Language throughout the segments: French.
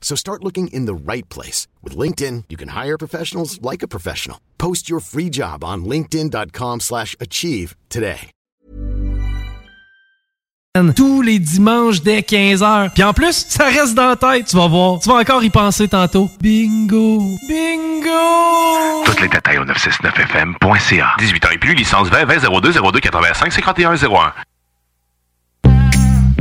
So start looking in the right place. With LinkedIn, you can hire professionals like a professional. Post your free job on linkedin.com slash achieve today. Tous les dimanches dès 15h. Puis en plus, ça reste dans la tête, tu vas voir. Tu vas encore y penser tantôt. Bingo! Bingo! Toutes les détails au 969fm.ca. 18 ans et plus, licence 20 20 02 02 85 51 01.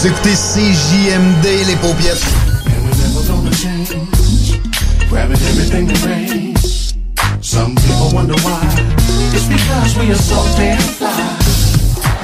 Vous écoutez CJMD, les paupiètes. Grabbing everything that rains. Some people wonder why. It's because we are so damn.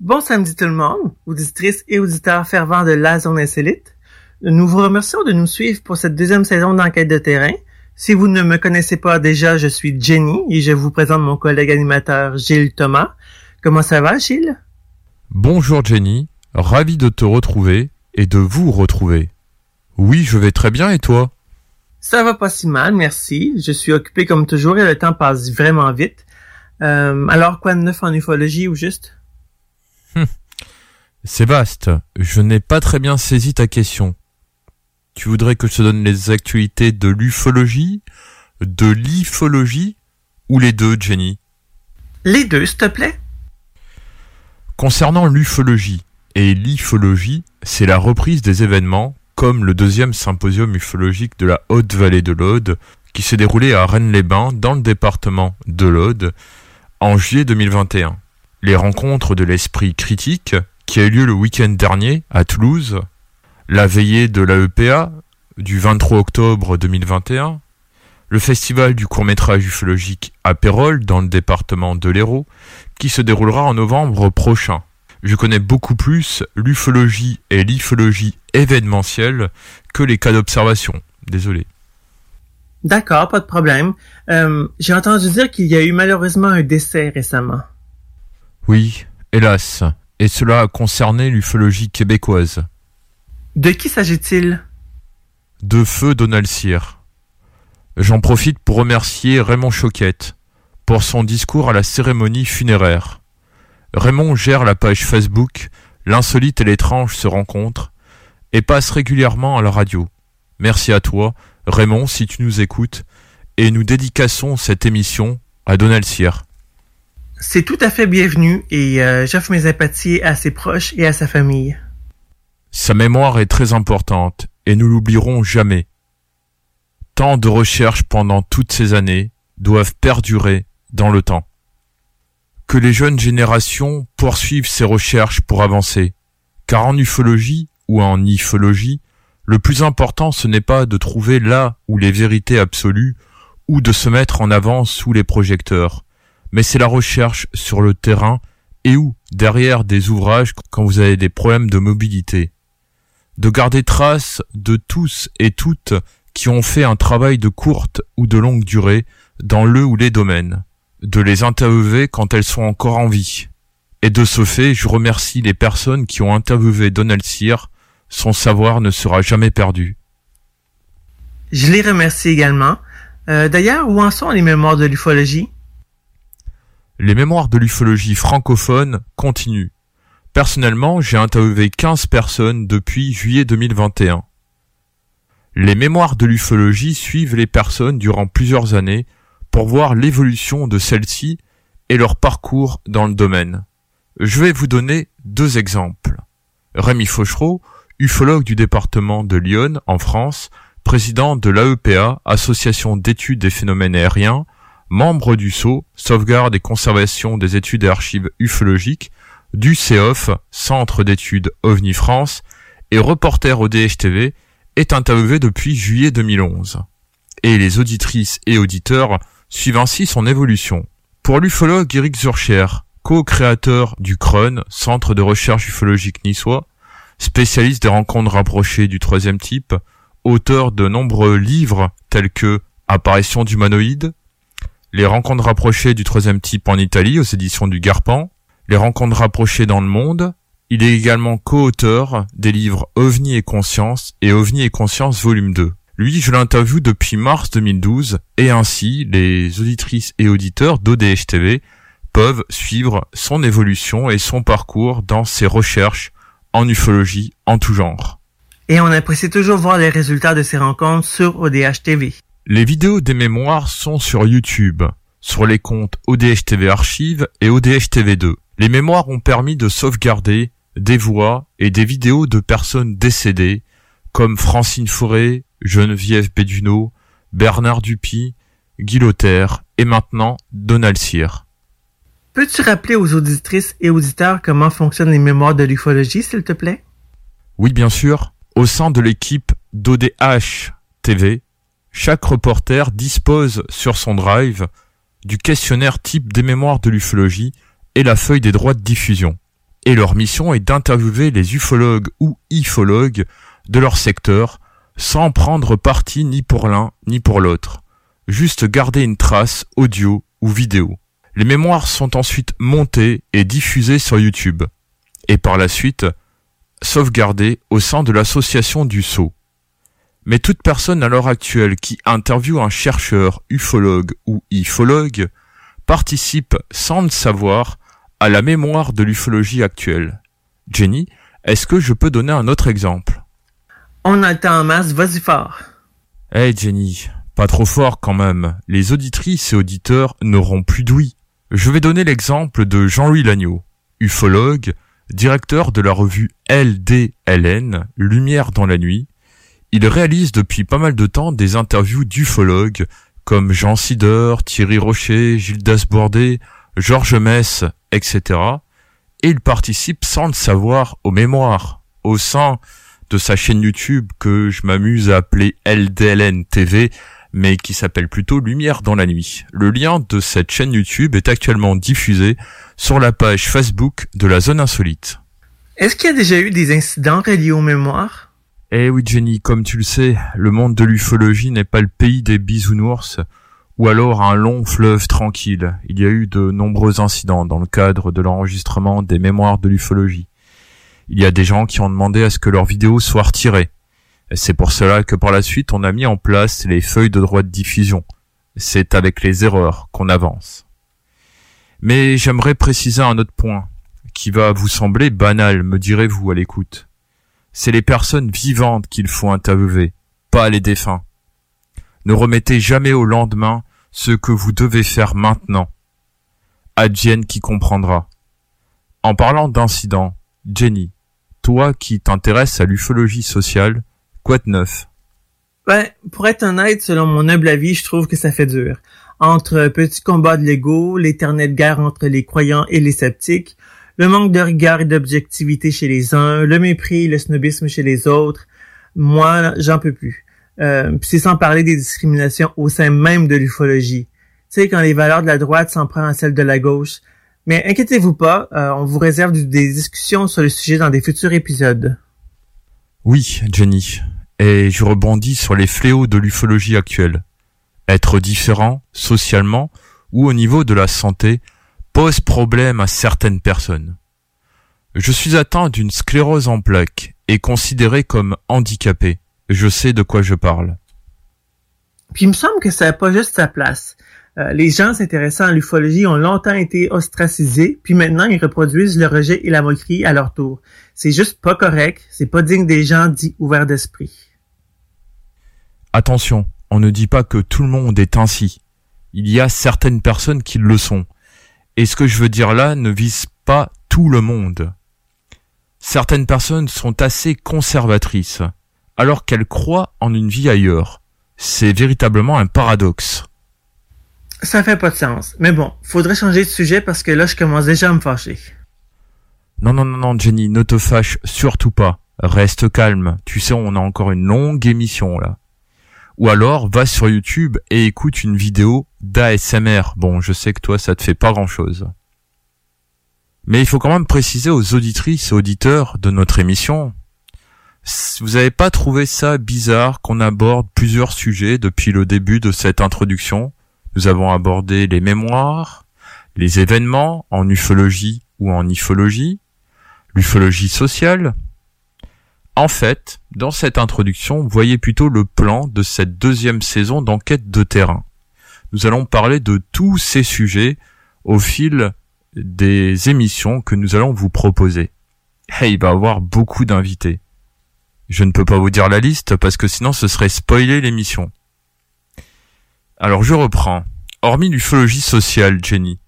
Bon samedi tout le monde, auditrices et auditeurs fervents de La Zone Insolite. Nous vous remercions de nous suivre pour cette deuxième saison d'enquête de terrain. Si vous ne me connaissez pas déjà, je suis Jenny et je vous présente mon collègue animateur Gilles Thomas. Comment ça va, Gilles? Bonjour Jenny, ravi de te retrouver et de vous retrouver. Oui, je vais très bien et toi? Ça va pas si mal, merci. Je suis occupé comme toujours et le temps passe vraiment vite. Euh, alors, quoi de neuf en ufologie ou juste? C'est vaste, je n'ai pas très bien saisi ta question. Tu voudrais que je te donne les actualités de l'ufologie, de l'ifologie ou les deux, Jenny? Les deux, s'il te plaît. Concernant l'ufologie et l'ifologie, c'est la reprise des événements comme le deuxième symposium ufologique de la Haute-Vallée de l'Aude qui s'est déroulé à Rennes-les-Bains dans le département de l'Aude en juillet 2021. Les rencontres de l'esprit critique qui a eu lieu le week-end dernier à Toulouse, la veillée de l'AEPA du 23 octobre 2021, le festival du court-métrage ufologique à Pérol dans le département de l'Hérault qui se déroulera en novembre prochain. Je connais beaucoup plus l'ufologie et l'ifologie événementielle que les cas d'observation. Désolé. D'accord, pas de problème. Euh, J'ai entendu dire qu'il y a eu malheureusement un décès récemment. Oui, hélas, et cela a concerné l'ufologie québécoise. De qui s'agit-il? De feu Donald Cyr. J'en profite pour remercier Raymond Choquette pour son discours à la cérémonie funéraire. Raymond gère la page Facebook L'insolite et l'étrange se rencontrent et passe régulièrement à la radio. Merci à toi, Raymond, si tu nous écoutes, et nous dédicassons cette émission à Donald Cyr. C'est tout à fait bienvenu et euh, j'offre mes sympathies à ses proches et à sa famille. Sa mémoire est très importante et nous l'oublierons jamais. Tant de recherches pendant toutes ces années doivent perdurer dans le temps. Que les jeunes générations poursuivent ces recherches pour avancer, car en ufologie ou en ifologie, le plus important ce n'est pas de trouver là où les vérités absolues ou de se mettre en avant sous les projecteurs, mais c'est la recherche sur le terrain et où, derrière des ouvrages quand vous avez des problèmes de mobilité. De garder trace de tous et toutes qui ont fait un travail de courte ou de longue durée dans le ou les domaines. De les interviewer quand elles sont encore en vie. Et de ce fait, je remercie les personnes qui ont interviewé Donald Cyr. Son savoir ne sera jamais perdu. Je les remercie également. Euh, D'ailleurs, où en sont les mémoires de l'ufologie? Les mémoires de l'ufologie francophone continuent. Personnellement, j'ai interviewé 15 personnes depuis juillet 2021. Les mémoires de l'ufologie suivent les personnes durant plusieurs années pour voir l'évolution de celles-ci et leur parcours dans le domaine. Je vais vous donner deux exemples. Rémi Fauchereau, ufologue du département de Lyon en France, président de l'AEPA, Association d'études des phénomènes aériens, membre du SCO, Sauvegarde et conservation des études et archives ufologiques, du CEOF, Centre d'études OVNI France, et reporter au DHTV, est interviewé depuis juillet 2011. Et les auditrices et auditeurs suivent ainsi son évolution. Pour l'ufologue Eric Zurcher, co-créateur du CRON, Centre de recherche ufologique niçois, spécialiste des rencontres rapprochées du troisième type, auteur de nombreux livres tels que Apparition d'humanoïdes, Les rencontres rapprochées du troisième type en Italie aux éditions du Garpan, Les rencontres rapprochées dans le monde, il est également co-auteur des livres OVNI et Conscience et OVNI et Conscience volume 2. Lui, je l'interviewe depuis mars 2012 et ainsi les auditrices et auditeurs d'ODH TV peuvent suivre son évolution et son parcours dans ses recherches en ufologie en tout genre. Et on apprécie toujours voir les résultats de ces rencontres sur ODH TV. Les vidéos des mémoires sont sur YouTube, sur les comptes ODH TV Archives et ODH TV 2. Les mémoires ont permis de sauvegarder des voix et des vidéos de personnes décédées comme Francine Forêt, Geneviève Béduneau, Bernard Dupy, Guy Lothaire et maintenant Donald Cyr. Peux-tu rappeler aux auditrices et auditeurs comment fonctionnent les mémoires de l'ufologie, s'il te plaît? Oui, bien sûr. Au sein de l'équipe d'ODH TV, chaque reporter dispose sur son drive du questionnaire type des mémoires de l'ufologie et la feuille des droits de diffusion. Et leur mission est d'interviewer les ufologues ou ifologues de leur secteur sans prendre parti ni pour l'un ni pour l'autre. Juste garder une trace audio ou vidéo. Les mémoires sont ensuite montées et diffusées sur YouTube. Et par la suite, sauvegardées au sein de l'association du Sceau. Mais toute personne à l'heure actuelle qui interviewe un chercheur, ufologue ou ifologue participe sans le savoir à la mémoire de l'ufologie actuelle. Jenny, est-ce que je peux donner un autre exemple? On a temps en masse, vas-y fort. Eh Jenny, pas trop fort quand même. Les auditrices et auditeurs n'auront plus d'ouïe. Je vais donner l'exemple de Jean-Louis Lagneau, ufologue, directeur de la revue LDLN, Lumière dans la nuit. Il réalise depuis pas mal de temps des interviews d'ufologues comme Jean Sider, Thierry Rocher, Gildas Bordet, Georges Mess, etc. Et il participe sans le savoir aux mémoires, au sein de sa chaîne YouTube que je m'amuse à appeler LDLN TV, mais qui s'appelle plutôt Lumière dans la nuit. Le lien de cette chaîne YouTube est actuellement diffusé sur la page Facebook de la zone insolite. Est-ce qu'il y a déjà eu des incidents reliés aux mémoires? Eh oui Jenny, comme tu le sais, le monde de l'ufologie n'est pas le pays des bisounours, ou alors un long fleuve tranquille. Il y a eu de nombreux incidents dans le cadre de l'enregistrement des mémoires de l'ufologie. Il y a des gens qui ont demandé à ce que leurs vidéos soient retirées. C'est pour cela que par la suite on a mis en place les feuilles de droit de diffusion. C'est avec les erreurs qu'on avance. Mais j'aimerais préciser un autre point, qui va vous sembler banal, me direz-vous à l'écoute. C'est les personnes vivantes qu'il faut interviewer, pas les défunts. Ne remettez jamais au lendemain ce que vous devez faire maintenant. Adjenne qui comprendra. En parlant d'incidents, Jenny, toi qui t'intéresses à l'ufologie sociale, quoi de neuf? Ben, pour être honnête, selon mon humble avis, je trouve que ça fait dur. Entre petits combats de l'ego, l'éternelle guerre entre les croyants et les sceptiques, le manque de regard et d'objectivité chez les uns, le mépris et le snobisme chez les autres, moi, j'en peux plus. Euh, c'est sans parler des discriminations au sein même de l'ufologie. Tu sais, quand les valeurs de la droite s'en prennent à celles de la gauche. Mais inquiétez-vous pas, euh, on vous réserve des discussions sur le sujet dans des futurs épisodes. Oui, Jenny. Et je rebondis sur les fléaux de l'ufologie actuelle. Être différent, socialement, ou au niveau de la santé, pose problème à certaines personnes. Je suis atteint d'une sclérose en plaques et considéré comme handicapé. Je sais de quoi je parle. Puis il me semble que ça n'a pas juste sa place. Euh, les gens s'intéressant à l'ufologie ont longtemps été ostracisés, puis maintenant ils reproduisent le rejet et la moquerie à leur tour. C'est juste pas correct, c'est pas digne des gens dits ouverts d'esprit. Attention, on ne dit pas que tout le monde est ainsi. Il y a certaines personnes qui le sont. Et ce que je veux dire là ne vise pas tout le monde. Certaines personnes sont assez conservatrices, alors qu'elles croient en une vie ailleurs. C'est véritablement un paradoxe. Ça fait pas de sens. Mais bon, faudrait changer de sujet parce que là, je commence déjà à me fâcher. Non, non, non, non, Jenny, ne te fâche surtout pas. Reste calme. Tu sais, on a encore une longue émission, là. Ou alors, va sur YouTube et écoute une vidéo d'ASMR. Bon, je sais que toi, ça te fait pas grand chose. Mais il faut quand même préciser aux auditrices et auditeurs de notre émission, vous avez pas trouvé ça bizarre qu'on aborde plusieurs sujets depuis le début de cette introduction? Nous avons abordé les mémoires, les événements en ufologie ou en ifologie, l'ufologie sociale. En fait, dans cette introduction, voyez plutôt le plan de cette deuxième saison d'enquête de terrain. Nous allons parler de tous ces sujets au fil des émissions que nous allons vous proposer. Et il va y avoir beaucoup d'invités. Je ne peux pas vous dire la liste parce que sinon ce serait spoiler l'émission. Alors je reprends. Hormis l'ufologie sociale, Jenny,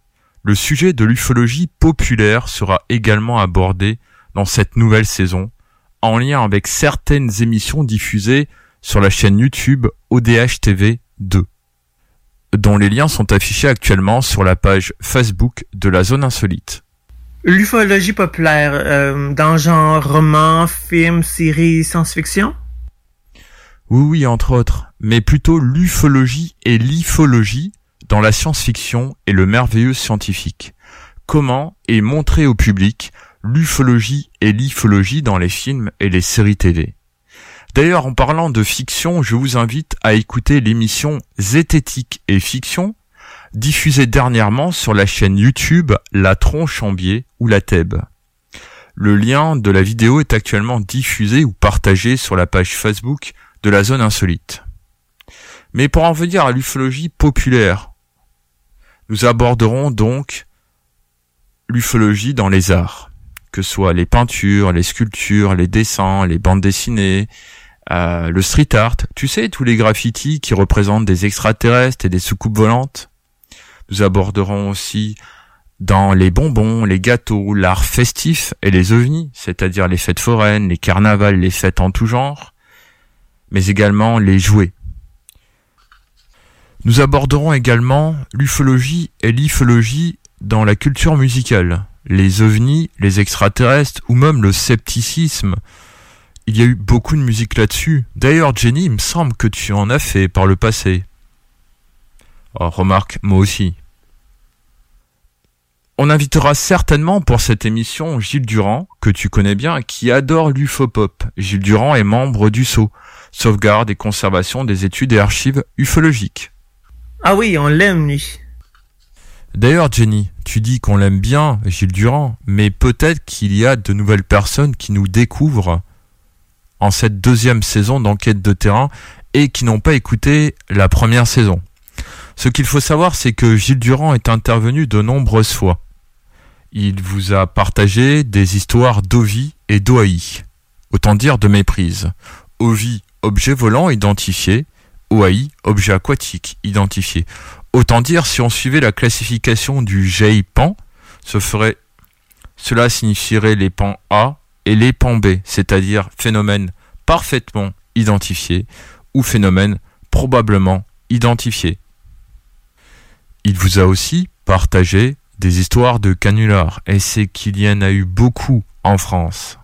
le sujet de l'ufologie populaire sera également abordé dans cette nouvelle saison, en lien avec certaines émissions diffusées sur la chaîne YouTube ODH TV 2. dont les liens sont affichés actuellement sur la page Facebook de la zone insolite. L'ufologie populaire, euh, dans genre roman, film, série, science-fiction? Oui, oui, entre autres, mais plutôt l'ufologie et l'ifologie dans la science-fiction et le merveilleux scientifique. Comment est montré au public l'ufologie et l'ifologie dans les films et les séries télé? D'ailleurs, en parlant de fiction, je vous invite à écouter l'émission Zététique et Fiction, diffusée dernièrement sur la chaîne YouTube La Tronche en Biais ou La Thèbe. Le lien de la vidéo est actuellement diffusé ou partagé sur la page Facebook de la zone insolite. Mais pour en venir à l'ufologie populaire, nous aborderons donc l'ufologie dans les arts, que ce soit les peintures, les sculptures, les dessins, les bandes dessinées, euh, le street art, tu sais, tous les graffitis qui représentent des extraterrestres et des soucoupes volantes. Nous aborderons aussi dans les bonbons, les gâteaux, l'art festif et les ovnis, c'est-à-dire les fêtes foraines, les carnavals, les fêtes en tout genre, mais également les jouets. Nous aborderons également l'ufologie et l'ifologie dans la culture musicale, les ovnis, les extraterrestres ou même le scepticisme. Il y a eu beaucoup de musique là-dessus. D'ailleurs, Jenny, il me semble que tu en as fait par le passé. Oh, remarque, moi aussi. On invitera certainement pour cette émission Gilles Durand, que tu connais bien, qui adore l'ufopop. Gilles Durand est membre du SO, Sauvegarde et Conservation des études et archives ufologiques. Ah oui, on l'aime, lui. D'ailleurs, Jenny, tu dis qu'on l'aime bien, Gilles Durand, mais peut-être qu'il y a de nouvelles personnes qui nous découvrent en cette deuxième saison d'enquête de terrain et qui n'ont pas écouté la première saison. Ce qu'il faut savoir, c'est que Gilles Durand est intervenu de nombreuses fois. Il vous a partagé des histoires d'Ovi et d'Oaï. Autant dire de méprise. Ovi, objet volant identifié. OAI, objet aquatique identifié. Autant dire, si on suivait la classification du GEIPAN, ce ferait, cela signifierait les pans A et les pans B, c'est-à-dire phénomène parfaitement identifié ou phénomène probablement identifié. Il vous a aussi partagé des histoires de canulars, et c'est qu'il y en a eu beaucoup en France.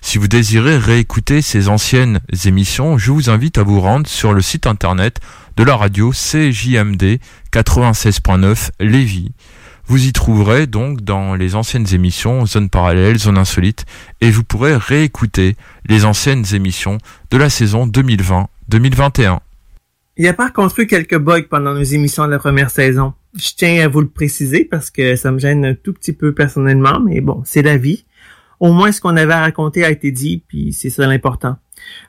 Si vous désirez réécouter ces anciennes émissions, je vous invite à vous rendre sur le site internet de la radio CJMD 96.9 Lévis. Vous y trouverez donc dans les anciennes émissions Zone parallèle, Zone insolite, et vous pourrez réécouter les anciennes émissions de la saison 2020-2021. Il y a par contre eu quelques bugs pendant nos émissions de la première saison. Je tiens à vous le préciser parce que ça me gêne un tout petit peu personnellement, mais bon, c'est la vie. Au moins, ce qu'on avait à raconter a été dit, puis c'est ça l'important.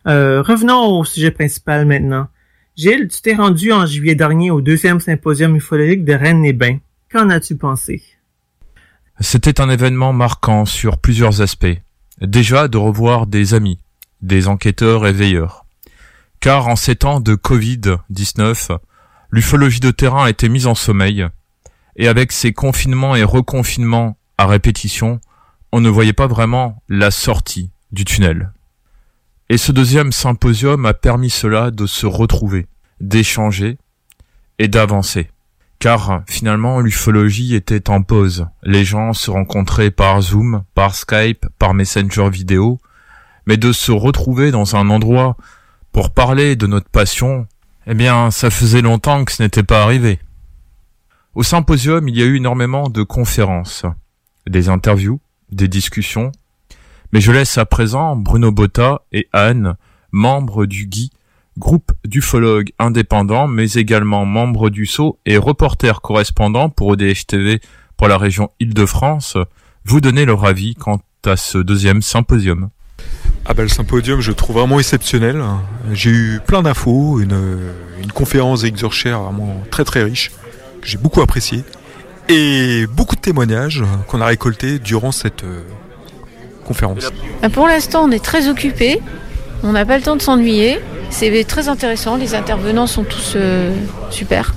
Euh, revenons au sujet principal maintenant. Gilles, tu t'es rendu en juillet dernier au deuxième symposium ufologique de Rennes-les-Bains. Qu'en as-tu pensé? C'était un événement marquant sur plusieurs aspects. Déjà de revoir des amis, des enquêteurs et veilleurs. Car en ces temps de Covid-19, l'ufologie de terrain a été mise en sommeil, et avec ces confinements et reconfinements à répétition, on ne voyait pas vraiment la sortie du tunnel. Et ce deuxième symposium a permis cela de se retrouver, d'échanger et d'avancer. Car finalement l'ufologie était en pause. Les gens se rencontraient par Zoom, par Skype, par Messenger vidéo, mais de se retrouver dans un endroit pour parler de notre passion, eh bien ça faisait longtemps que ce n'était pas arrivé. Au symposium, il y a eu énormément de conférences, des interviews, des discussions, mais je laisse à présent Bruno Botta et Anne, membres du GUI, groupe d'ufologues indépendants, mais également membres du SO et reporters correspondants pour ODH TV pour la région Île-de-France, vous donner leur avis quant à ce deuxième symposium. Ah bah le symposium je trouve vraiment exceptionnel. J'ai eu plein d'infos, une, une conférence d'Exurcher vraiment très très riche, que j'ai beaucoup apprécié, et beaucoup de témoignages qu'on a récoltés durant cette euh, conférence. Bah, Pour l'instant, on est très occupé. On n'a pas le temps de s'ennuyer. C'est très intéressant. Les intervenants sont tous euh, super.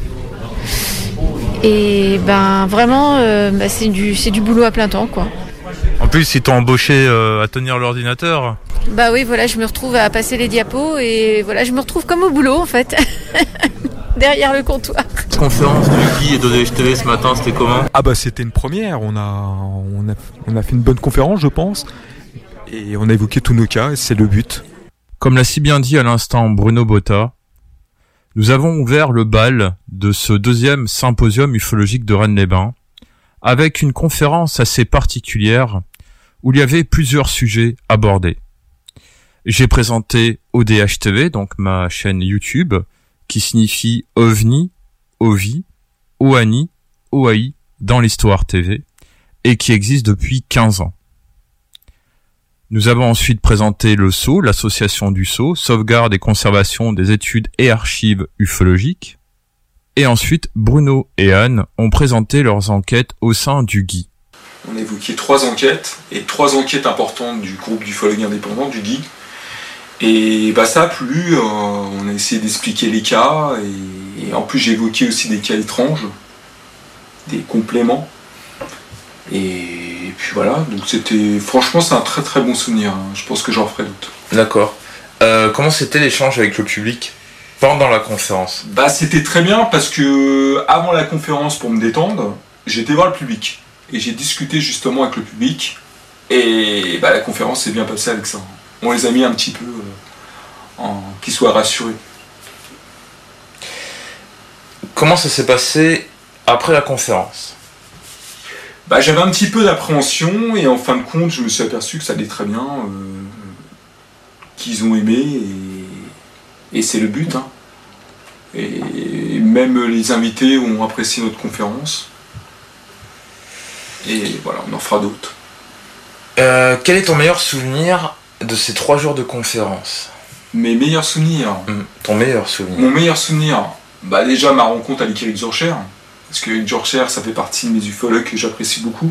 Et ben vraiment, euh, bah, c'est du, boulot à plein temps, quoi. En plus, ils t'ont embauché euh, à tenir l'ordinateur. Bah oui, voilà, je me retrouve à passer les diapos et voilà, je me retrouve comme au boulot en fait. derrière le comptoir. Conférence du Guy et d'ODHTV ce matin, c'était comment? Ah bah c'était une première, on a, on, a, on a fait une bonne conférence je pense, et on a évoqué tous nos cas, et c'est le but. Comme l'a si bien dit à l'instant Bruno Botta, nous avons ouvert le bal de ce deuxième symposium ufologique de Rennes-les-Bains avec une conférence assez particulière où il y avait plusieurs sujets abordés. J'ai présenté ODH TV, donc ma chaîne YouTube, qui signifie OVNI, OVI, OANI, OAI dans l'histoire TV, et qui existe depuis 15 ans. Nous avons ensuite présenté le SO, l'association du SO, sauvegarde et conservation des études et archives ufologiques. Et ensuite, Bruno et Anne ont présenté leurs enquêtes au sein du GUI. On a évoqué trois enquêtes, et trois enquêtes importantes du groupe d'ufologie indépendant, du GUI. Et bah ça a plu, euh, on a essayé d'expliquer les cas, et, et en plus j'ai évoqué aussi des cas étranges, des compléments. Et puis voilà, donc c'était. Franchement, c'est un très très bon souvenir. hein. Je pense que j'en ferai d'autres. D'accord. Euh, comment c'était l'échange avec le public pendant la conférence? Bah, c'était très bien parce que avant la conférence, pour me détendre, j'étais voir le public. Et j'ai discuté justement avec le public. Et bah, la conférence s'est bien passée avec ça. On les a mis un petit peu euh, en... qu'ils soient rassurés. Comment ça s'est passé après la conférence? Bah, j'avais un petit peu d'appréhension et en fin de compte, je me suis aperçu que ça allait très bien, euh, qu'ils ont aimé et, et c'est le but. hein. Et même les invités ont apprécié notre conférence. Et voilà, on en fera d'autres. Euh, Quel est ton meilleur souvenir de ces trois jours de conférence Mes meilleurs souvenirs Ton meilleur souvenir Mon meilleur souvenir, bah déjà ma rencontre avec Eric Zorcher. Parce que Eric ça fait partie de mes ufologues que j'apprécie beaucoup.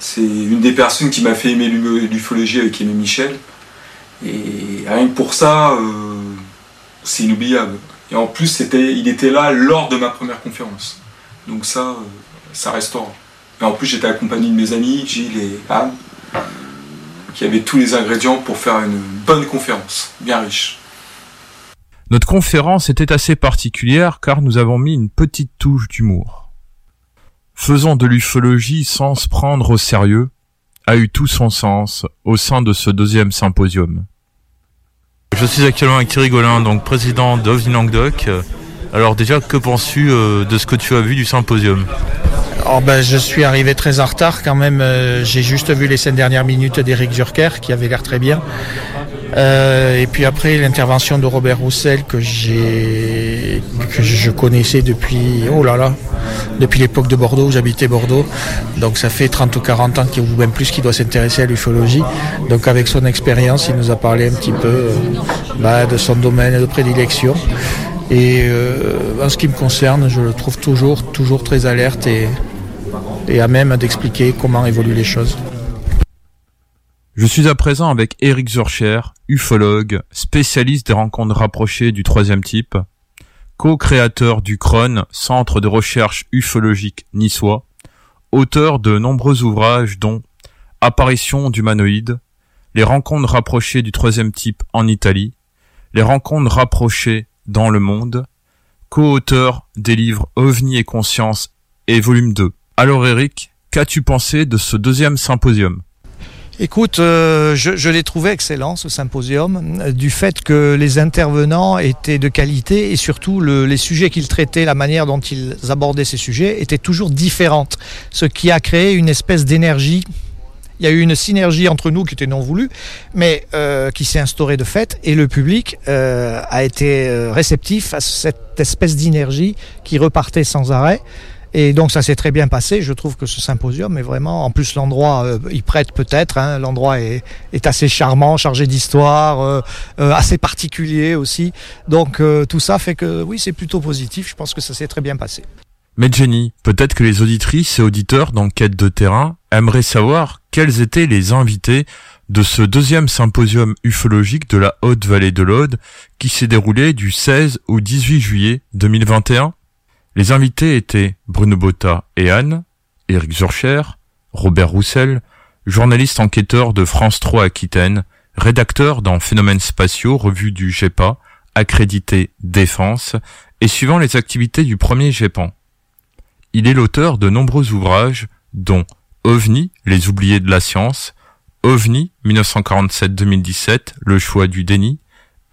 C'est une des personnes qui m'a fait aimer l'u- l'ufologie avec Aimé Michel. Et rien que pour ça, euh, c'est inoubliable. Et en plus, il était là lors de ma première conférence. Donc ça, euh, ça restaure. Et en plus, j'étais accompagné de mes amis, Gilles et Anne, qui avaient tous les ingrédients pour faire une bonne conférence, bien riche. Notre conférence était assez particulière car nous avons mis une petite touche d'humour. Faisons de l'ufologie sans se prendre au sérieux a eu tout son sens au sein de ce deuxième symposium. Je suis actuellement avec Thierry Golin, donc président d'OVNI Languedoc. Alors déjà, que penses-tu euh, de ce que tu as vu du symposium? Oh ben, je suis arrivé très en retard quand même. euh, J'ai juste vu les cinq dernières minutes d'Éric Zurker qui avait l'air très bien. Euh, et puis après l'intervention de Robert Roussel que j'ai que je connaissais depuis oh là là depuis l'époque de Bordeaux où j'habitais Bordeaux donc ça fait 30 ou 40 ans qu'il- ou même plus qu'il doit s'intéresser à l'ufologie donc avec son expérience il nous a parlé un petit peu euh, bah, de son domaine de prédilection et en ce qui me concerne je le trouve toujours toujours très alerte et, et à même d'expliquer comment évoluent les choses. Je suis à présent avec Eric Zurcher, ufologue, spécialiste des rencontres rapprochées du troisième type, co-créateur du CRON, Centre de recherche ufologique niçois, auteur de nombreux ouvrages dont Apparition d'humanoïdes, Les rencontres rapprochées du troisième type en Italie, Les rencontres rapprochées dans le monde, co-auteur des livres OVNI et conscience et volume 2. Alors Eric, qu'as-tu pensé de ce deuxième symposium? Écoute, euh, je, l'ai trouvé excellent ce symposium, du fait que les intervenants étaient de qualité et surtout le- les sujets qu'ils traitaient, la manière dont ils abordaient ces sujets étaient toujours différentes, ce qui a créé une espèce d'énergie. Il y a eu une synergie entre nous qui était non voulue, mais euh, qui s'est instaurée de fait, et le public euh, a été réceptif à cette espèce d'énergie qui repartait sans arrêt. Et donc ça s'est très bien passé. Je trouve que ce symposium est vraiment, en plus l'endroit, euh, il prête peut-être. hein, l'endroit est, assez charmant, chargé d'histoire, euh, euh, assez particulier aussi. Donc tout ça fait que oui, c'est plutôt positif. Je pense que ça s'est très bien passé. Mais Jenny, peut-être que les auditrices et auditeurs d'enquête de terrain aimeraient savoir quels étaient les invités de ce deuxième symposium ufologique de la Haute-Vallée de l'Aude qui s'est déroulé du 16 au 18 juillet 2021. Les invités étaient Bruno Botta et Anne, Éric Zurcher, Robert Roussel, journaliste enquêteur de France 3 Aquitaine, rédacteur dans Phénomènes spatiaux, revue du GEPA, accrédité Défense, et suivant les activités du premier GEPAN. Il est l'auteur de nombreux ouvrages, dont OVNI, les oubliés de la science, OVNI 1947-2017, le choix du déni,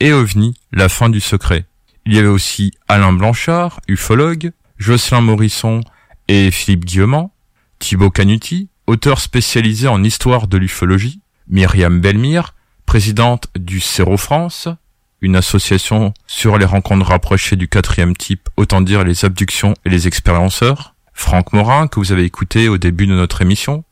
et OVNI, la fin du secret. Il y avait aussi Alain Blanchard, ufologue, Jocelyn Morisson et Philippe Guillemant, Thibaut Canuti, auteur spécialisé en histoire de l'ufologie, Myriam Belmire, présidente du Céro France, une association sur les rencontres rapprochées du quatrième type, autant dire les abductions et les expérienceurs, Franck Morin, que vous avez écouté au début de notre émission,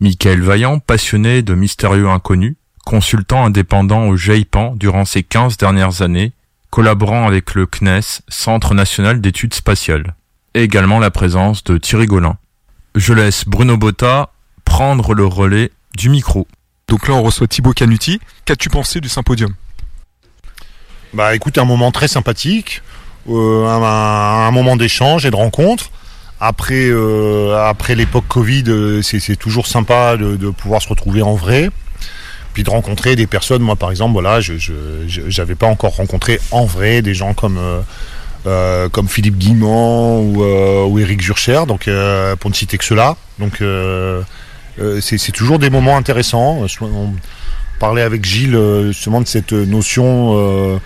Michael Vaillant, passionné de mystérieux inconnus, consultant indépendant au GEIPAN durant ces 15 dernières années, collaborant avec le CNES, Centre National d'Études Spatiales, et également la présence de Thierry Golin. Je laisse Bruno Botta prendre le relais du micro. Donc là, on reçoit Thibaut Canuti. Qu'as-tu pensé du symposium? Bah écoute, un moment très sympathique, euh, un, un moment d'échange et de rencontre. Après, euh, après l'époque Covid, euh, c'est c'est toujours sympa de, de pouvoir se retrouver en vrai, puis de rencontrer des personnes. Moi, par exemple, voilà, je j'avais pas encore rencontré en vrai des gens comme euh, euh, comme Philippe Guimand ou, euh, ou Éric Jurcher, donc euh, pour ne citer que cela. Donc euh, euh, c'est toujours des moments intéressants. On parlait avec Gilles euh, justement de cette notion. euh,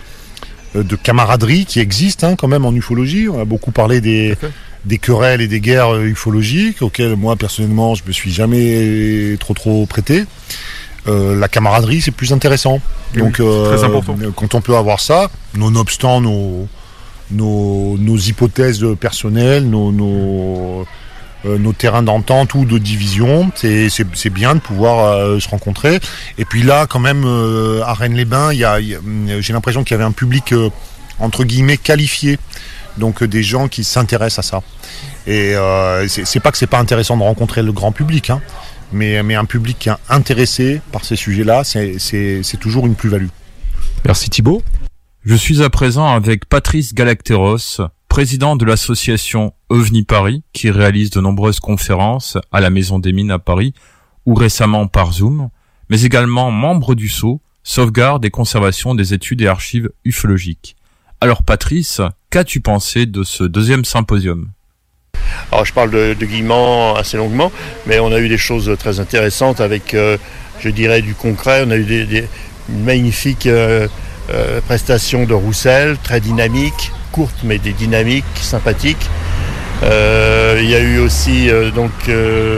de camaraderie qui existe hein, quand même en ufologie. On a beaucoup parlé des, des querelles et des guerres euh, ufologiques auxquelles moi personnellement je me suis jamais trop trop prêté. Euh, la camaraderie c'est plus intéressant. Oui, Donc important. quand on peut avoir ça, nonobstant nos, nos, nos hypothèses personnelles, nos, nos, euh, nos terrains d'entente ou de division, c'est bien de pouvoir euh, se rencontrer. Et puis là, quand même, euh, à Rennes-les-Bains, il y a, il y a- j'ai l'impression qu'il y avait un public euh, entre guillemets qualifié, donc euh, des gens qui s'intéressent à ça. Et euh, c'est c'est pas que c'est pas intéressant de rencontrer le grand public, hein, mais, un public intéressé par ces sujets-là, c'est- toujours une plus-value. Merci Thibaut. Je suis à présent avec Patrice Galacteros, président de l'association OVNI Paris, qui réalise de nombreuses conférences à la Maison des Mines à Paris, ou récemment par Zoom, mais également membre du SCO, sauvegarde et conservation des études et archives ufologiques. Alors Patrice, qu'as-tu pensé de ce deuxième symposium? Alors je parle de, de assez longuement, mais on a eu des choses très intéressantes avec, euh, je dirais, du concret. On a eu des, une magnifique euh, euh, prestation de Roussel, très dynamique, courte mais des dynamiques, sympathiques. Il y a eu aussi donc ben,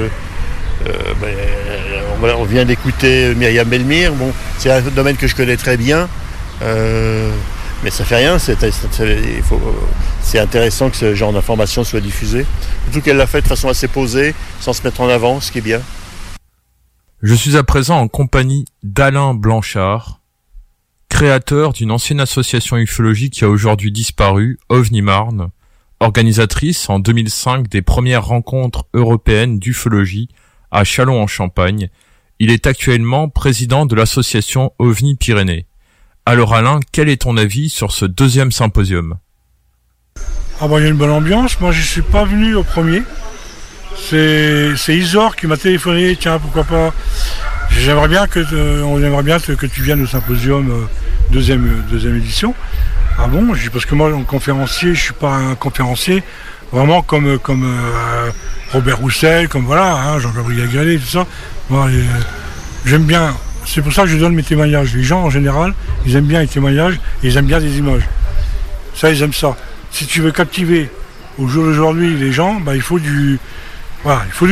on vient d'écouter Myriam Belmire. Bon, c'est un domaine que je connais très bien. Mais ça fait rien, c'est intéressant que ce genre d'information soit diffusée. Surtout qu'elle l'a fait de façon assez posée, sans se mettre en avant, ce qui est bien. Je suis à présent en compagnie d'Alain Blanchard, créateur d'une ancienne association ufologique qui a aujourd'hui disparu, OVNI Marne, organisatrice en 2005 des premières rencontres européennes d'ufologie à Châlons-en-Champagne. Il est actuellement président de l'association OVNI Pyrénées. Alors Alain, quel est ton avis sur ce deuxième symposium? Ah bah il y a une bonne ambiance. Moi je suis pas venu au premier. C'est c'est Isor qui m'a téléphoné. Tiens pourquoi pas? J'aimerais bien que euh, on aimerait bien que, tu viennes au symposium euh, deuxième euh, deuxième édition. Ah bon? Parce que moi en conférencier je suis pas un conférencier vraiment comme comme Robert Roussel comme voilà hein, Jean-Gabriel Gallet tout ça. Euh, j'aime bien. C'est pour ça que je donne mes témoignages. Les gens en général ils aiment bien les témoignages et ils aiment bien des images. Ça, ils aiment ça. Si tu veux captiver au jour d'aujourd'hui les gens, bah, il faut du,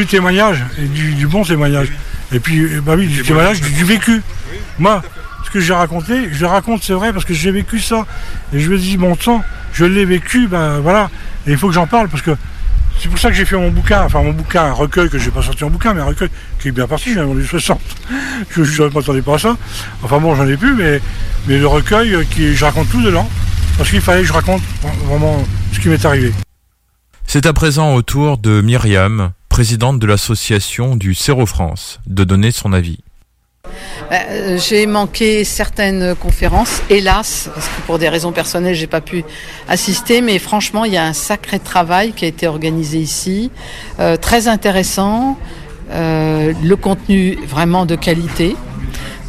témoignage et du, bon témoignage. Et puis, euh, bah oui, du témoignage, du, vécu. Moi, ce que j'ai raconté, je le raconte, c'est vrai, parce que j'ai vécu ça. Et je me dis, bon sang, je l'ai vécu, ben voilà. Et il faut que j'en parle, parce que c'est pour ça que j'ai fait mon bouquin, enfin mon bouquin, un recueil que j'ai pas sorti en bouquin, mais un recueil qui est bien parti, j'en ai vendu 60. je ne m'attendais pas à ça. Enfin bon, j'en ai plus, mais, mais le recueil, qui, je raconte tout dedans. Parce qu'il fallait que je raconte vraiment ce qui m'est arrivé. C'est à présent au tour de Myriam, présidente de l'association du Céro France, de donner son avis. Euh, J'ai manqué certaines conférences, hélas, parce que pour des raisons personnelles, j'ai pas pu assister. Mais franchement, il y a un sacré travail qui a été organisé ici, euh, très intéressant. euh, le contenu vraiment de qualité.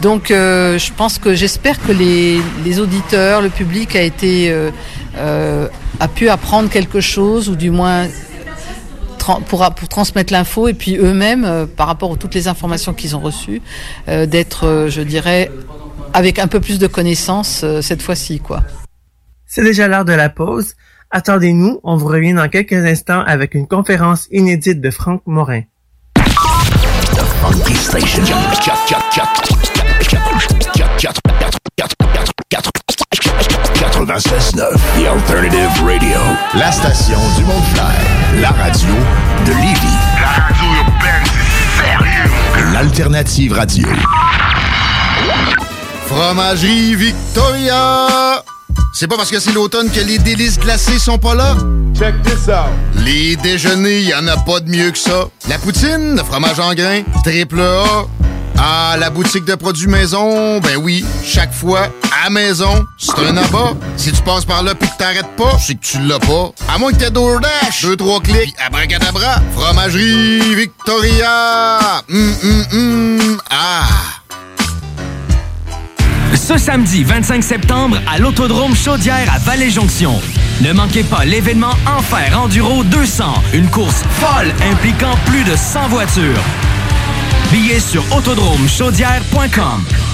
Donc euh, je pense que j'espère que les, les auditeurs, le public a été euh, euh, a pu apprendre quelque chose ou du moins tra- pour, pour transmettre l'info et puis eux-mêmes euh, par rapport à toutes les informations qu'ils ont reçues euh, d'être euh, je dirais avec un peu plus de connaissances euh, cette fois-ci quoi. C'est déjà l'heure de la pause. Attendez-nous, on vous revient dans quelques instants avec une conférence inédite de Franck Morin. Funky Station. 96.9, The Alternative Radio. La station du monde radio de Lévis. La radio urbaine, c'est sérieux. L'Alternative Radio. Fromagerie Victoria. C'est pas parce que c'est l'automne que les délices glacées sont pas là? Check this out. Les déjeuners, y en a pas de mieux que ça. La poutine, le fromage en grains, triple A. Ah, la boutique de produits maison, ben oui, chaque fois, à maison, c'est un abat. Si tu passes par là pis que t'arrêtes pas, c'est que tu l'as pas. À moins que t'aies DoorDash, deux, trois clics, abracadabra. Fromagerie Victoria. Hum, hum, hum. Ah. Ce samedi 25 septembre à l'Autodrome Chaudière à Vallée-Jonction. Ne manquez pas l'événement Enfer Enduro 200, une course folle impliquant plus de 100 voitures. Billets sur autodromechaudière.com.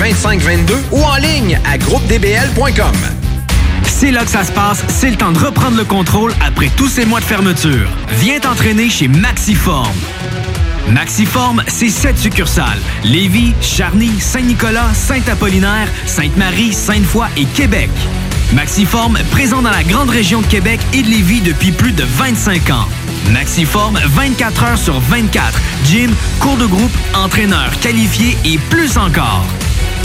2522 ou en ligne à groupedbl.com. C'est là que ça se passe, c'est le temps de reprendre le contrôle après tous ces mois de fermeture. Viens t'entraîner chez Maxiform. Maxiform, c'est sept succursales. Lévis, Charny, Saint-Nicolas, Saint-Apollinaire, Sainte-Marie, Sainte-Foy et Québec. Maxiform, présent dans la grande région de Québec et de Lévis depuis plus de 25 ans. Maxiform, 24 heures sur 24. Gym, cours de groupe, entraîneur qualifié et plus encore.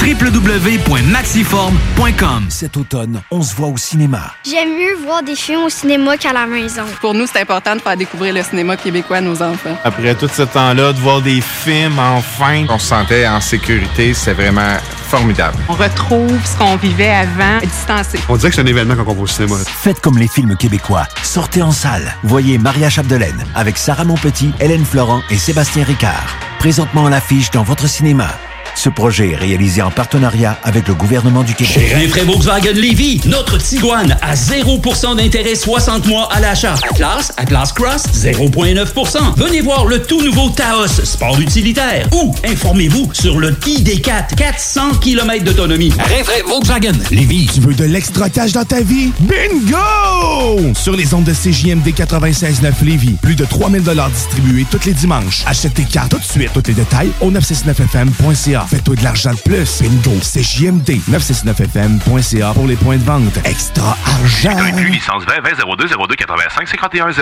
www.maxiform.com Cet automne, on se voit au cinéma. J'aime mieux voir des films au cinéma qu'à la maison. Pour nous, c'est important de faire découvrir le cinéma québécois à nos enfants. Après tout ce temps-là, de voir des films, enfin, on se sentait en sécurité, c'est vraiment formidable. On retrouve ce qu'on vivait avant, distancé. On dirait que c'est un événement quand on va au cinéma. Faites comme les films québécois. Sortez en salle. Voyez Maria Chapdelaine avec Sarah Monpetit, Hélène Florent et Sébastien Ricard. Présentement à l'affiche dans votre cinéma. Ce projet est réalisé en partenariat avec le gouvernement du Québec. Chez Rinfraie Volkswagen Lévy, notre Tiguan à 0% d'intérêt 60 mois à l'achat. Atlas, Atlas Cross, 0,9%. Venez voir le tout nouveau Taos, sport utilitaire. Ou informez-vous sur le ID4, 400 km d'autonomie. Rinfraie Volkswagen Lévy. Tu veux de l'extra cash dans ta vie? Bingo! Sur les ondes de CJMD 96.9 Lévis, plus de 3000 distribués tous les dimanches. Achète tes cartes tout de suite. Tous les détails au 969fm.ca. Fais-toi de l'argent de plus. Bingo! CJMD 969fm.ca pour les points de vente. Extra argent! Inclus licence 20 20 02 02 85 51 01.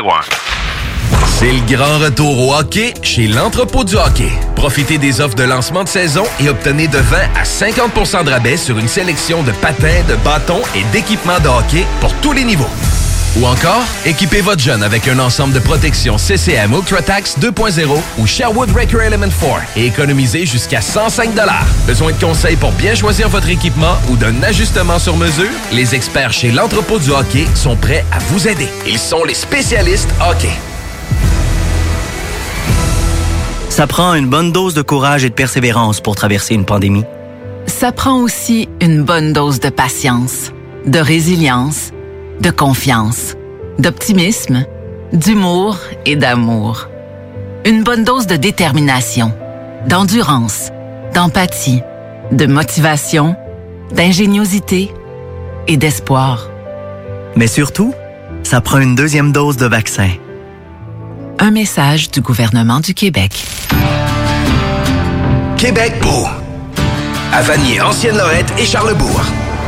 C'est le grand retour au hockey chez l'entrepôt du hockey. Profitez des offres de lancement de saison et obtenez de 20 à 50% de rabais sur une sélection de patins, de bâtons et d'équipements de hockey pour tous les niveaux. Ou encore, équipez votre jeune avec un ensemble de protection CCM UltraTax 2.0 ou Sherwood Record Element 4 et économisez jusqu'à 105 Besoin de conseils pour bien choisir votre équipement ou d'un ajustement sur mesure? Les experts chez l'entrepôt du hockey sont prêts à vous aider. Ils sont les spécialistes hockey. Ça prend une bonne dose de courage et de persévérance pour traverser une pandémie. Ça prend aussi une bonne dose de patience, de résilience, de confiance, d'optimisme, d'humour et d'amour. Une bonne dose de détermination, d'endurance, d'empathie, de motivation, d'ingéniosité et d'espoir. Mais surtout, ça prend une deuxième dose de vaccin. Un message du gouvernement du Québec. Québec beau. À Vanier, Ancienne-Lorette et Charlebourg.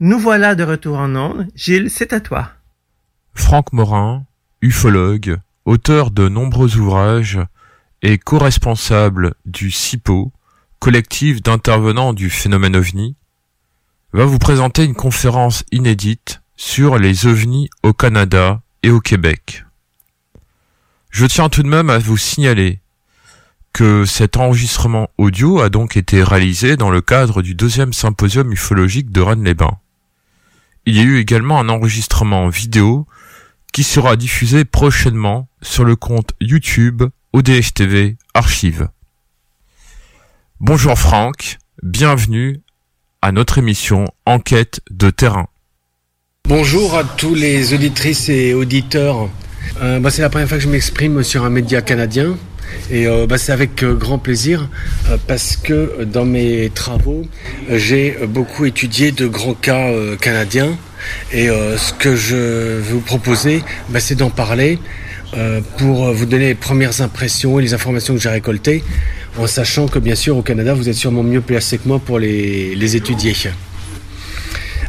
Nous voilà de retour en ondes. Gilles, c'est à toi. Franck Morin, ufologue, auteur de nombreux ouvrages et co-responsable du CIPO, collectif d'intervenants du phénomène ovni, va vous présenter une conférence inédite sur les ovnis au Canada et au Québec. Je tiens tout de même à vous signaler que cet enregistrement audio a donc été réalisé dans le cadre du deuxième symposium ufologique de Rennes-les-Bains. Il y a eu également un enregistrement vidéo qui sera diffusé prochainement sur le compte YouTube ODHTV Archive. Bonjour Franck, bienvenue à notre émission Enquête de terrain. Bonjour à tous les auditrices et auditeurs. Euh, c'est la première fois que je m'exprime sur un média canadien. Et euh, bah, c'est avec euh, grand plaisir euh, parce que dans mes travaux, j'ai beaucoup étudié de grands cas canadiens. Et ce que je vais vous proposer, bah, c'est d'en parler pour vous donner les premières impressions et les informations que j'ai récoltées, en sachant que bien sûr au Canada, vous êtes sûrement mieux placé que moi pour les étudier.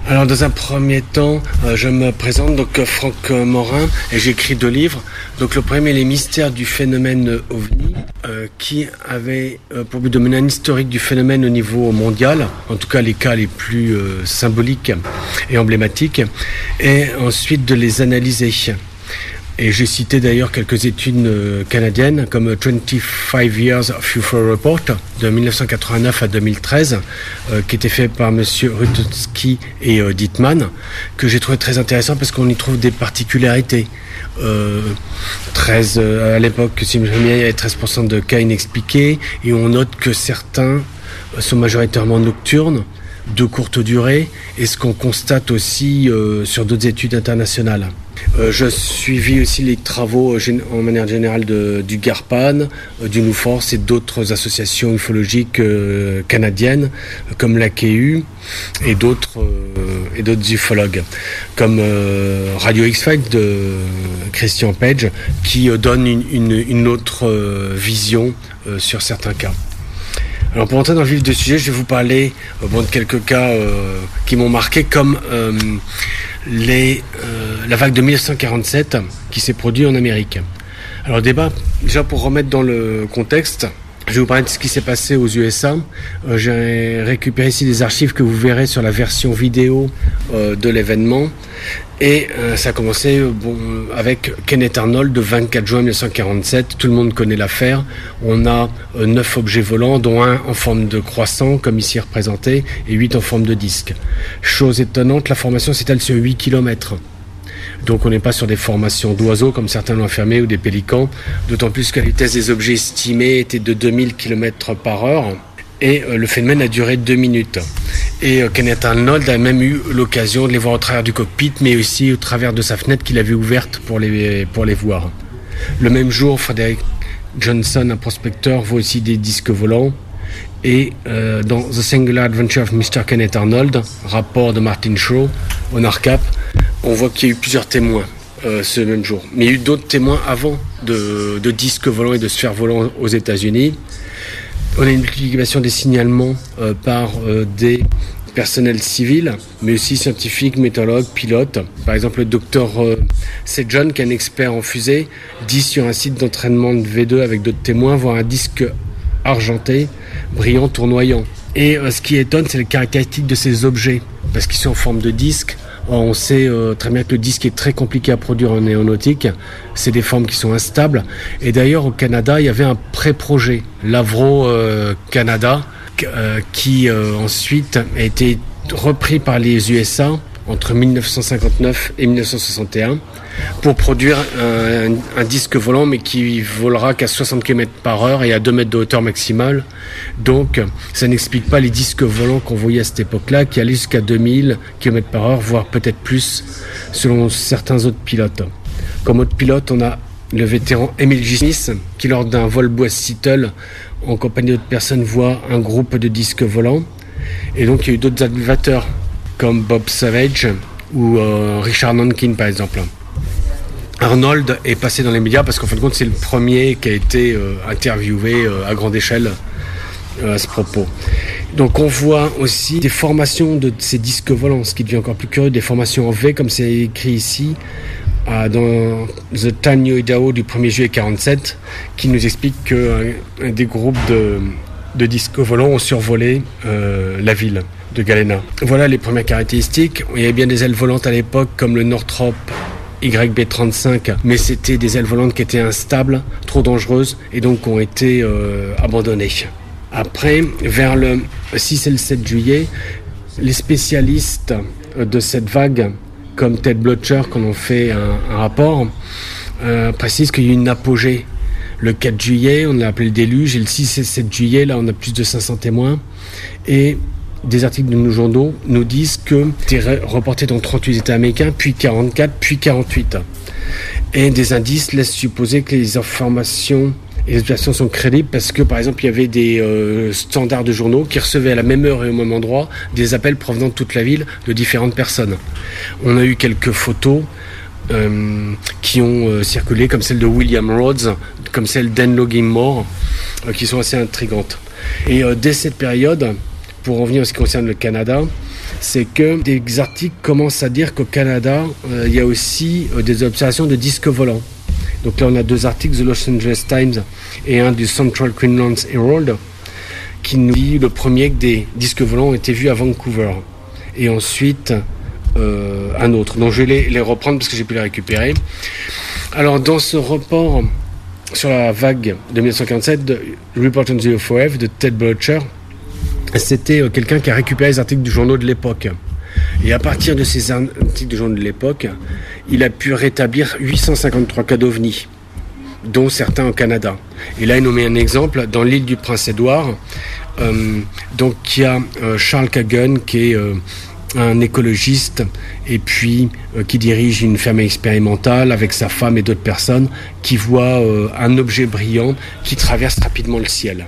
Alors dans un premier temps, euh, je me présente donc euh, Franck euh, Morin et j'écris deux livres. Donc le premier, Les mystères du phénomène ovni, qui avait pour but de mener un historique du phénomène au niveau mondial, en tout cas les cas les plus symboliques et emblématiques, et ensuite de les analyser. Et j'ai cité d'ailleurs quelques études euh, canadiennes comme 25 Years of UFO Report de 1989 à 2013 euh, qui était fait par monsieur Rutowski et euh, que j'ai trouvé très intéressant parce qu'on y trouve des particularités. Euh, 13 euh, à l'époque, si je me il y avait 13% de cas inexpliqués et on note que certains sont majoritairement nocturnes de courte durée et ce qu'on constate aussi sur d'autres études internationales. Euh, je suivis aussi les travaux euh, en manière générale de, du GARPAN, euh, du NUFORCE et d'autres associations ufologiques euh, canadiennes comme l'AKU et d'autres et d'autres ufologues comme Radio X-Files de Christian Page qui donne une, une- autre vision sur certains cas. Alors pour entrer dans le vif du sujet, je vais vous parler de quelques cas qui m'ont marqué, comme les, euh, la vague de 1947 qui s'est produite en Amérique. Alors débat, déjà pour remettre dans le contexte, je vais vous parler de ce qui s'est passé aux USA. Euh, J'ai récupéré ici des archives que vous verrez sur la version vidéo euh, de l'événement. Et euh, ça a commencé bon, avec Kenneth Arnold le 24 juin 1947. Tout le monde connaît l'affaire. On a neuf objets volants, dont un en forme de croissant, comme ici représenté, et huit en forme de disque. Chose étonnante, la formation s'étale sur 8 kilomètres. Donc on n'est pas sur des formations d'oiseaux comme certains l'ont affirmé ou des pélicans, d'autant plus que la vitesse des objets estimés était de 2000 km par heure et euh, le phénomène a duré deux minutes. Et euh, Kenneth Arnold a même eu l'occasion de les voir au travers du cockpit, mais aussi au travers de sa fenêtre qu'il avait ouverte pour les, voir. Le même jour, Frederick Johnson, un prospecteur, voit aussi des disques volants. Et euh, dans The Singular Adventure of Mr. Kenneth Arnold, rapport de Martin Shaw au NARCAP, on voit qu'il y a eu plusieurs témoins euh, ce même jour. Mais il y a eu d'autres témoins avant de, disques volants et de sphères volantes aux États-Unis. On a une multiplication des signalements euh, par euh, des personnels civils, mais aussi scientifiques, météorologues, pilotes. Par exemple, le docteur Sejon, qui est un expert en fusée, dit sur un site d'entraînement de V2 avec d'autres témoins voir un disque argenté, brillant, tournoyant. Et ce qui étonne, c'est les caractéristiques de ces objets. parce qu'ils sont en forme de disque. Or, on sait euh, très bien que le disque est très compliqué à produire en aéronautique. C'est des formes qui sont instables. Et d'ailleurs, au Canada, il y avait un pré-projet, l'Avro euh, Canada, euh, qui euh, ensuite a été repris par les USA entre 1959 et 1961 pour produire un, un disque volant mais qui volera qu'à 60 km par heure et à 2 mètres de hauteur maximale. Donc ça n'explique pas les disques volants qu'on voyait à cette époque-là qui allaient jusqu'à 2000 km par heure, voire peut-être plus selon certains autres pilotes. Comme autre pilote, on a le vétéran Emile. Smith qui lors d'un vol bois Seattle en compagnie d'autres personnes voit un groupe de disques volants. Et donc il y a eu d'autres aviateurs comme Bob Savage ou euh, Richard Nankin par exemple. Arnold est passé dans les médias parce qu'en fin de compte c'est le premier qui a été euh, interviewé euh, à grande échelle euh, à ce propos. Donc on voit aussi des formations de ces disques volants, ce qui devient encore plus curieux, des formations en V comme c'est écrit ici dans The Tanyo Idaho du 1er juillet 47 qui nous explique que des groupes de, de disques volants ont survolé la ville de Galena. Voilà les premières caractéristiques. Il y avait bien des ailes volantes à l'époque comme le Northrop YB35, mais c'était des ailes volantes qui étaient instables, trop dangereuses et donc ont été euh, abandonnées. Après, vers le 6 et le 7 juillet, les spécialistes de cette vague, comme Ted Blotcher, quand on fait un, rapport, euh, précisent qu'il y a eu une apogée. Le 4 juillet, on l'a appelé le déluge, et le 6 et 7 juillet, là, on a plus de 500 témoins. Et des articles de nos journaux nous disent que c'était reporté dans 38 États américains, puis 44, puis 48. Et des indices laissent supposer que les informations et les explications sont crédibles parce que, par exemple, il y avait des euh, standards de journaux qui recevaient à la même heure et au même endroit des appels provenant de toute la ville de différentes personnes. On a eu quelques photos euh, qui ont euh, circulé, comme celle de William Rhodes, comme celle d'Anne Logging-Moore, euh, qui sont assez intrigantes. Et dès cette période, pour en en ce qui concerne le Canada, c'est que des articles commencent à dire qu'au Canada, euh, il y a aussi euh, des observations de disques volants. Donc là, on a deux articles de Los Angeles Times et un du Central Queensland Herald qui nous dit le premier que des disques volants ont été vus à Vancouver. Et ensuite, euh, un autre. Donc je vais les, reprendre parce que j'ai pu les récupérer. Alors, dans ce report sur la vague de 1947 de Report on the UFOF de Ted Blotcher, c'était euh, quelqu'un qui a récupéré les articles du journaux de l'époque. Et à partir de ces articles du journaux de l'époque, il a pu rétablir 853 cas d'OVNI, dont certains au Canada. Et là, il nous met un exemple dans l'île du Prince-Édouard. Euh, donc, il y a euh, Charles Kagan, qui est un écologiste, et puis qui dirige une ferme expérimentale avec sa femme et d'autres personnes, qui voit un objet brillant qui traverse rapidement le ciel.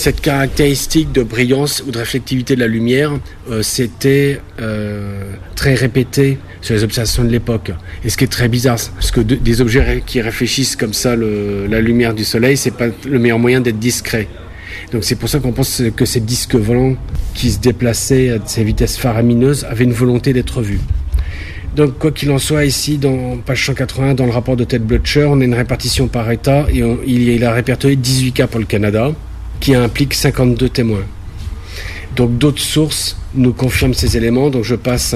Cette caractéristique de brillance ou de réflectivité de la lumière, euh, c'était euh, très répété sur les observations de l'époque. Et ce qui est très bizarre, parce que de- des objets qui réfléchissent comme ça la lumière du soleil, c'est pas le meilleur moyen d'être discret. Donc c'est pour ça qu'on pense que ces disques volants qui se déplaçaient à ces vitesses faramineuses avaient une volonté d'être vus. Donc, quoi qu'il en soit, ici, dans page 180, dans le rapport de Ted Blutcher, on a une répartition par État et il a répertorié 18 cas pour le Canada, qui implique 52 témoins. Donc, d'autres sources nous confirment ces éléments. Donc, je passe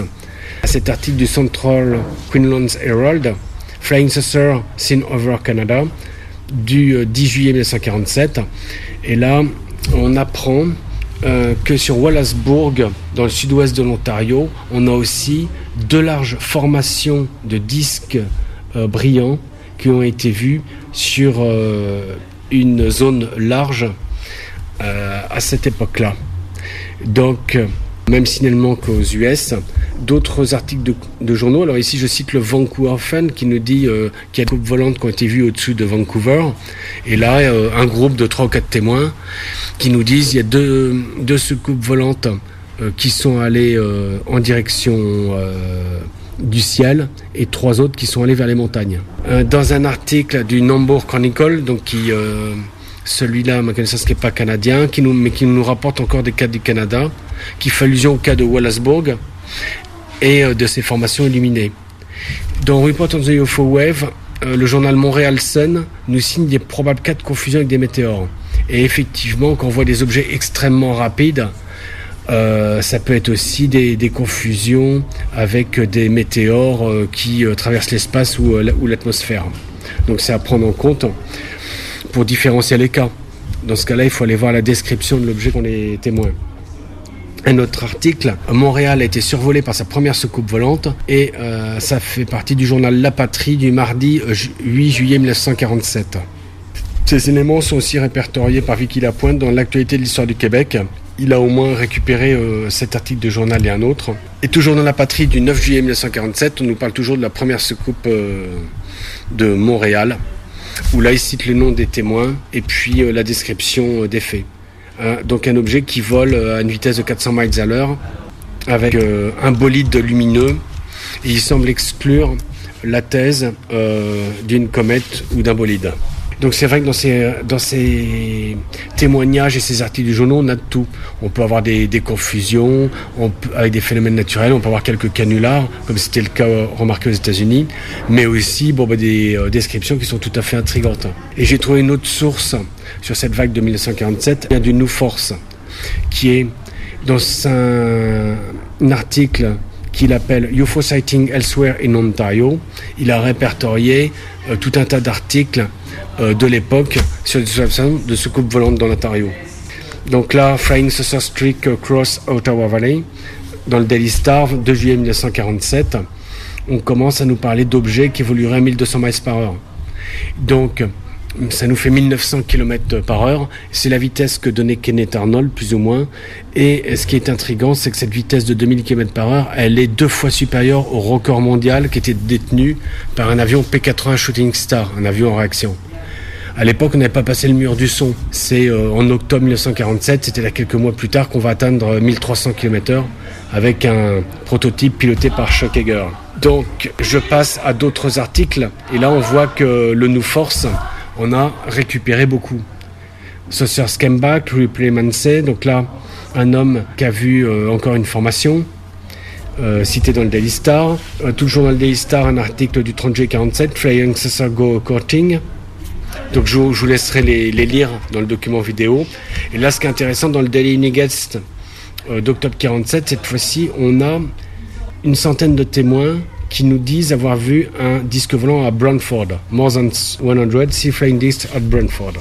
à cet article du Central Queensland Herald, Flying Saucer Seen Over Canada, du euh, 10 juillet 1947. Et là, on apprend euh, que sur Wallaceburg, dans le sud-ouest de l'Ontario, on a aussi deux larges formations de disques euh, brillants qui ont été vus sur euh, une zone large euh, à cette époque-là. Donc, euh, même signalement qu'aux US, d'autres articles de, journaux. Alors ici, je cite le Vancouver Fan qui nous dit euh, qu'il y a des coupes volantes qui ont été vues au-dessus de Vancouver. Et là, un groupe de trois ou quatre témoins qui nous disent qu'il y a deux, deux soucoupes volantes qui sont allées en direction du ciel et trois autres qui sont allées vers les montagnes. Dans un article du Nambour Chronicle, donc qui celui-là, ma connaissance, qui n'est pas canadien, qui nous, mais qui nous rapporte encore des cas du Canada, qui fait allusion au cas de Wallaceburg et euh, de ses formations illuminées. Dans Report on the UFO Wave, euh, le journal Montréal Sun nous signe des probables cas de confusion avec des météores. Et effectivement, quand on voit des objets extrêmement rapides, Euh, ça peut être aussi des, confusions avec des météores qui traversent l'espace ou l'atmosphère. Donc c'est à prendre en compte pour différencier les cas. Dans ce cas-là, il faut aller voir la description de l'objet qu'on est témoin. Un autre article, Montréal a été survolé par sa première soucoupe volante et euh, ça fait partie du journal La Patrie du mardi euh, ju- 8 juillet 1947. Ces éléments sont aussi répertoriés par Vicky Lapointe dans l'actualité de l'histoire du Québec. Il a au moins récupéré euh, cet article de journal et un autre. Et toujours dans La Patrie du 9 juillet 1947, on nous parle toujours de la première soucoupe euh, de Montréal, où là il cite le nom des témoins et puis euh, la description euh, des faits. Hein, donc un objet qui vole euh, à une vitesse de 400 miles à l'heure avec un bolide lumineux et il semble exclure la thèse d'une comète ou d'un bolide. Donc c'est vrai que dans ces, témoignages et ces articles du journaux, on a de tout. On peut avoir des, confusions avec des phénomènes naturels, on peut avoir quelques canulars, comme c'était le cas euh, remarqué aux États-Unis, mais aussi bah, des euh, descriptions qui sont tout à fait intrigantes. Et j'ai trouvé une autre source sur cette vague de 1947, il y a du New Force, qui est dans un, article qu'il appelle UFO Sighting Elsewhere in Ontario. Il a répertorié euh, tout un tas d'articles de l'époque sur les observations de soucoupes volantes dans l'Ontario. Donc là, Flying Saucer Streak Cross Ottawa Valley, dans le Daily Star, 2 juillet 1947, on commence à nous parler d'objets qui évolueraient à 1200 miles par heure. Donc, ça nous fait 1900 km par heure. C'est la vitesse que donnait Kenneth Arnold, plus ou moins. Et ce qui est intriguant, c'est que cette vitesse de 2000 km par heure, elle est deux fois supérieure au record mondial qui était détenu par un avion P-80 Shooting Star, un avion en réaction. À l'époque, on n'avait pas passé le mur du son. C'est euh, en octobre 1947, c'était là quelques mois plus tard qu'on va atteindre 1300 km/h avec un prototype piloté par Chuck Yeager. Donc, je passe à d'autres articles et là, on voit que le New Force, on a récupéré beaucoup. Saucer Skembach, Ripley Mansey, donc là, un homme qui a vu euh, encore une formation, euh, cité dans le Daily Star. Euh, toujours dans le Daily Star, un article du 30 juillet 47, Flying Saucer Go Courting. Donc je, vous- laisserai les, lire dans le document vidéo. Et là, ce qui est intéressant, dans le Daily Nugget euh, d'octobre 47, cette fois-ci, on a une centaine de témoins qui nous disent avoir vu un disque volant à Brantford. More than 100 sea flying at Brantford.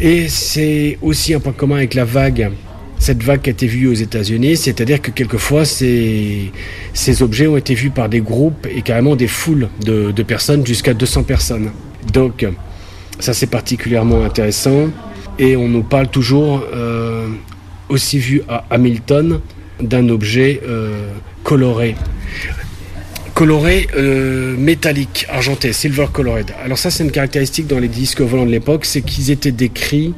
Et c'est aussi un point commun avec la vague, cette vague qui a été vue aux États-Unis, c'est-à-dire que quelquefois ces, ces objets ont été vus par des groupes et carrément des foules de, de personnes, jusqu'à 200 personnes. Donc ça c'est particulièrement intéressant. Et on nous parle toujours, euh, aussi vu à Hamilton, d'un objet euh, coloré coloré euh, métallique, argenté, silver colored. Alors ça, c'est une caractéristique dans les disques volants de l'époque, c'est qu'ils étaient décrits,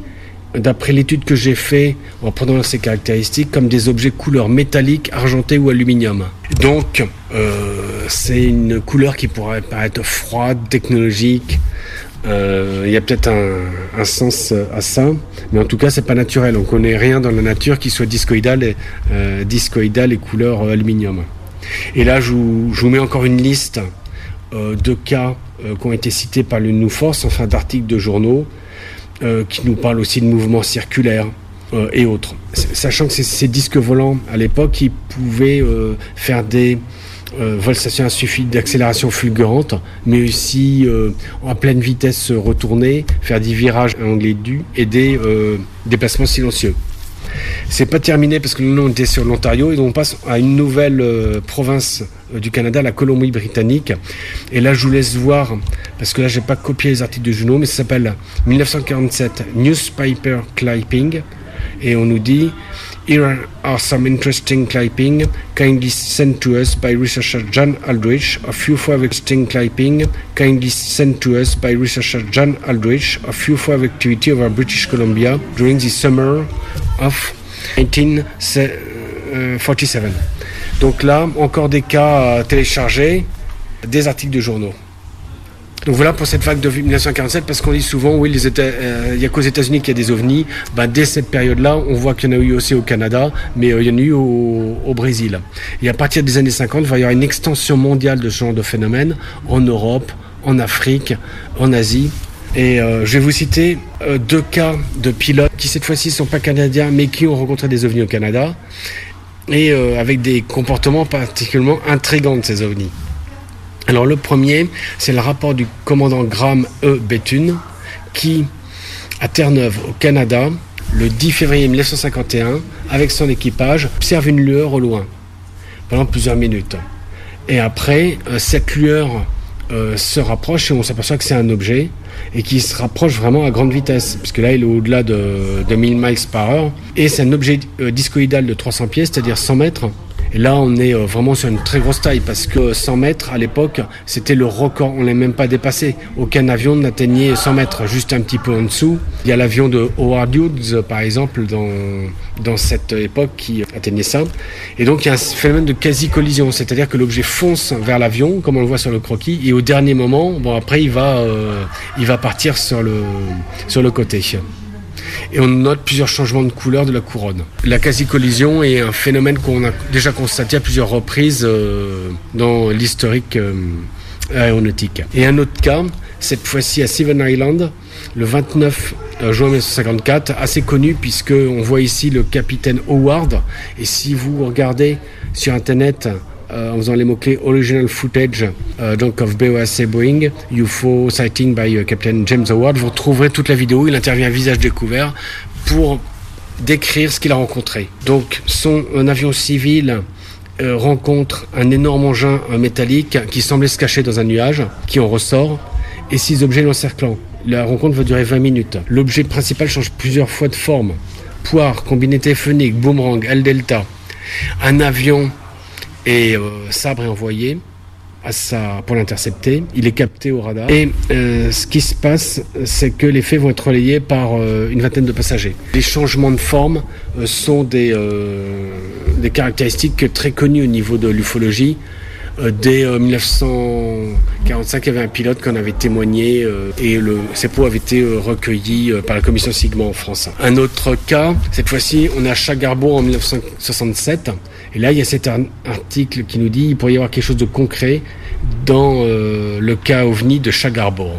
d'après l'étude que j'ai fait en prenant ces caractéristiques, comme des objets couleur métallique, argenté ou aluminium. Donc, euh, c'est une couleur qui pourrait paraître froide, technologique. Euh, Il y a peut-être un, sens à ça, mais en tout cas, c'est pas naturel. On connaît rien dans la nature qui soit discoïdal et, discoïdal et couleur aluminium. Et là, je vous, mets encore une liste euh, de cas euh, qui ont été cités par le New Force, enfin d'articles de journaux, euh, qui nous parlent aussi de mouvements circulaires et autres. Sachant que ces, disques volants, à l'époque, ils pouvaient faire des vols stationnaires d'accélération fulgurante, mais aussi à pleine vitesse se retourner, faire des virages à angle aigu et des déplacements silencieux. C'est pas terminé parce que nous on était sur l'Ontario et donc on passe à une nouvelle euh, province euh, du Canada, la Colombie-Britannique. Et là, je vous laisse voir parce que là, j'ai pas copié les articles de Juno, mais ça s'appelle 1947 Newspaper Clipping et on nous dit Here are some interesting clipping kindly sent to us by researcher John Aldrich. A few further interesting clipping kindly sent to us by researcher John Aldrich. A few further activity over British Columbia during the summer of 1947. Donc là, encore des cas à télécharger, des articles de journaux. Donc voilà pour cette vague de 1947, parce qu'on dit souvent, oui, euh, il n'y a qu'aux États-Unis qu'il y a des ovnis. Ben, dès cette période-là, on voit qu'il y en a eu aussi au Canada, mais euh, il y en a eu au, au Brésil. Et à partir des années 50, il va y avoir une extension mondiale de ce genre de phénomène en Europe, en Afrique, en Asie. Et euh, je vais vous citer euh, deux cas de pilotes qui cette fois-ci ne sont pas canadiens, mais qui ont rencontré des ovnis au Canada. et euh, avec des comportements particulièrement intrigants de ces ovnis. Alors le premier, c'est le rapport du commandant Graham E. Bethune qui, à Terre-Neuve, au Canada, le 10 février 1951, avec son équipage, observe une lueur au loin pendant plusieurs minutes. Et après, cette lueur euh, se rapproche et on s'aperçoit que c'est un objet et qui se rapproche vraiment à grande vitesse, puisque là il est au-delà de, de 1000 miles par heure. Et c'est un objet euh, discoïdal de 300 pieds, c'est-à-dire 100 mètres, et là, on est euh, vraiment sur une très grosse taille parce que 100 mètres à l'époque, c'était le record. On l'a même pas dépassé. Aucun avion n'atteignait 100 mètres, juste un petit peu en dessous. Il y a l'avion de Howard Hughes, par exemple, dans, cette époque qui atteignait ça. Et donc, il y a un phénomène de quasi-collision, c'est-à-dire que l'objet fonce vers l'avion, comme on le voit sur le croquis, et au dernier moment, bon, après, il va, euh, il va partir sur le côté et on note plusieurs changements de couleur de la couronne. La quasi-collision est un phénomène qu'on a déjà constaté à plusieurs reprises euh, dans l'historique euh, aéronautique. Et un autre cas, cette fois-ci à Seven Island, le 29 euh, juin 1954, assez connu puisque on voit ici le capitaine Howard. Et si vous regardez sur Internet en faisant les mots-clés original footage euh, donc of BOAC Boeing, UFO sighting by euh, Captain James Howard, vous retrouverez toute la vidéo. Il intervient à visage découvert pour décrire ce qu'il a rencontré. Donc son avion civil euh, rencontre un énorme engin métallique qui semblait se cacher dans un nuage, qui en ressort, et six objets l'encerclant. La rencontre va durer 20 minutes. L'objet principal change plusieurs fois de forme. Poire, combiné téléphonique, boomerang, L-Delta. Un avion et euh, Sabre est envoyé à sa, pour l'intercepter. Il est capté au radar. Et euh, ce qui se passe, c'est que les faits vont être relayés par euh, une vingtaine de passagers. Les changements de forme euh, sont des, euh, des caractéristiques très connues au niveau de l'ufologie. Euh, dès euh, 1945, il y avait un pilote qu'on avait témoigné et le, ces pots avaient été recueillis euh, par la commission Sigma en France. Un autre cas, cette fois-ci, on est à Chagarbo en 1967. Et là, il y a cet ar- article qui nous dit qu'il pourrait y avoir quelque chose de concret dans euh, le cas OVNI de Chagarbo.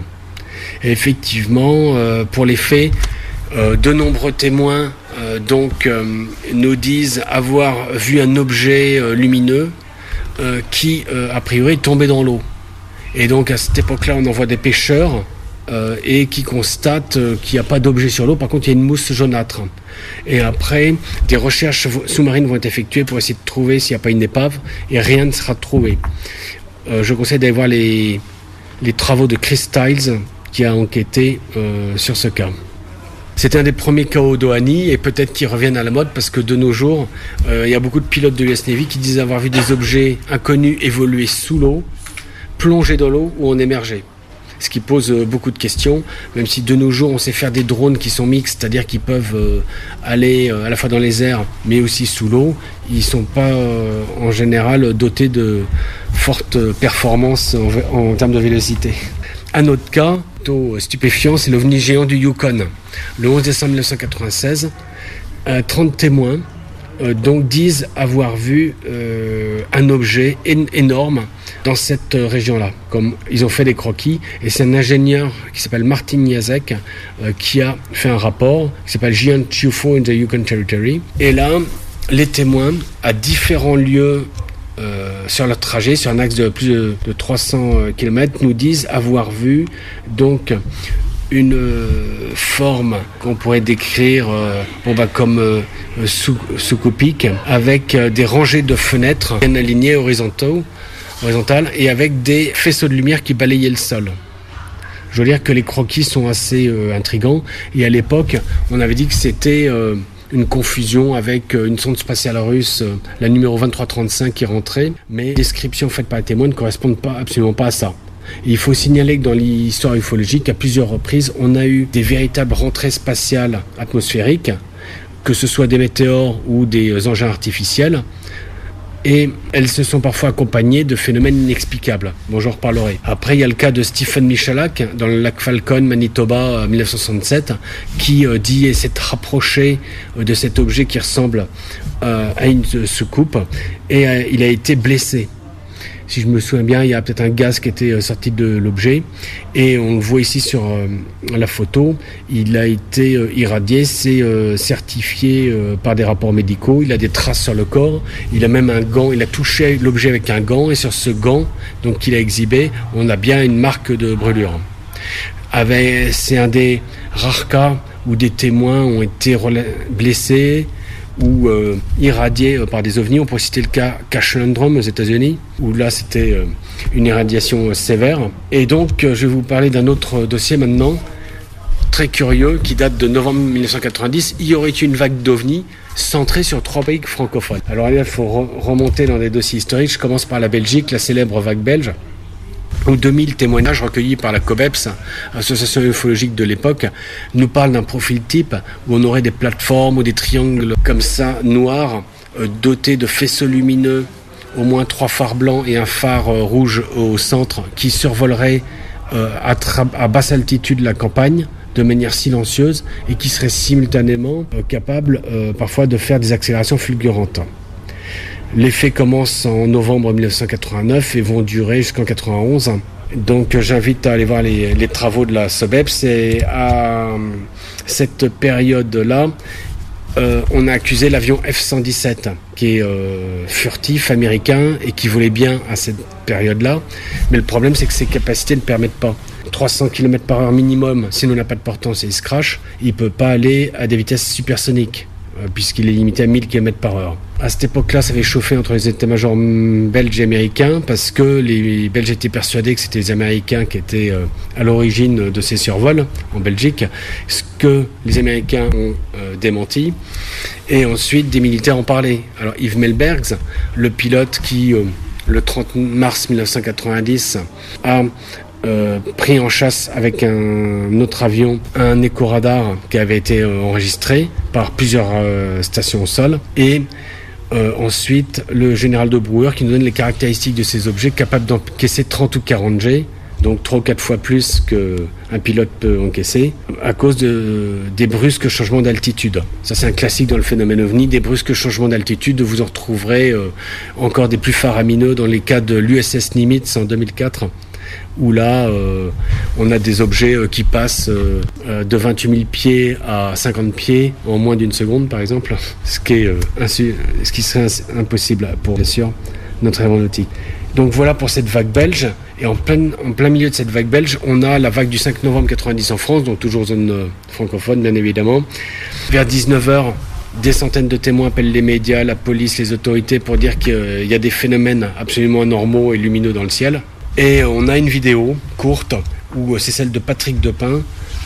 Et effectivement, euh, pour les faits, euh, de nombreux témoins donc nous disent avoir vu un objet lumineux qui, a priori, est tombé dans l'eau. Et donc, à cette époque-là, on envoie des pêcheurs euh, et qui constatent euh, qu'il n'y a pas d'objet sur l'eau. Par contre, il y a une mousse jaunâtre. Et après, des recherches sous-marines vont être effectuées pour essayer de trouver s'il n'y a pas une épave et rien ne sera trouvé. Euh, je conseille d'aller voir les, les travaux de Chris Stiles qui a enquêté sur ce cas. C'était un des premiers chaos d'Ohani et peut-être qu'ils reviennent à la mode parce que de nos jours, il y a beaucoup de pilotes de l'US Navy qui disent avoir vu des objets inconnus évoluer sous l'eau, plonger dans l'eau ou en émerger. Ce qui pose euh, beaucoup de questions, même si de nos jours on sait faire des drones qui sont mixtes, c'est-à-dire qu'ils peuvent euh, aller euh, à la fois dans les airs mais aussi sous l'eau. Ils sont pas en général dotés de fortes performances en, termes de vélocité. Un autre cas, plutôt stupéfiant, c'est l'ovni géant du Yukon. Le 11 décembre 1996, euh, 30 témoins donc disent avoir vu un objet én- énorme dans cette euh, région-là. Comme ils ont fait des croquis, et c'est un ingénieur qui s'appelle Martin Niazek euh, qui a fait un rapport qui s'appelle Giant UFO in the Yukon Territory. Et là, les témoins à différents lieux euh, sur leur trajet, sur un axe de plus de, de 300 km, nous disent avoir vu donc une forme qu'on pourrait décrire euh, bon, bah, comme sous, sous-copique, avec des rangées de fenêtres bien alignées horizontaux, horizontales et avec des faisceaux de lumière qui balayaient le sol. Je veux dire que les croquis sont assez euh, intrigants et à l'époque, on avait dit que c'était euh, une confusion avec euh, une sonde spatiale russe, la numéro 2335 qui rentrait, mais les descriptions faites par les témoins ne correspondent pas, absolument pas à ça. Il faut signaler que dans l'histoire ufologique, à plusieurs reprises, on a eu des véritables rentrées spatiales atmosphériques, que ce soit des météores ou des engins artificiels, et elles se sont parfois accompagnées de phénomènes inexplicables. Bon, j'en reparlerai. Après, il y a le cas de Stephen Michalak dans le lac Falcon, Manitoba, en 1967, qui euh, dit et s'est rapproché euh, de cet objet qui ressemble euh, à une euh, soucoupe, et euh, il a été blessé. Si je me souviens bien, il y a peut-être un gaz qui était euh, sorti de l'objet. Et on le voit ici sur euh, la photo. Il a été euh, irradié, c'est certifié par des rapports médicaux. Il a des traces sur le corps. Il a même un gant. Il a touché l'objet avec un gant. Et sur ce gant, donc qu'il a exhibé, on a bien une marque de brûlure. C'est un des rares cas où des témoins ont été blessés, ou euh, irradiés euh, par des ovnis. On pourrait citer le cas Cashlendrum aux États-Unis, où là c'était euh, une irradiation sévère. Et donc je vais vous parler d'un autre dossier maintenant, très curieux, qui date de novembre 1990. Il y aurait eu une vague d'ovnis centrée sur trois pays francophones. Alors là, il faut remonter dans des dossiers historiques. Je commence par la Belgique, la célèbre vague belge ou 2000 témoignages recueillis par la COBEPS, association ufologique de l'époque, nous parlent d'un profil type où on aurait des plateformes ou des triangles comme ça, noirs, euh, dotés de faisceaux lumineux, au moins trois phares blancs et un phare euh, rouge au centre, qui survoleraient euh, à, basse altitude la campagne de manière silencieuse et qui seraient simultanément capables parfois de faire des accélérations fulgurantes. Les faits commencent en novembre 1989 et vont durer jusqu'en 91. Donc j'invite à aller voir les, travaux de la SOBEPS et à cette période-là, euh, on a accusé l'avion F-117 qui est euh, furtif américain et qui voulait bien à cette période-là. Mais le problème c'est que ses capacités ne permettent pas. 300 km par heure minimum, si on n'a pas de portance et il se crache, il ne peut pas aller à des vitesses supersoniques. Euh, puisqu'il est limité à 1000 km par heure. À cette époque-là, ça avait chauffé entre les états-majors belges et américains parce que les Belges étaient persuadés que c'était les Américains qui étaient euh, à l'origine de ces survols en Belgique, ce que les Américains ont euh, démenti. Et ensuite, des militaires ont parlé. Alors Yves Melbergs, le pilote qui, le 30 mars 1990, a euh, pris en chasse avec un autre avion un éco-radar qui avait été euh, enregistré par plusieurs euh, stations au sol et ensuite le général de Brouwer qui nous donne les caractéristiques de ces objets capables d'encaisser 30 ou 40 G donc 3 ou 4 fois plus qu'un pilote peut encaisser, à cause de, des brusques changements d'altitude. Ça c'est un classique dans le phénomène ovni, des brusques changements d'altitude, vous en retrouverez encore des plus faramineux dans les cas de l'USS Nimitz en 2004, où là, euh, on a des objets euh, qui passent euh, de 28 000 pieds à 50 pieds en moins d'une seconde, par exemple, ce qui, serait impossible pour, bien sûr, notre aéronautique. Donc voilà pour cette vague belge. Et en plein, en plein milieu de cette vague belge, on a la vague du 5 novembre 90 en France, donc toujours zone francophone, bien évidemment. Vers 19h, des centaines de témoins appellent les médias, la police, les autorités pour dire qu'il y a des phénomènes absolument anormaux et lumineux dans le ciel. Et on a une vidéo courte où c'est celle de Patrick Depin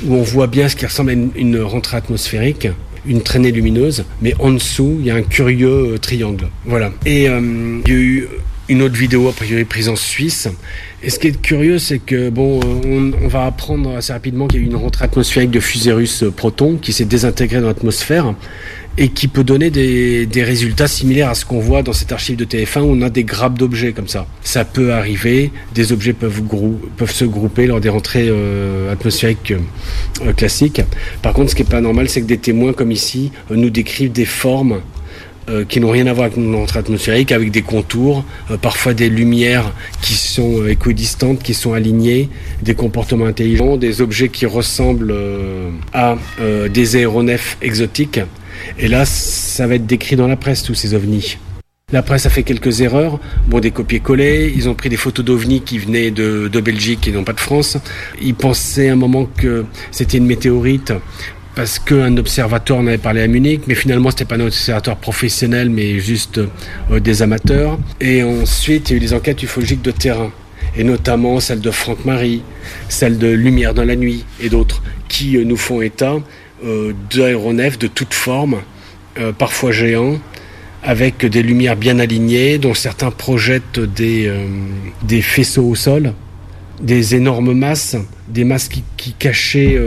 où on voit bien ce qui ressemble à une, rentrée atmosphérique une traînée lumineuse, mais en dessous, il y a un curieux euh, triangle. Voilà. Et euh, il y a eu une autre vidéo, a priori prise en Suisse. Et ce qui est curieux, c'est que, bon, euh, on, va apprendre assez rapidement qu'il y a eu une rentrée atmosphérique de fusée russe Proton qui s'est désintégrée dans l'atmosphère et qui peut donner des, résultats similaires à ce qu'on voit dans cet archive de TF1 où on a des grappes d'objets comme ça. Ça peut arriver, des objets peuvent, se grouper lors des rentrées euh, atmosphériques euh, classiques. Par contre, ce qui n'est pas normal, c'est que des témoins comme ici euh, nous décrivent des formes qui n'ont rien à voir avec une rentrée atmosphérique, avec des contours, parfois des lumières qui sont équidistantes, qui sont alignées, des comportements intelligents, des objets qui ressemblent à des aéronefs exotiques. Et là, ça va être décrit dans la presse, tous ces ovnis. La presse a fait quelques erreurs, bon des copier-coller, ils ont pris des photos d'ovnis qui venaient de, Belgique et non pas de France. Ils pensaient un moment que c'était une météorite parce qu'un observateur en avait parlé à Munich, mais finalement c'était pas un observateur professionnel mais juste euh, des amateurs. Et ensuite il y a eu des enquêtes ufologiques de terrain, et notamment celle de Franck Marie, celle de Lumière dans la nuit et d'autres, qui euh, nous font état d'aéronefs de toutes formes, euh, parfois géants, avec des lumières bien alignées, dont certains projettent des, euh, des faisceaux au sol, des énormes masses, des masses qui, qui cachaient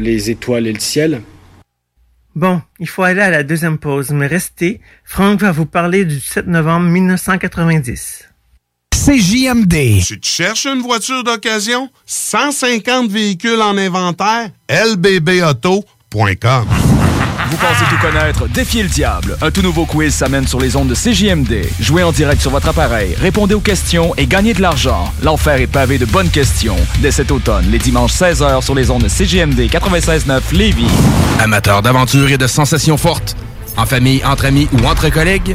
les étoiles et le ciel. Bon, il faut aller à la deuxième pause, mais restez. Franck va vous parler du 7 novembre 1990. CJMD. Tu cherches une voiture d'occasion? 150 véhicules en inventaire? LBB Auto Vous pensez tout connaître? Défiez le diable. Un tout nouveau quiz s'amène sur les ondes de CJMD. Jouez en direct sur votre appareil, répondez aux questions et gagnez de l'argent. L'enfer est pavé de bonnes questions. Dès cet automne, les dimanches 16h sur les ondes de CJMD 96.9 Lévis. Amateurs d'aventure et de sensations fortes, en famille, entre amis ou entre collègues,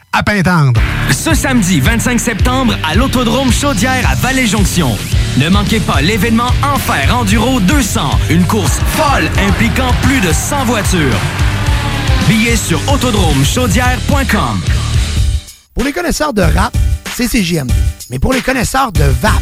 à Pintendre. Ce samedi 25 septembre à l'Autodrome Chaudière à Vallée-Jonction. Ne manquez pas l'événement Enfer Enduro 200, une course folle impliquant plus de 100 voitures. Billets sur autodromechaudière.com. Pour les connaisseurs de rap, c'est CJMD. Mais pour les connaisseurs de VAP,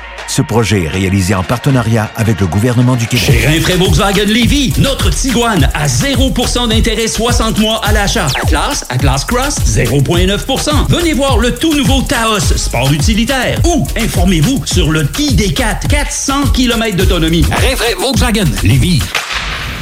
Ce projet est réalisé en partenariat avec le gouvernement du Québec. Chez Rinfraie Volkswagen Lévy, notre Tiguan à 0% d'intérêt 60 mois à l'achat. Atlas, Atlas Cross, 0,9%. Venez voir le tout nouveau Taos, sport utilitaire. Ou informez-vous sur le ID4, 400 km d'autonomie. Rinfraie Volkswagen Lévy.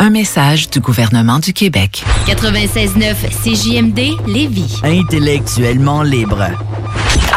Un message du gouvernement du Québec. 96.9 CJMD Lévis. Intellectuellement libre.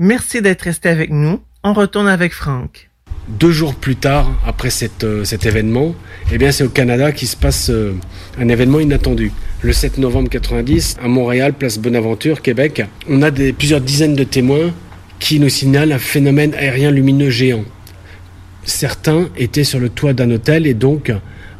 Merci d'être resté avec nous. On retourne avec Franck. Deux jours plus tard, après euh, cet événement, eh bien, c'est au Canada qu'il se passe euh, un événement inattendu. Le 7 novembre 90, à Montréal, place Bonaventure, Québec, on a plusieurs dizaines de témoins qui nous signalent un phénomène aérien lumineux géant. Certains étaient sur le toit d'un hôtel et donc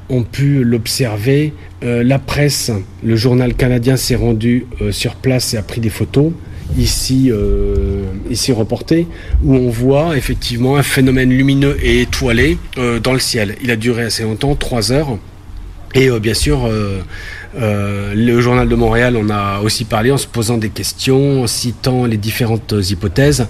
ont pu l'observer. Euh, la presse, le journal canadien s'est rendu sur place et a pris des photos ici, euh, ici reportées, où on voit effectivement un phénomène lumineux et étoilé euh, dans le ciel. Il a duré assez longtemps, trois heures. Et euh, bien sûr, euh, euh, le journal de Montréal en a aussi parlé en se posant des questions, en citant les différentes hypothèses.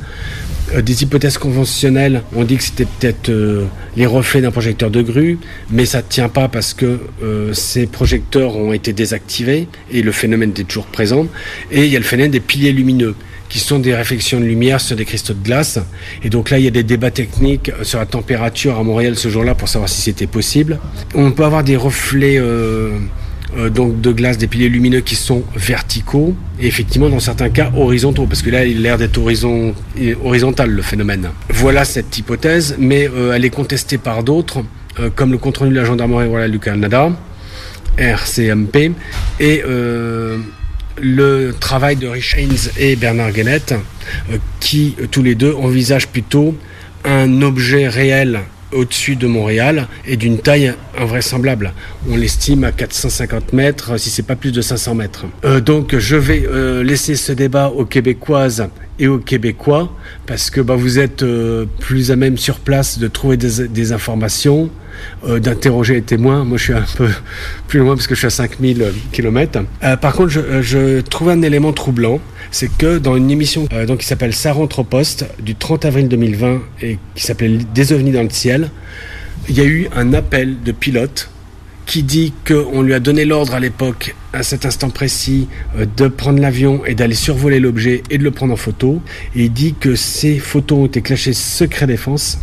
Euh, des hypothèses conventionnelles, on dit que c'était peut-être euh, les reflets d'un projecteur de grue, mais ça ne tient pas parce que euh, ces projecteurs ont été désactivés et le phénomène est toujours présent. Et il y a le phénomène des piliers lumineux qui sont des réflexions de lumière sur des cristaux de glace. Et donc là, il y a des débats techniques sur la température à Montréal ce jour-là pour savoir si c'était possible. On peut avoir des reflets euh, euh, donc de glace, des piliers lumineux qui sont verticaux et effectivement dans certains cas horizontaux parce que là il a l'air d'être horizon, horizontal le phénomène. Voilà cette hypothèse, mais euh, elle est contestée par d'autres euh, comme le compte rendu de la gendarmerie royale du Canada, RCMP, et euh, le travail de Rich Haynes et Bernard Guénette, euh, qui euh, tous les deux envisagent plutôt un objet réel au-dessus de Montréal et d'une taille invraisemblable. On l'estime à 450 mètres, si c'est pas plus de 500 mètres. Euh, donc je vais euh, laisser ce débat aux Québécoises et aux Québécois parce que bah, vous êtes euh, plus à même sur place de trouver des, informations, d'interroger les témoins. Moi je suis un peu plus loin parce que je suis à 5000 km. Par contre je, je trouve un élément troublant, c'est que dans une émission donc, qui s'appelle Ça rentre au poste du 30 avril 2020 et qui s'appelle Des ovnis dans le ciel, il y a eu un appel de pilote qui dit qu'on lui a donné l'ordre à l'époque, à cet instant précis, euh, de prendre l'avion et d'aller survoler l'objet et de le prendre en photo. Et il dit que ces photos ont été clashées secret défense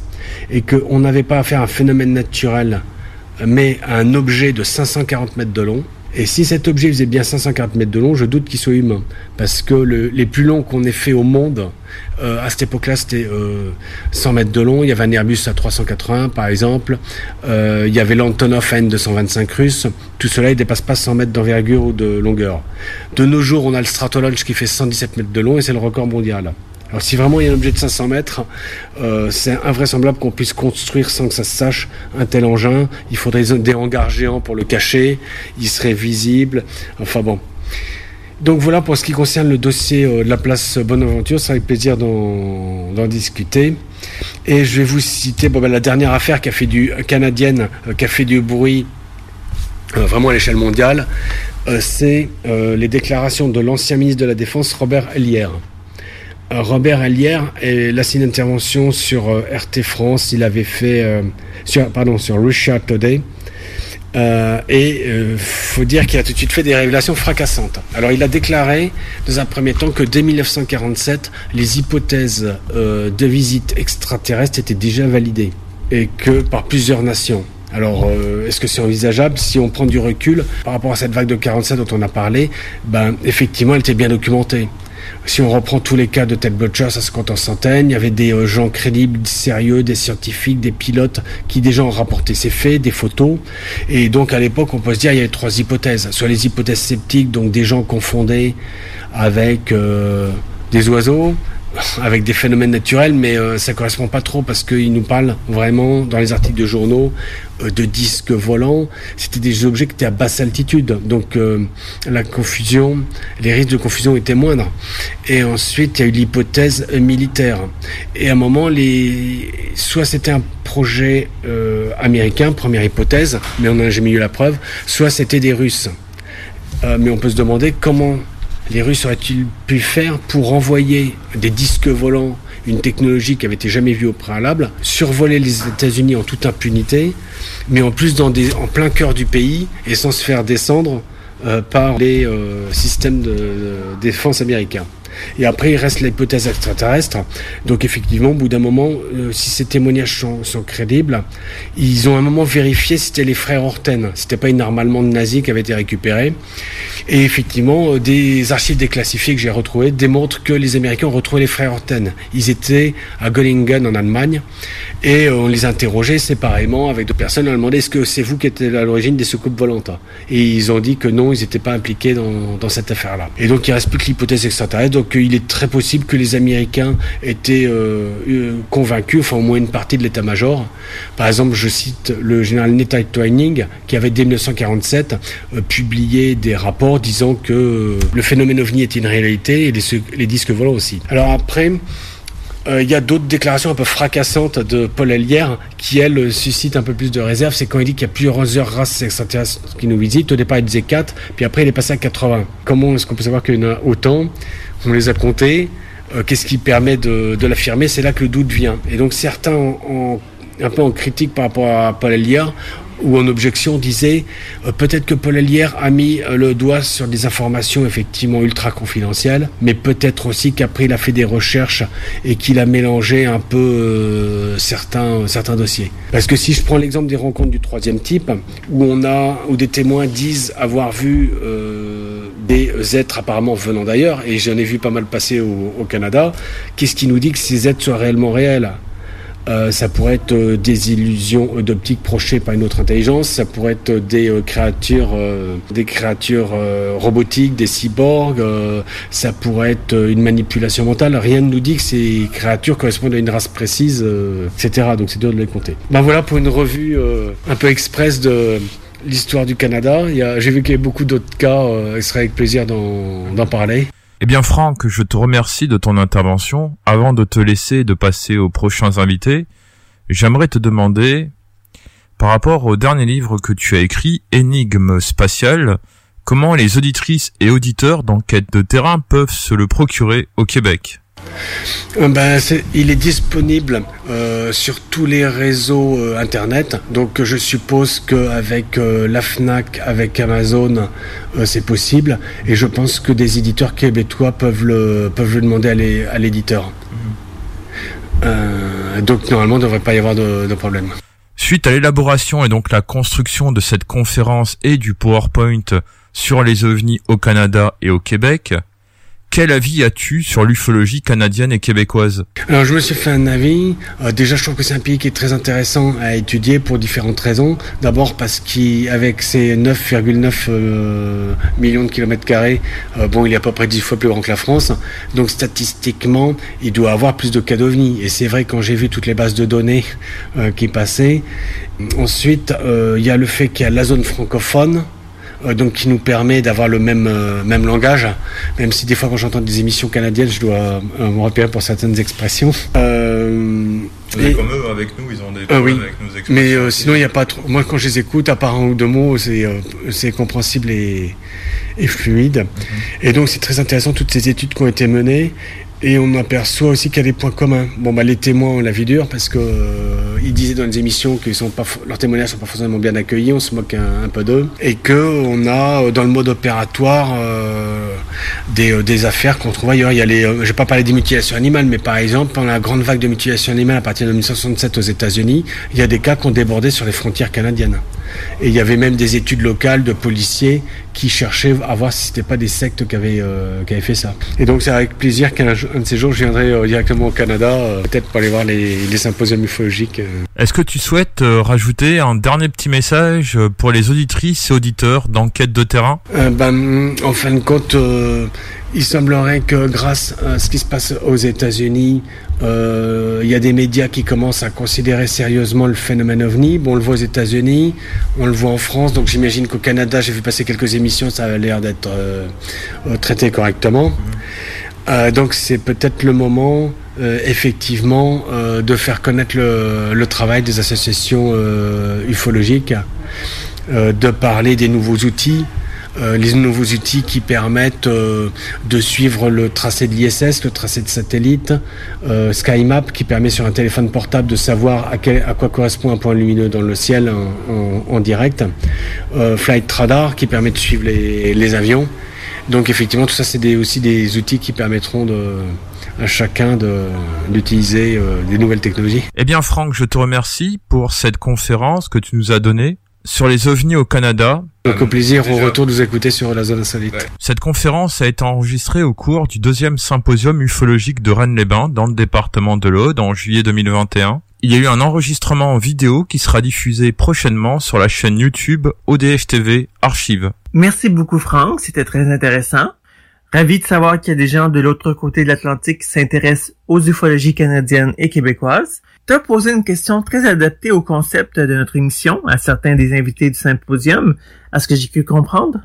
et qu'on n'avait pas affaire à un phénomène naturel, mais à un objet de 540 mètres de long. Et si cet objet faisait bien 540 mètres de long, je doute qu'il soit humain. Parce que le- les plus longs qu'on ait fait au monde, euh, à cette époque-là, c'était euh, 100 mètres de long. Il y avait un Airbus à 380, par exemple. Euh, il y avait l'Antonov N225 russe. Tout cela, ne dépasse pas 100 mètres d'envergure ou de longueur. De nos jours, on a le Stratolaunch qui fait 117 mètres de long et c'est le record mondial. Alors si vraiment il y a un objet de 500 mètres, euh, c'est invraisemblable qu'on puisse construire sans que ça se sache un tel engin. Il faudrait des hangars géants pour le cacher. Il serait visible. Enfin bon. Donc voilà pour ce qui concerne le dossier euh, de la place Bonaventure. C'est avec plaisir d'en discuter. Et je vais vous citer ben, la dernière affaire qui a fait du canadienne, euh, qui a fait du bruit vraiment à l'échelle mondiale. C'est les déclarations de l'ancien ministre de la Défense Robert Hellière. Euh, Robert Hellière, il a signé une intervention sur euh, RT France. Il avait fait euh, sur pardon sur Russia Today. Euh, et faut dire qu'il a tout de suite fait des révélations fracassantes. Alors il a déclaré dans un premier temps que dès 1947, les hypothèses de visite extraterrestre étaient déjà validées et que par plusieurs nations. Alors, est-ce que c'est envisageable Si on prend du recul par rapport à cette vague de 47 dont on a parlé, ben effectivement, elle était bien documentée. Si on reprend tous les cas de Ted Butcher, ça se compte en centaines. Il y avait des euh, gens crédibles, sérieux, des scientifiques, des pilotes qui déjà ont rapporté ces faits, des photos. Et donc à l'époque, on peut se dire il y avait trois hypothèses. Soit les hypothèses sceptiques, donc des gens confondés avec euh, des oiseaux, avec des phénomènes naturels, mais euh, ça correspond pas trop parce qu'ils nous parlent vraiment dans les articles de journaux euh, de disques volants. C'était des objets qui étaient à basse altitude, donc euh, la confusion, les risques de confusion étaient moindres. Et ensuite, il y a eu l'hypothèse militaire. Et à un moment, soit c'était un projet euh, américain, première hypothèse, mais on n'a jamais eu la preuve, soit c'était des Russes. Mais on peut se demander comment les Russes auraient-ils pu faire pour envoyer des disques volants, une technologie qui avait été jamais vue au préalable, survoler les États-Unis en toute impunité, mais en plus en plein cœur du pays et sans se faire descendre euh, par les euh, systèmes de défense américains? Et après, il reste l'hypothèse extraterrestre. Donc, effectivement, au bout d'un moment, euh, si ces témoignages sont, crédibles, ils ont à un moment vérifié si c'était les frères Horten. C'était pas une arme allemande nazie qui avait été récupérée. Et effectivement, euh, des archives déclassifiées que j'ai retrouvées démontrent que les Américains ont retrouvé les frères Horten. Ils étaient à Göllingen en Allemagne et euh, on les interrogeait séparément avec deux personnes. On leur demandait est-ce que c'est vous qui êtes à l'origine des soucoupes volantes? Et ils ont dit que non, ils n'étaient pas impliqués dans, dans cette affaire-là. Et donc il reste plus que l'hypothèse extraterrestre. Donc il est très possible que les Américains étaient euh, euh, convaincus, enfin au moins une partie de l'état-major. Par exemple, je cite le général Neta Twining qui avait dès 1947 euh, publié des rapports disant que le phénomène ovni était une réalité et les, disques volants aussi. Alors après. Il y a d'autres déclarations un peu fracassantes de Paul Ellière qui, elle, euh, suscitent un peu plus de réserve. C'est quand il dit qu'il y a plusieurs races extraterrestres qui nous visitent. Au départ, il disait 4, puis après, il est passé à 80. Comment est-ce qu'on peut savoir qu'il y en a autant? On les a comptés. Euh, Qu'est-ce qui permet de, l'affirmer? C'est là que le doute vient. Et donc, certains, en, un peu en critique par rapport à Paul Ellière, ou en objection disait euh, peut-être que Paul Ellière a mis euh, le doigt sur des informations effectivement ultra confidentielles, mais peut-être aussi qu'après il a fait des recherches et qu'il a mélangé un peu euh, certains, dossiers. Parce que si je prends l'exemple des rencontres du troisième type, où on a où des témoins disent avoir vu des êtres apparemment venant d'ailleurs, et j'en ai vu pas mal passer au, au Canada, qu'est-ce qui nous dit que ces êtres soient réellement réels? Euh, ça pourrait être euh, des illusions euh, d'optique projetées par une autre intelligence, ça pourrait être des euh, créatures, euh, des créatures euh, robotiques, des cyborgs, euh, ça pourrait être euh, une manipulation mentale. Rien ne nous dit que ces créatures correspondent à une race précise, euh, etc. Donc c'est dur de les compter. Ben voilà pour une revue euh, un peu express de l'histoire du Canada. J'ai vu qu'il y avait beaucoup d'autres cas. euh, il serait avec plaisir d'en parler. Eh bien Franck, je te remercie de ton intervention. Avant de te laisser de passer aux prochains invités, j'aimerais te demander, par rapport au dernier livre que tu as écrit, Énigme spatiale, comment les auditrices et auditeurs d'enquête de terrain peuvent se le procurer au Québec? Ben, c'est- il est disponible euh, sur tous les réseaux euh, internet. Donc je suppose qu'avec euh, la FNAC, avec Amazon, euh, c'est possible. Et je pense que des éditeurs québécois peuvent le, peuvent le demander à l'é- à l'éditeur. Euh, donc normalement, il ne devrait pas y avoir de, de problème. Suite à l'élaboration et donc la construction de cette conférence et du PowerPoint sur les ovnis au Canada et au Québec, quel avis as-tu sur l'ufologie canadienne et québécoise? Alors je me suis fait un avis. Euh, déjà, je trouve que c'est un pays qui est très intéressant à étudier pour différentes raisons. D'abord parce qu'avec ses 9,9 euh, millions de kilomètres carrés, euh, bon, il est à peu près 10 fois plus grand que la France. Donc statistiquement, il doit avoir plus de cas d'OVNI. Et c'est vrai quand j'ai vu toutes les bases de données qui passaient. Ensuite, il y a le fait qu'il y a la zone francophone donc qui nous permet d'avoir le même, euh, même langage, même si des fois quand j'entends des émissions canadiennes, je dois euh, me repérer pour certaines expressions. Euh, et- Comme eux, avec nous, ils ont des ah oui, problèmes avec nos expressions. mais euh, sinon il n'y a pas trop. Moi quand je les écoute, à part un ou deux mots, c'est euh, c'est compréhensible et, et fluide. Et donc c'est très intéressant toutes ces études qui ont été menées. Et on aperçoit aussi qu'il y a des points communs. Bon, bah, les témoins ont la vie dure parce que euh, disaient dans les émissions que leurs témoignages sont pas forcément bien accueillis, on se moque un, peu d'eux, et que on a euh, dans le mode opératoire euh, des, affaires qu'on trouve ailleurs. Il y a les, pas parlé des mutilations animales, mais par exemple pendant la grande vague de mutilations animales à partir de 1967 aux États-Unis, il y a des cas qui ont débordé sur les frontières canadiennes. Et il y avait même des études locales de policiers qui cherchaient à voir si c'était pas des sectes qui avaient, euh, qui avaient fait ça. Et donc c'est avec plaisir qu'un un de ces jours je viendrai euh, directement au Canada, euh, peut-être pour aller voir les, les symposiums ufologiques. Est-ce que tu souhaites rajouter un dernier petit message pour les auditrices et auditeurs d'enquête de terrain? Ben, en fin de compte, Il semblerait que grâce à ce qui se passe aux États-Unis, euh, il y a des médias qui commencent à considérer sérieusement le phénomène ovni. Bon, on le voit aux États-Unis, on le voit en France, donc j'imagine qu'au Canada, j'ai vu passer quelques émissions, ça a l'air d'être euh, euh, traité correctement. Euh, donc c'est peut-être le moment, euh, effectivement, euh, de faire connaître le, travail des associations euh, ufologiques, euh, de parler des nouveaux outils, euh, les nouveaux outils qui permettent euh, de suivre le tracé de l'ISS, le tracé de satellite, euh, SkyMap qui permet sur un téléphone portable de savoir à, quoi correspond un point lumineux dans le ciel en, direct, euh, Flight Radar qui permet de suivre les, avions. Donc effectivement, tout ça, c'est aussi des outils qui permettront de, à chacun d'utiliser euh, des nouvelles technologies. Eh bien, Franck, je te remercie pour cette conférence que tu nous as donnée sur les ovnis au Canada. Donc au plaisir, au retour de vous écouter sur la zone insolite. Cette conférence a été enregistrée au cours du deuxième symposium ufologique de Rennes-les-Bains dans le département de l'Aude en juillet 2021. Il y a eu un enregistrement en vidéo qui sera diffusé prochainement sur la chaîne YouTube ODF TV Archive. Merci beaucoup, Franck. C'était très intéressant. Ravi de savoir qu'il y a des gens de l'autre côté de l'Atlantique qui s'intéressent aux ufologies canadiennes et québécoises. As posé une question très adaptée au concept de notre émission à certains des invités du symposium. À ce que j'ai pu comprendre?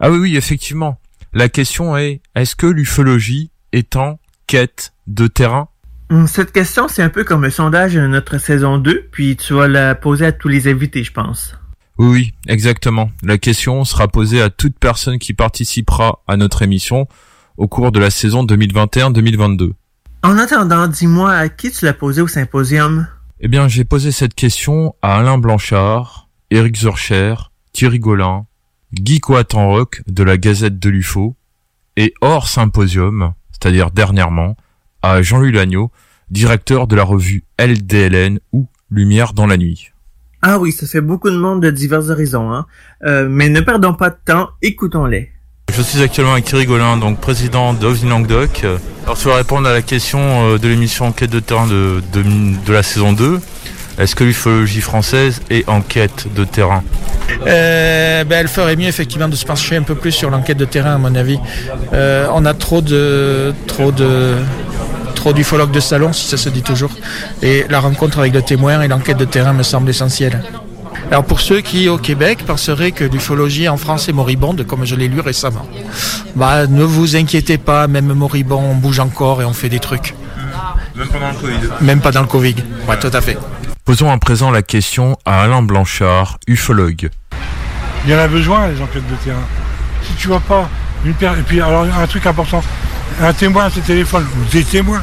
Ah oui, oui, effectivement. La question est, est-ce que l'ufologie est en quête de terrain? Hum, Cette question, c'est un peu comme le sondage de notre saison 2, puis tu vas la poser à tous les invités, je pense. Oui, oui, exactement. La question sera posée à toute personne qui participera à notre émission au cours de la saison 2021-2022. En attendant, dis-moi à qui tu l'as posé au symposium? Eh bien, j'ai posé cette question à Alain Blanchard, Éric Zurcher, Thierry Golin, Guy Coatanroc de la Gazette de l'UFO, et hors symposium, c'est-à-dire dernièrement, à Jean-Louis Lagneau, directeur de la revue LDLN ou Lumière dans la nuit. Ah oui, ça fait beaucoup de monde de divers horizons, hein. Euh, mais ne perdons pas de temps, écoutons-les. Je suis actuellement avec Thierry Golin, donc président d'OVNI Languedoc. Alors tu vas répondre à la question euh, de l'émission Enquête de terrain de, la saison 2. Est-ce que l'ufologie française est en quête de terrain? Euh, ben, elle ferait mieux effectivement de se pencher un peu plus sur l'enquête de terrain à mon avis. Euh, on a trop de trop de trop d'ufologues de salon si ça se dit toujours. Et la rencontre avec le témoin et l'enquête de terrain me semble essentielle. Alors pour ceux qui au Québec penseraient que l'ufologie en France est moribonde, comme je l'ai lu récemment, bah ne vous inquiétez pas, même moribond, on bouge encore et on fait des trucs. Même pendant le Covid. Même pas dans le Covid. Ouais, tout à fait. Posons à présent la question à Alain Blanchard, ufologue. Il y en a besoin, les enquêtes de terrain. Si tu vois pas une per- Et puis, alors, un truc important, un témoin te téléphone, ou des témoins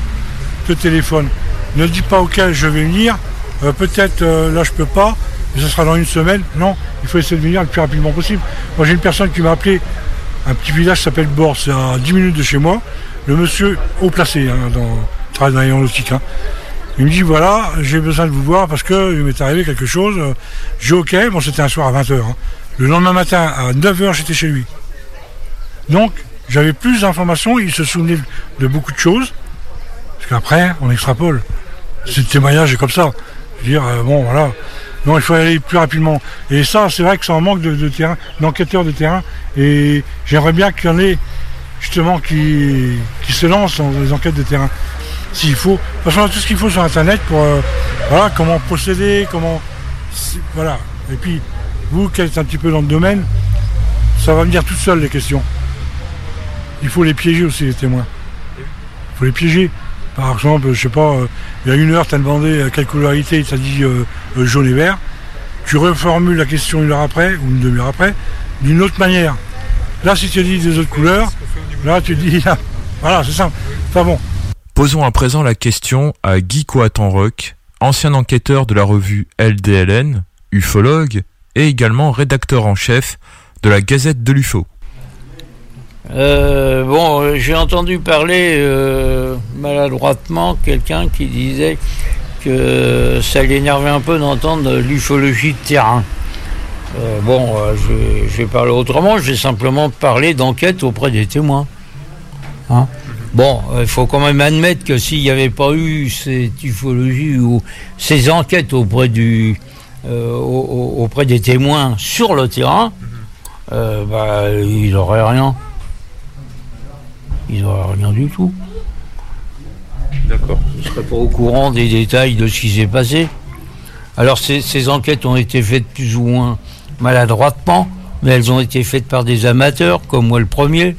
te téléphonent. Ne dis pas auquel je vais venir, euh, peut-être euh, là je peux pas, mais ce sera dans une semaine. Non, il faut essayer de venir le plus rapidement possible. Moi j'ai une personne qui m'a appelé, un petit village s'appelle Bord, c'est à 10 minutes de chez moi. Le monsieur haut placé, hein, dans, travaille dans l'aéronautique. hein. Il me dit voilà, j'ai besoin de vous voir parce que il m'est arrivé quelque chose. J'ai ok, bon c'était un soir à 20h. Le lendemain matin à 9h j'étais chez lui. Donc j'avais plus d'informations, il se souvenait de beaucoup de choses. Parce qu'après, on extrapole. Ce témoignage est comme ça. Je veux dire, euh, bon voilà. Non, il faut aller plus rapidement. Et ça, c'est vrai que ça en manque de, terrain, d'enquêteurs de terrain. Et j'aimerais bien qu'il y en ait justement qui, se lancent dans les enquêtes de terrain. S'il faut. Parce qu'on a tout ce qu'il faut sur Internet pour euh, voilà, comment procéder, comment. Voilà. Et puis, vous qui êtes un petit peu dans le domaine, ça va venir tout seul les questions. Il faut les piéger aussi, les témoins. Il faut les piéger. Par exemple, je sais pas, euh, il y a une heure, tu as demandé à quelle couleur il t'a dit euh, euh, jaune et vert. Tu reformules la question une heure après, ou une demi-heure après, d'une autre manière. Là, si tu dis des autres couleurs, là, tu dis, là, voilà, c'est simple. Enfin bon, Posons à présent la question à Guy Coatanroc, ancien enquêteur de la revue LDLN, ufologue, et également rédacteur en chef de la Gazette de l'UFO. Euh, bon, euh, j'ai entendu parler euh, maladroitement quelqu'un qui disait que ça l'énervait un peu d'entendre l'ufologie de terrain. Euh, bon, vais parler autrement, je vais simplement parler d'enquête auprès des témoins. Hein? Bon, il faut quand même admettre que s'il n'y avait pas eu cette ufologie ou ces enquêtes auprès, du, au- au- auprès des témoins sur le terrain, bah, il n'aurait rien. Ils n'auraient rien du tout. D'accord. Ils ne seraient pas au courant des détails de ce qui s'est passé. Alors ces, ces enquêtes ont été faites plus ou moins maladroitement, mais elles ont été faites par des amateurs, comme moi le premier.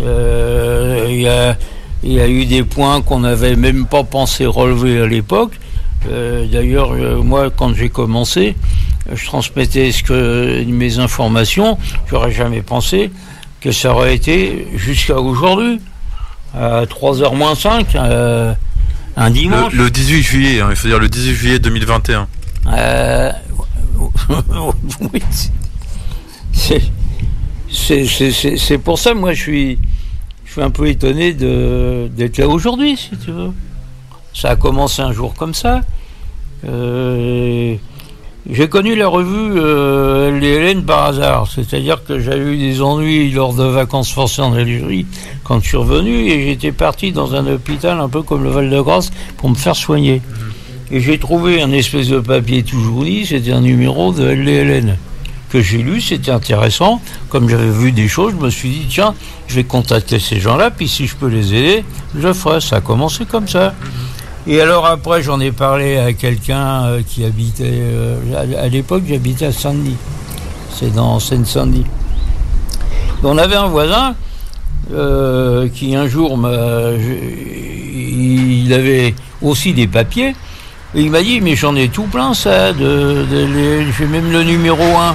Euh, Il y, a, il y a eu des points qu'on n'avait même pas pensé relever à l'époque. Euh, D'ailleurs, euh, moi, quand j'ai commencé, je transmettais ce que, mes informations. J'aurais jamais pensé que ça aurait été jusqu'à aujourd'hui, à 3h moins 5, euh, un dimanche. Le, le 18 juillet, hein, il faut dire le 18 juillet 2021. Euh, oui, c'est- pour ça, moi, je suis, je suis un peu étonné d'être là aujourd'hui, si tu veux. Ça a commencé un jour comme ça. Euh, J'ai connu la revue euh, Les Hélènes par hasard, c'est-à-dire que j'avais eu des ennuis lors de vacances forcées en Algérie quand je suis revenu et j'étais parti dans un hôpital un peu comme le Val-de-Grâce pour me faire soigner. Et j'ai trouvé un espèce de papier tout jauni, c'était un numéro de LDLN que j'ai lu, c'était intéressant. Comme j'avais vu des choses, je me suis dit, tiens, je vais contacter ces gens-là, puis si je peux les aider, je le ferai. Ça a commencé comme ça. Et alors après, j'en ai parlé à quelqu'un euh, qui habitait, euh, à, l'époque, j'habitais à Saint-Denis. C'est dans Seine-Saint-Denis. On avait un voisin euh, qui un jour, il avait aussi des papiers. Et il m'a dit, mais j'en ai tout plein, ça, j'ai même le numéro 1.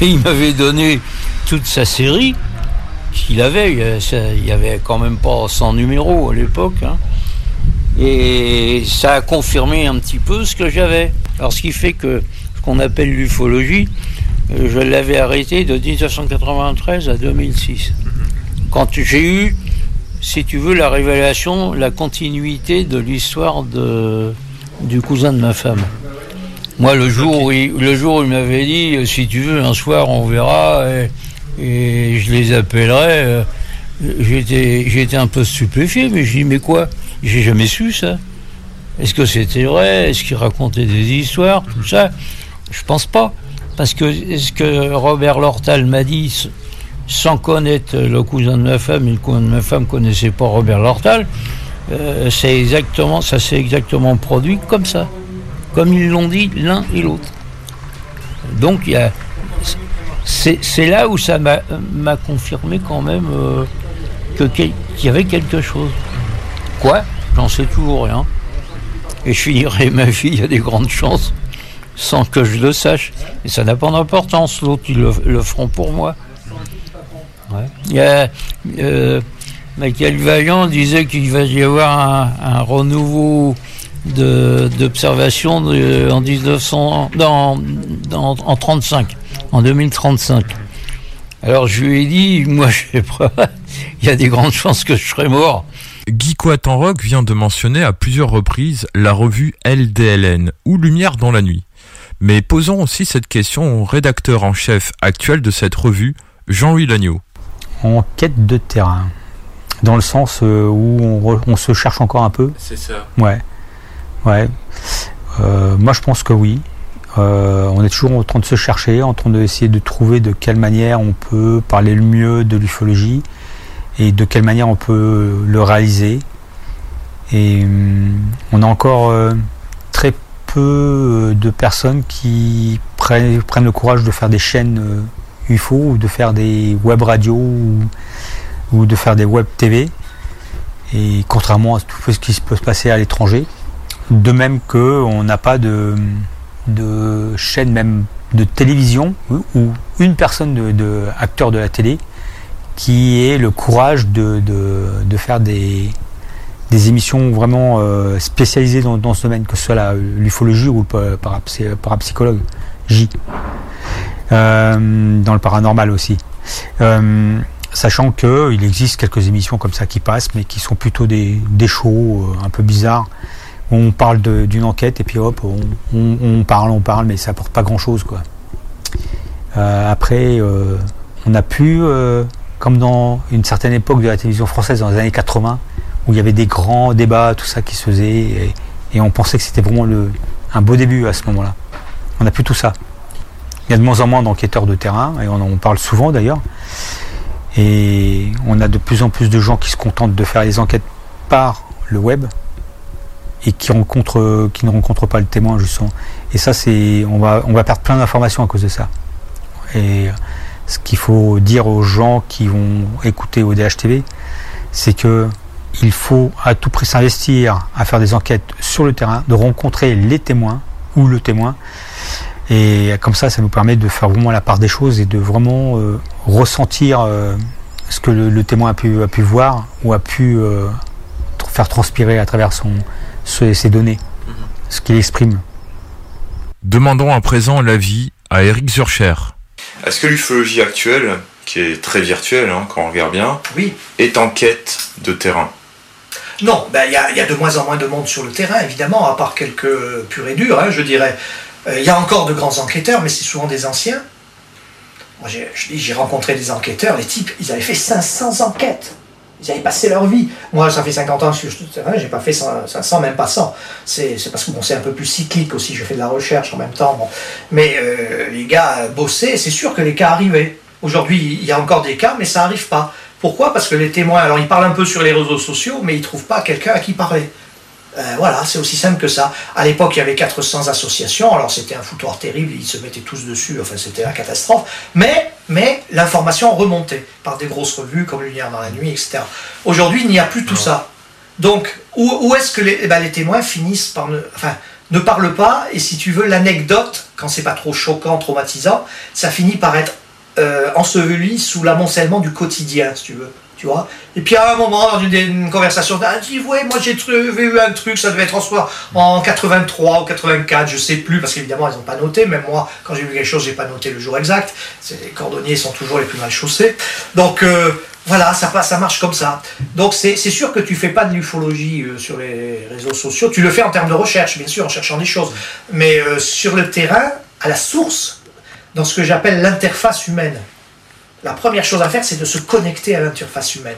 Et il m'avait donné toute sa série qu'il avait. Il y avait quand même pas 100 numéros à l'époque. hein. Et ça a confirmé un petit peu ce que j'avais. Alors, ce qui fait que ce qu'on appelle l'ufologie, euh, je l'avais arrêté de 1993 à 2006. Quand j'ai eu, si tu veux, la révélation, la continuité de l'histoire de, du cousin de ma femme. Moi, le jour, où il, le jour où il m'avait dit, euh, si tu veux, un soir, on verra, et, et je les appellerai, euh, j'étais j'étais un peu stupéfié, mais je dis, mais quoi? J'ai jamais su ça. Est-ce que c'était vrai? Est-ce qu'il racontait des histoires? Tout ça? Je pense pas. Parce que ce que Robert Lortal m'a dit, sans connaître le cousin de ma femme, et le cousin de ma femme connaissait pas Robert Lortal, euh, exactement, ça s'est exactement produit comme ça. Comme ils l'ont dit l'un et l'autre. Donc c'est là où ça m'a confirmé quand même euh, qu'il y avait quelque chose. Quoi? J'en sais toujours rien. Et je finirai ma vie, il y a des grandes chances, sans que je le sache. Et ça n'a pas d'importance, l'autre, ils le, feront pour moi. Euh, Michael Vaillant disait qu'il va y avoir un, renouveau d'observation en 1900, dans, dans- en 35, en 2035. Alors je lui ai dit, moi je sais pas, il y a des grandes chances que je serai mort. Guy Coatanrock vient de mentionner à plusieurs reprises la revue LDLN, ou Lumière dans la nuit. Mais posons aussi cette question au rédacteur en chef actuel de cette revue, Jean-Louis Lagneau. en quête de terrain. Dans le sens euh, où on, re- on se cherche encore un peu. C'est ça. Ouais. Ouais. Euh, moi, je pense que oui. Euh, on est toujours en train de se chercher, en train d'essayer de trouver de quelle manière on peut parler le mieux de l'ufologie et de quelle manière on peut le réaliser. Et hum, on a encore euh, très peu euh, de personnes qui prennent, le courage de faire des chaînes euh, UFO ou de faire des web radios ou, de faire des web TV. Et contrairement à tout ce qui peut se passer à l'étranger, de même que on n'a pas de, chaîne même de télévision ou, ou une personne de, de acteur de la télé qui ait le courage de, de, de faire des, des émissions vraiment euh, spécialisées dans, dans ce domaine, que ce soit l'ufologie ou le pa- parapsy- parapsychologue J. Euh, dans le paranormal aussi. Euh, sachant que il existe quelques émissions comme ça qui passent, mais qui sont plutôt des, des shows euh, un peu bizarres. où On parle d'une enquête et puis hop, on, parle, on parle, mais ça apporte pas grand chose quoi. Après, on a pu, comme dans une certaine époque de la télévision française, dans les années 80, où il y avait des grands débats, tout ça qui se faisait, et, on pensait que c'était vraiment le, un beau début à ce moment-là. On a plus tout ça. Il y a de moins en moins d'enquêteurs de terrain, et on en parle souvent d'ailleurs. Et on a de plus en plus de gens qui se contentent de faire les enquêtes par le web et qui, rencontrent, qui ne rencontrent pas le témoin justement. Et ça, c'est, on va, on va perdre plein d'informations à cause de ça. Ce qu'il faut dire aux gens qui vont écouter ODH TV, c'est que il faut à tout prix s'investir à faire des enquêtes sur le terrain, de rencontrer les témoins ou le témoin. Et comme ça, ça nous permet de faire vraiment la part des choses et de vraiment euh, ressentir euh, ce que le, le témoin a pu, a pu voir ou a pu euh, tr- faire transpirer à travers son, ce- ses données, ce qu'il exprime. Demandons à présent l'avis à Eric Zurcher. Est-ce que l'ufologie actuelle, qui est très virtuelle hein, quand on regarde bien, Oui. est en quête de terrain? Non, ben, il y, a, il y a de moins en moins de monde sur le terrain, évidemment, à part quelques purs et durs, hein, je dirais. Euh, Il y a encore de grands enquêteurs, mais c'est souvent des anciens. Moi, j'ai- je dis, j'ai rencontré des enquêteurs, les types, ils avaient fait 500 enquêtes. Ils avaient passé leur vie. Moi, ça fait 50 ans que je suis terrain, j'ai pas fait 100, 500, même pas 100. C'est parce que bon, c'est un peu plus cyclique aussi, je fais de la recherche en même temps. Mais euh, les gars bossaient, c'est sûr que les cas arrivaient. Aujourd'hui, il y a encore des cas, mais ça arrive pas. Pourquoi? Parce que les témoins, alors ils parlent un peu sur les réseaux sociaux, mais ils trouvent pas quelqu'un à qui parler. Euh, voilà, c'est aussi simple que ça. À l'époque, il y avait 400 associations, alors c'était un foutoir terrible, ils se mettaient tous dessus, enfin c'était la catastrophe. Mais, mais l'information remontait par des grosses revues comme Lumière dans la nuit, etc. Aujourd'hui, il n'y a plus tout ça. Donc, où, où est-ce que les, eh ben, les témoins finissent par ne, enfin, ne parlent pas, et si tu veux, l'anecdote, quand c'est pas trop choquant, traumatisant, ça finit par être euh, enseveli sous l'amoncellement du quotidien, si tu veux. Tu vois Et puis à un moment, dans une, une conversation, ah, dit Ouais, moi j'ai vu un truc, ça devait être en, soi en 83 ou 84, je sais plus, parce qu'évidemment, ils n'ont pas noté. Même moi, quand j'ai vu quelque chose, j'ai pas noté le jour exact. Les cordonniers sont toujours les plus mal chaussés. Donc euh, voilà, ça, ça marche comme ça. Donc c'est sûr que tu fais pas de l'ufologie euh, sur les réseaux sociaux. Tu le fais en termes de recherche, bien sûr, en cherchant des choses. Mais euh, sur le terrain, à la source, dans ce que j'appelle l'interface humaine. La première chose à faire, c'est de se connecter à l'interface humaine.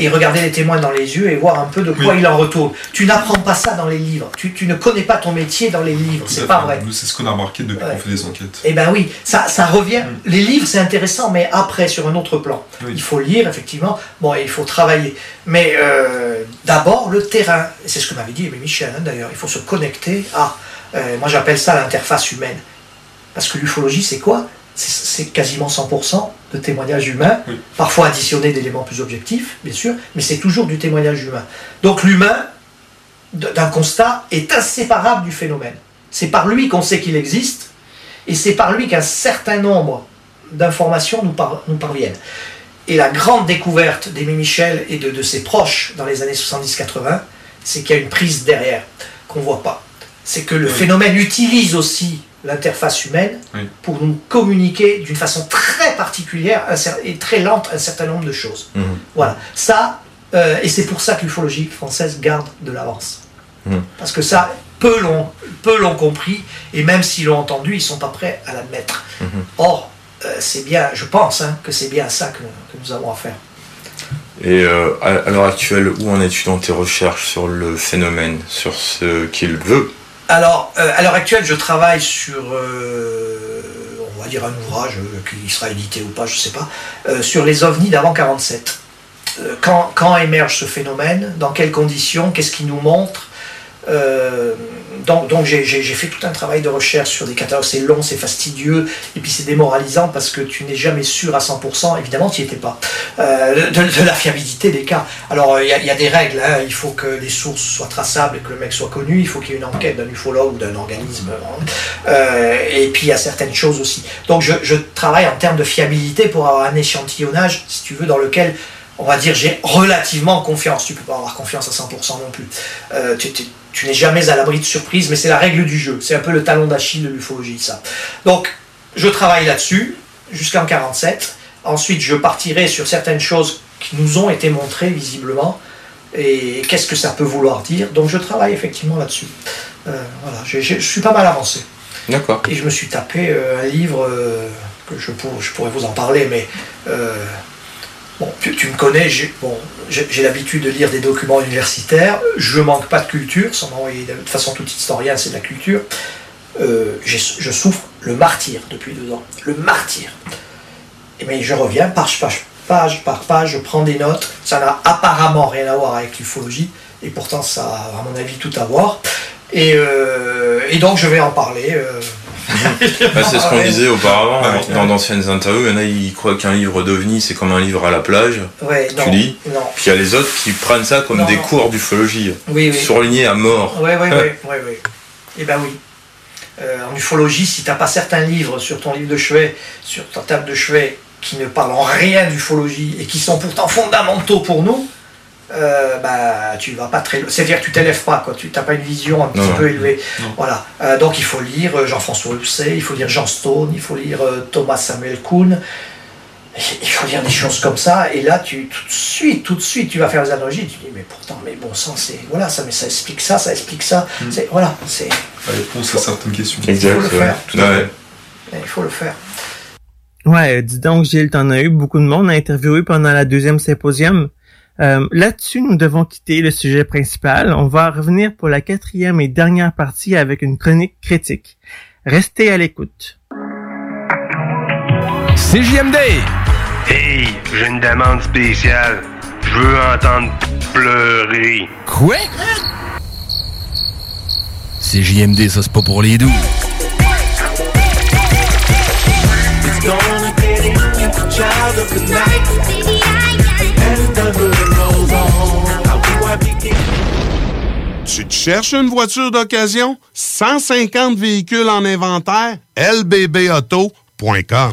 Et regarder les témoins dans les yeux et voir un peu de quoi Oui. il en retourne. Tu n'apprends pas ça dans les livres. Tu, tu ne connais pas ton métier dans les livres. C'est pas vrai. Nous, c'est ce qu'on a remarqué depuis qu'on fait des enquêtes. Eh ben oui, ça, ça revient. Mm. Les livres, c'est intéressant, mais après, sur un autre plan. Il faut lire, effectivement. Bon, et il faut travailler. Mais euh, d'abord, le terrain. C'est ce que m'avait dit Michel, hein, d'ailleurs. Il faut se connecter à. euh, moi, j'appelle ça l'interface humaine. Parce que l'ufologie, c'est quoi? C'est- quasiment 100% de témoignages humains, parfois additionné d'éléments plus objectifs, bien sûr, mais c'est toujours du témoignage humain. Donc l'humain, d'un constat, est inséparable du phénomène. C'est par lui qu'on sait qu'il existe, et c'est par lui qu'un certain nombre d'informations nous, par- nous parviennent. Et la grande découverte d'Aimé Michel et de, de ses proches dans les années 70-80, c'est qu'il y a une prise derrière qu'on ne voit pas. C'est que le phénomène utilise aussi l'interface humaine pour nous communiquer d'une façon très particulière et très lente un certain nombre de choses. Voilà. Ça, euh, et c'est pour ça que l'ufologie française garde de l'avance. Parce que ça, peu l'ont, peu l'ont compris, et même s'ils l'ont entendu, ils sont pas prêts à l'admettre. Or, euh, c'est bien, je pense hein, que c'est bien à ça que, que nous avons affaire. Et euh, à, à l'heure actuelle, où en es-tu dans tes recherches sur le phénomène, sur ce qu'il veut Alors, euh, à l'heure actuelle, je travaille sur, euh, on va dire un ouvrage euh, qui sera édité ou pas, je sais pas, sur les ovnis d'avant 47. Euh, quand, quand émerge ce phénomène Dans quelles conditions Qu'est-ce qui nous montre Euh, donc, j'ai fait tout un travail de recherche sur des catalogues, c'est long, c'est fastidieux, et puis c'est démoralisant parce que tu n'es jamais sûr à 100%, évidemment tu n'y étais pas, euh, de, la fiabilité des cas. Alors euh, il y, a- il y a des règles, hein, il faut que les sources soient traçables et que le mec soit connu, il faut qu'il y ait une enquête d'un ufologue ou d'un organisme, euh, et puis il y a certaines choses aussi. Donc je, travaille en termes de fiabilité pour avoir un échantillonnage, si tu veux, dans lequel on va dire j'ai relativement confiance. Tu peux pas avoir confiance à 100% non plus. Euh, tu n'es jamais à l'abri de surprise, mais c'est la règle du jeu. C'est un peu le talon d'Achille de l'ufologie, ça. Donc, je travaille là-dessus jusqu'en 47. Ensuite, je partirai sur certaines choses qui nous ont été montrées visiblement. Et qu'est-ce que ça peut vouloir dire? Donc, je travaille effectivement là-dessus. Euh, voilà, je suis pas mal avancé. D'accord. Et je me suis tapé euh, un livre euh, que je, pour- je pourrais vous en parler, mais bon, tu, me connais, j'ai l'habitude de lire des documents universitaires, je manque pas de culture, sans de toute façon tout historien c'est de la culture. Euh, je souffre le martyr depuis deux ans, le martyr. Et bien, je reviens page, page, page par page, je prends des notes. Ça n'a apparemment rien à voir avec l'ufologie, et pourtant ça a, à mon avis, tout à voir. Et, euh, donc, je vais en parler. euh, Bah, c'est ce qu'on disait auparavant, Ouais, dans d'anciennes interviews, il y en a qui croient qu'un livre d'OVNI c'est comme un livre à la plage, Ouais, non, tu lis, non. puis il y a les autres qui prennent ça comme Non, des non. cours d'ufologie, Oui, oui. surlignés à mort. Oui, oui, oui, oui, oui. Eh ben oui. Euh, en ufologie, si tu n'as pas certains livres sur ton livre de chevet, sur ta table de chevet, qui ne parlent en rien d'ufologie et qui sont pourtant fondamentaux pour nous, euh, bah, tu vas pas très loin. C'est-à-dire que tu t'élèves pas, quoi. tu n'as pas une vision un petit Non, peu non. élevée. Voilà. Euh, donc il faut lire euh, Jean-François Housset, il faut lire Jean Stone, il faut lire euh, Thomas Samuel Kuhn. Il faut lire des choses comme ça, et là, tu, tout de suite, tout de suite, tu vas faire les analogies, tu dis, mais pourtant, mais bon sang, c'est, voilà, ça, mais ça explique ça, ça explique ça, c'est, voilà, c'est, La réponse à certaines questions. il faut le faire, tout à fait. il faut le faire. Ouais, dis donc, Gilles, t'en as eu beaucoup de monde à interviewer pendant la deuxième symposium. Euh, Là-dessus, nous devons quitter le sujet principal. On va revenir pour la quatrième et dernière partie avec une chronique critique. Restez à l'écoute. CJMD! Hey, j'ai une demande spéciale. Je veux entendre pleurer. Quoi? CJMD, ça c'est pas pour les doux. It's gonna get Tu te cherches une voiture d'occasion? 150 véhicules en inventaire? lbbauto.com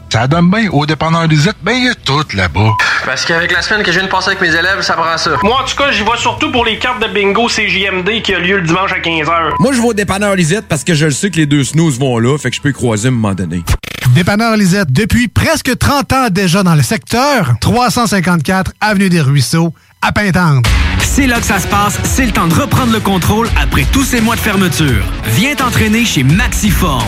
Ça donne bien au dépanneur Lisette, ben il y a tout là-bas. Parce qu'avec la semaine que je viens de passer avec mes élèves, ça prend ça. Moi, en tout cas, j'y vais surtout pour les cartes de bingo CJMD qui a lieu le dimanche à 15h. Moi, je vais au dépanneur Lisette parce que je le sais que les deux snooze vont là, fait que je peux y croiser à un moment donné. Dépanneur Lisette, depuis presque 30 ans déjà dans le secteur, 354 Avenue des Ruisseaux, à Pintante. C'est là que ça se passe, c'est le temps de reprendre le contrôle après tous ces mois de fermeture. Viens t'entraîner chez Maxiform.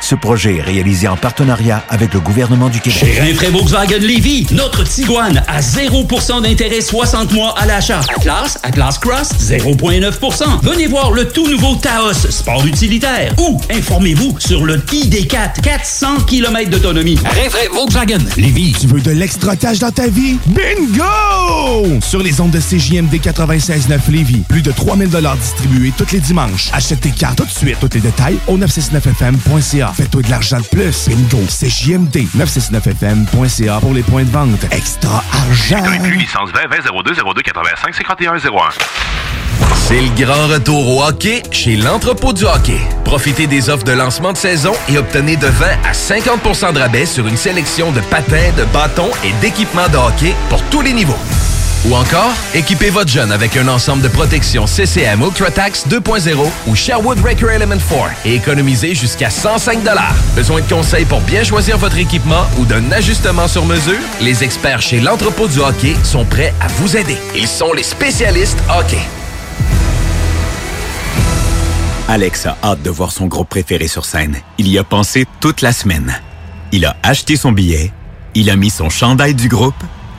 Ce projet est réalisé en partenariat avec le gouvernement du Québec. Chez Rinfraie Volkswagen Lévy, notre Tiguan à 0% d'intérêt 60 mois à l'achat. Atlas, Atlas Cross, 0,9%. Venez voir le tout nouveau Taos, sport utilitaire. Ou informez-vous sur le ID4, 400 km d'autonomie. Rinfraie Volkswagen Lévy. Tu veux de l'extra cash dans ta vie? Bingo! Sur les ondes de CJMD 96.9 Lévis, plus de 3000 distribués tous les dimanches. Achète tes cartes tout de suite. Tous les détails au 969fm.ca. Fais-toi de l'argent de plus. Bingo! CJMD 969fm.ca pour les points de vente. Extra argent! licence 20 20 02 02 85 51 01. C'est le grand retour au hockey chez l'entrepôt du hockey. Profitez des offres de lancement de saison et obtenez de 20 à 50% de rabais sur une sélection de patins, de bâtons et d'équipements de hockey pour tous les niveaux. Ou encore, équipez votre jeune avec un ensemble de protection CCM UltraTax 2.0 ou Sherwood Record Element 4 et économisez jusqu'à 105 Besoin de conseils pour bien choisir votre équipement ou d'un ajustement sur mesure? Les experts chez l'entrepôt du hockey sont prêts à vous aider. Ils sont les spécialistes hockey. Alex a hâte de voir son groupe préféré sur scène. Il y a pensé toute la semaine. Il a acheté son billet, il a mis son chandail du groupe,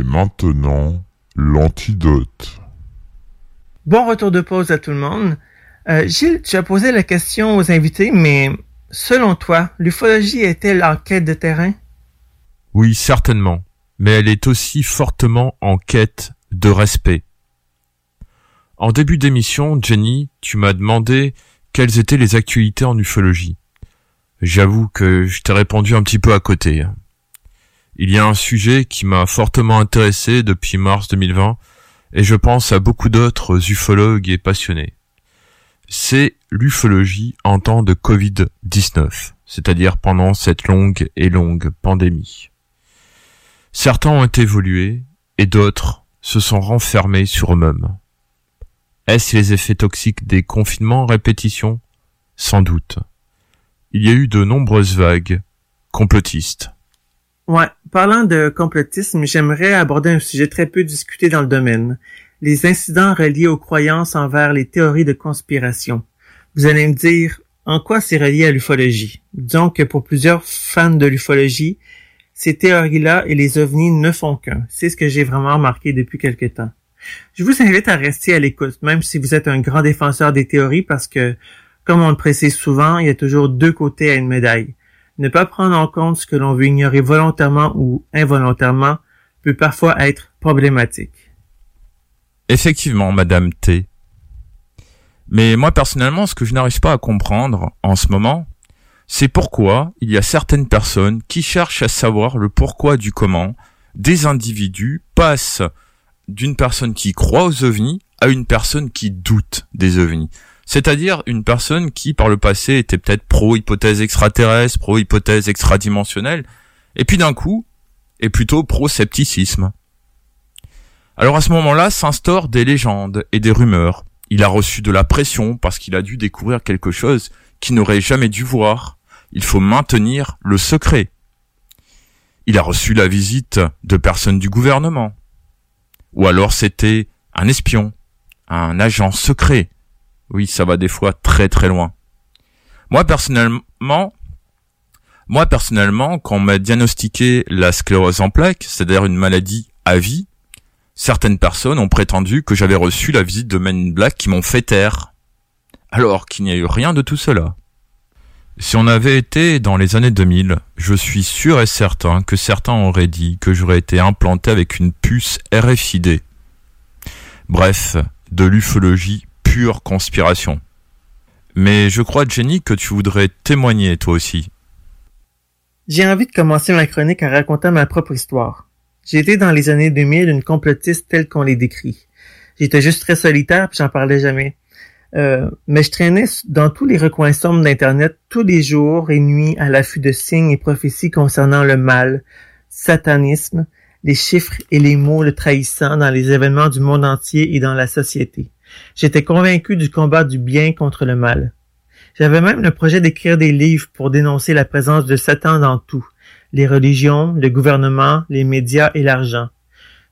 Et maintenant, l'antidote. Bon retour de pause à tout le monde. Euh, Gilles, tu as posé la question aux invités, mais selon toi, l'ufologie est-elle en quête de terrain? Oui, certainement, mais elle est aussi fortement en quête de respect. En début d'émission, Jenny, tu m'as demandé quelles étaient les actualités en ufologie. J'avoue que je t'ai répondu un petit peu à côté. Il y a un sujet qui m'a fortement intéressé depuis mars 2020 et je pense à beaucoup d'autres ufologues et passionnés. C'est l'ufologie en temps de Covid-19, c'est-à-dire pendant cette longue et longue pandémie. Certains ont évolué et d'autres se sont renfermés sur eux-mêmes. Est-ce les effets toxiques des confinements en répétition? Sans doute. Il y a eu de nombreuses vagues complotistes. Ouais, parlant de complotisme, j'aimerais aborder un sujet très peu discuté dans le domaine, les incidents reliés aux croyances envers les théories de conspiration. Vous allez me dire, en quoi c'est relié à l'ufologie? Disons que pour plusieurs fans de l'ufologie, ces théories-là et les ovnis ne font qu'un. C'est ce que j'ai vraiment remarqué depuis quelque temps. Je vous invite à rester à l'écoute, même si vous êtes un grand défenseur des théories, parce que, comme on le précise souvent, il y a toujours deux côtés à une médaille. Ne pas prendre en compte ce que l'on veut ignorer volontairement ou involontairement peut parfois être problématique. Effectivement, Madame T. Mais moi personnellement, ce que je n'arrive pas à comprendre en ce moment, c'est pourquoi il y a certaines personnes qui cherchent à savoir le pourquoi du comment des individus passent d'une personne qui croit aux ovnis à une personne qui doute des ovnis. C'est-à-dire une personne qui, par le passé, était peut-être pro-hypothèse extraterrestre, pro-hypothèse extradimensionnelle, et puis d'un coup, est plutôt pro-scepticisme. Alors à ce moment-là, s'instaurent des légendes et des rumeurs. Il a reçu de la pression parce qu'il a dû découvrir quelque chose qu'il n'aurait jamais dû voir. Il faut maintenir le secret. Il a reçu la visite de personnes du gouvernement. Ou alors c'était un espion, un agent secret, oui, ça va des fois très très loin. Moi personnellement, moi personnellement, quand on m'a diagnostiqué la sclérose en plaques, c'est-à-dire une maladie à vie, certaines personnes ont prétendu que j'avais reçu la visite de Men Black qui m'ont fait taire. Alors qu'il n'y a eu rien de tout cela. Si on avait été dans les années 2000, je suis sûr et certain que certains auraient dit que j'aurais été implanté avec une puce RFID. Bref, de l'ufologie pure conspiration. Mais je crois, Jenny, que tu voudrais témoigner toi aussi. J'ai envie de commencer ma chronique en racontant ma propre histoire. J'étais dans les années 2000 une complotiste telle qu'on les décrit. J'étais juste très solitaire puis j'en parlais jamais. Euh, mais je traînais dans tous les recoins sombres d'Internet tous les jours et nuits à l'affût de signes et prophéties concernant le mal, satanisme, les chiffres et les mots le trahissant dans les événements du monde entier et dans la société. J'étais convaincu du combat du bien contre le mal. J'avais même le projet d'écrire des livres pour dénoncer la présence de Satan dans tout, les religions, le gouvernement, les médias et l'argent.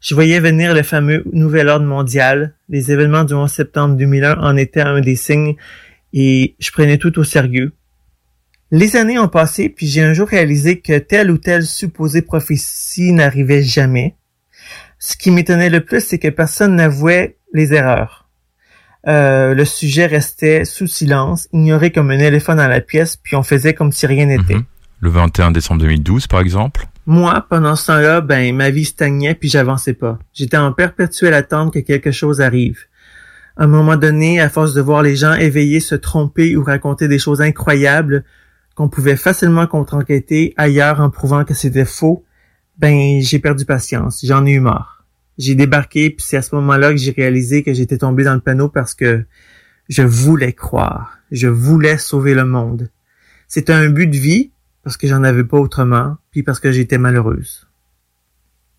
Je voyais venir le fameux nouvel ordre mondial. Les événements du 11 septembre 2001 en étaient un des signes et je prenais tout au sérieux. Les années ont passé, puis j'ai un jour réalisé que telle ou telle supposée prophétie n'arrivait jamais. Ce qui m'étonnait le plus, c'est que personne n'avouait les erreurs. Euh, le sujet restait sous silence, ignoré comme un éléphant dans la pièce, puis on faisait comme si rien n'était. Mhm. Le 21 décembre 2012, par exemple? Moi, pendant ce temps-là, ben, ma vie stagnait puis j'avançais pas. J'étais en perpétuelle attente que quelque chose arrive. À un moment donné, à force de voir les gens éveillés se tromper ou raconter des choses incroyables qu'on pouvait facilement contre-enquêter ailleurs en prouvant que c'était faux, ben, j'ai perdu patience. J'en ai eu marre. J'ai débarqué puis c'est à ce moment-là que j'ai réalisé que j'étais tombé dans le panneau parce que je voulais croire. Je voulais sauver le monde. C'était un but de vie, parce que j'en avais pas autrement, puis parce que j'étais malheureuse.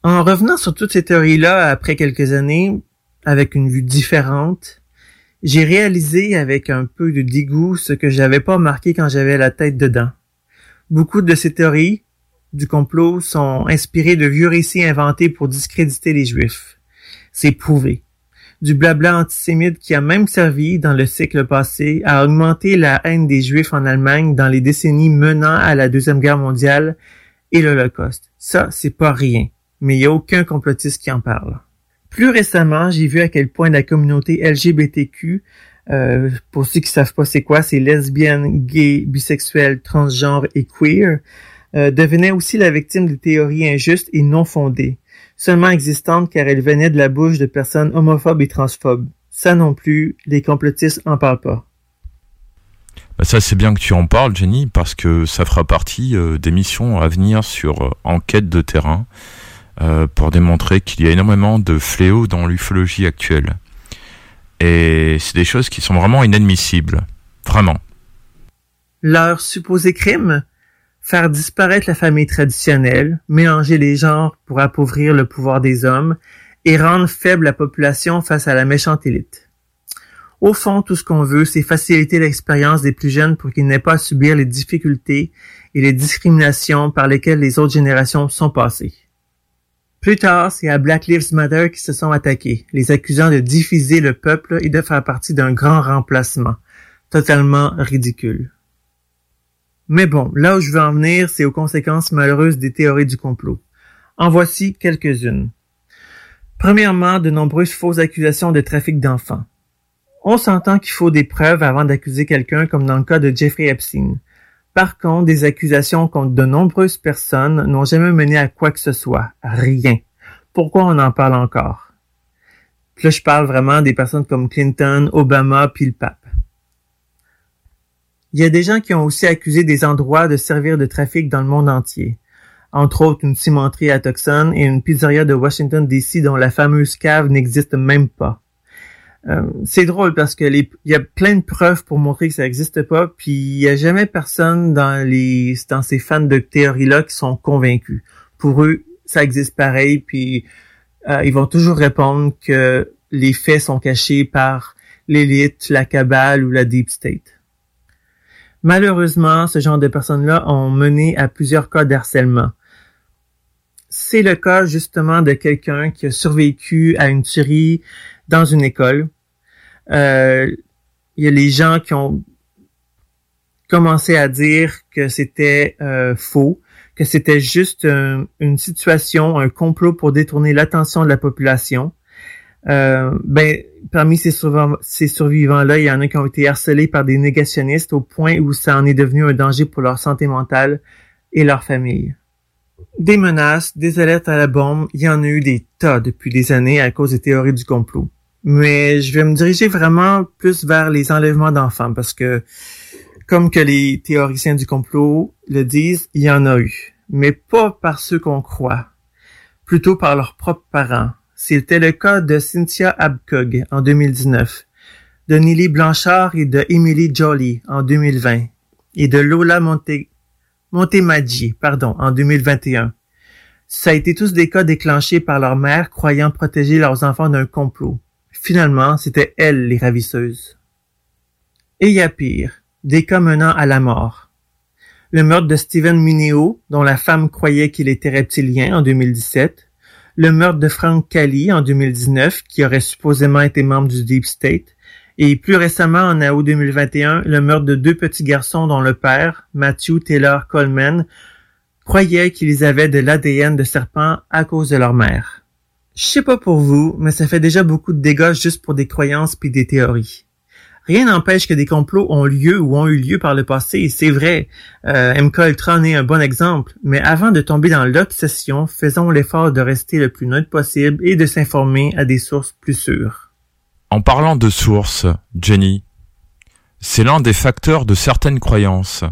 En revenant sur toutes ces théories-là après quelques années, avec une vue différente, j'ai réalisé avec un peu de dégoût ce que j'avais pas remarqué quand j'avais la tête dedans. Beaucoup de ces théories du complot sont inspirées de vieux récits inventés pour discréditer les Juifs. C'est prouvé du blabla antisémite qui a même servi, dans le siècle passé, à augmenter la haine des Juifs en Allemagne dans les décennies menant à la Deuxième Guerre mondiale et l'Holocauste. Ça, c'est pas rien, mais il n'y a aucun complotiste qui en parle. Plus récemment, j'ai vu à quel point la communauté LGBTQ, euh, pour ceux qui savent pas c'est quoi, c'est lesbienne, gay, bisexuel, transgenre et queer, euh, devenait aussi la victime de théories injustes et non fondées seulement existante car elle venait de la bouche de personnes homophobes et transphobes. Ça non plus, les complotistes en parlent pas. Bah, ça c'est bien que tu en parles Jenny parce que ça fera partie euh, des missions à venir sur euh, enquête de terrain euh, pour démontrer qu'il y a énormément de fléaux dans l'ufologie actuelle. Et c'est des choses qui sont vraiment inadmissibles. Vraiment. Leur supposé crime? Faire disparaître la famille traditionnelle, mélanger les genres pour appauvrir le pouvoir des hommes et rendre faible la population face à la méchante élite. Au fond, tout ce qu'on veut, c'est faciliter l'expérience des plus jeunes pour qu'ils n'aient pas à subir les difficultés et les discriminations par lesquelles les autres générations sont passées. Plus tard, c'est à Black Lives Matter qui se sont attaqués, les accusant de diffuser le peuple et de faire partie d'un grand remplacement, totalement ridicule. Mais bon, là où je veux en venir, c'est aux conséquences malheureuses des théories du complot. En voici quelques-unes. Premièrement, de nombreuses fausses accusations de trafic d'enfants. On s'entend qu'il faut des preuves avant d'accuser quelqu'un comme dans le cas de Jeffrey Epstein. Par contre, des accusations contre de nombreuses personnes n'ont jamais mené à quoi que ce soit. Rien. Pourquoi on en parle encore? là, je parle vraiment des personnes comme Clinton, Obama, puis le. Il y a des gens qui ont aussi accusé des endroits de servir de trafic dans le monde entier. Entre autres, une cimenterie à Tucson et une pizzeria de Washington DC dont la fameuse cave n'existe même pas. Euh, c'est drôle parce que il y a plein de preuves pour montrer que ça n'existe pas, puis il y a jamais personne dans les dans ces fans de théorie-là qui sont convaincus. Pour eux, ça existe pareil, puis euh, ils vont toujours répondre que les faits sont cachés par l'élite, la cabale ou la deep state. Malheureusement, ce genre de personnes-là ont mené à plusieurs cas d'harcèlement. C'est le cas justement de quelqu'un qui a survécu à une tuerie dans une école. Euh, il y a les gens qui ont commencé à dire que c'était euh, faux, que c'était juste une situation, un complot pour détourner l'attention de la population. Euh, ben, parmi ces, survivants-là, il y en a qui ont été harcelés par des négationnistes au point où ça en est devenu un danger pour leur santé mentale et leur famille. Des menaces, des alertes à la bombe, il y en a eu des tas depuis des années à cause des théories du complot. Mais je vais me diriger vraiment plus vers les enlèvements d'enfants parce que, comme que les théoriciens du complot le disent, il y en a eu. Mais pas par ceux qu'on croit. Plutôt par leurs propres parents c'était le cas de Cynthia Abcog en 2019, de Nelly Blanchard et de Emily Jolly en 2020 et de Lola Monte Montemaggi pardon, en 2021. Ça a été tous des cas déclenchés par leur mère croyant protéger leurs enfants d'un complot. Finalement, c'était elles les ravisseuses. Et il y a pire, des cas menant à la mort. Le meurtre de Steven Mineo, dont la femme croyait qu'il était reptilien en 2017, le meurtre de Frank Cali en 2019, qui aurait supposément été membre du Deep State, et plus récemment, en août 2021, le meurtre de deux petits garçons dont le père, Matthew Taylor Coleman, croyait qu'ils avaient de l'ADN de serpent à cause de leur mère. Je sais pas pour vous, mais ça fait déjà beaucoup de dégâts juste pour des croyances puis des théories. Rien n'empêche que des complots ont lieu ou ont eu lieu par le passé, c'est vrai. Euh, MK Ultra en est un bon exemple, mais avant de tomber dans l'obsession, faisons l'effort de rester le plus neutre possible et de s'informer à des sources plus sûres. En parlant de sources, Jenny, c'est l'un des facteurs de certaines croyances.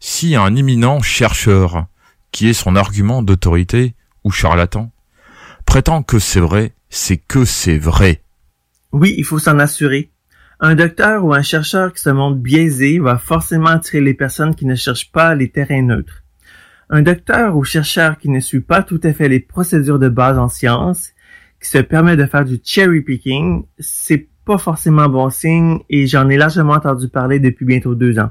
Si un imminent chercheur, qui est son argument d'autorité ou charlatan, prétend que c'est vrai, c'est que c'est vrai. Oui, il faut s'en assurer. Un docteur ou un chercheur qui se montre biaisé va forcément attirer les personnes qui ne cherchent pas les terrains neutres. Un docteur ou chercheur qui ne suit pas tout à fait les procédures de base en sciences, qui se permet de faire du cherry picking, c'est pas forcément bon signe et j'en ai largement entendu parler depuis bientôt deux ans.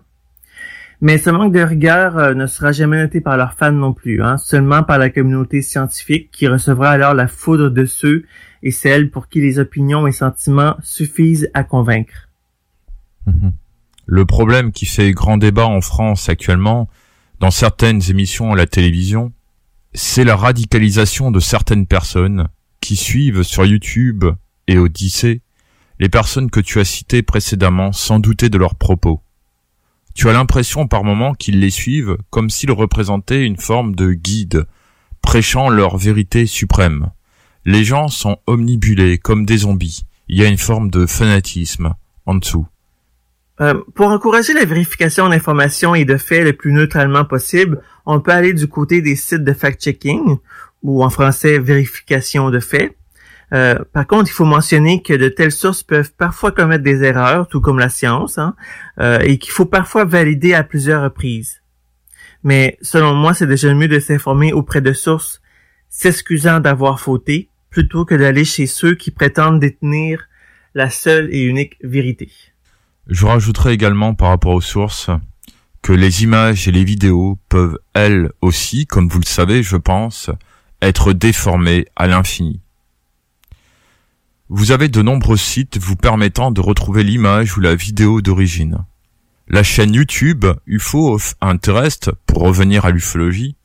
Mais ce manque de rigueur euh, ne sera jamais noté par leurs fans non plus, hein, seulement par la communauté scientifique qui recevra alors la foudre de ceux et celles pour qui les opinions et sentiments suffisent à convaincre. Mhm. Le problème qui fait grand débat en France actuellement, dans certaines émissions à la télévision, c'est la radicalisation de certaines personnes qui suivent sur YouTube et Odyssée les personnes que tu as citées précédemment sans douter de leurs propos. Tu as l'impression par moments qu'ils les suivent comme s'ils représentaient une forme de guide, prêchant leur vérité suprême. Les gens sont omnibulés comme des zombies. Il y a une forme de fanatisme en dessous. Euh, pour encourager la vérification d'informations et de faits le plus neutralement possible, on peut aller du côté des sites de fact-checking, ou en français vérification de faits. Euh, par contre, il faut mentionner que de telles sources peuvent parfois commettre des erreurs, tout comme la science, hein, euh, et qu'il faut parfois valider à plusieurs reprises. Mais selon moi, c'est déjà mieux de s'informer auprès de sources s'excusant d'avoir fauté, plutôt que d'aller chez ceux qui prétendent détenir la seule et unique vérité. Je rajouterai également par rapport aux sources que les images et les vidéos peuvent elles aussi, comme vous le savez, je pense, être déformées à l'infini. Vous avez de nombreux sites vous permettant de retrouver l'image ou la vidéo d'origine. La chaîne YouTube UFO of Interest, pour revenir à l'ufologie,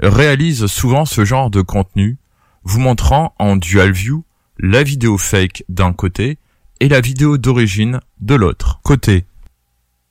réalise souvent ce genre de contenu, vous montrant en dual view la vidéo fake d'un côté et la vidéo d'origine de l'autre côté.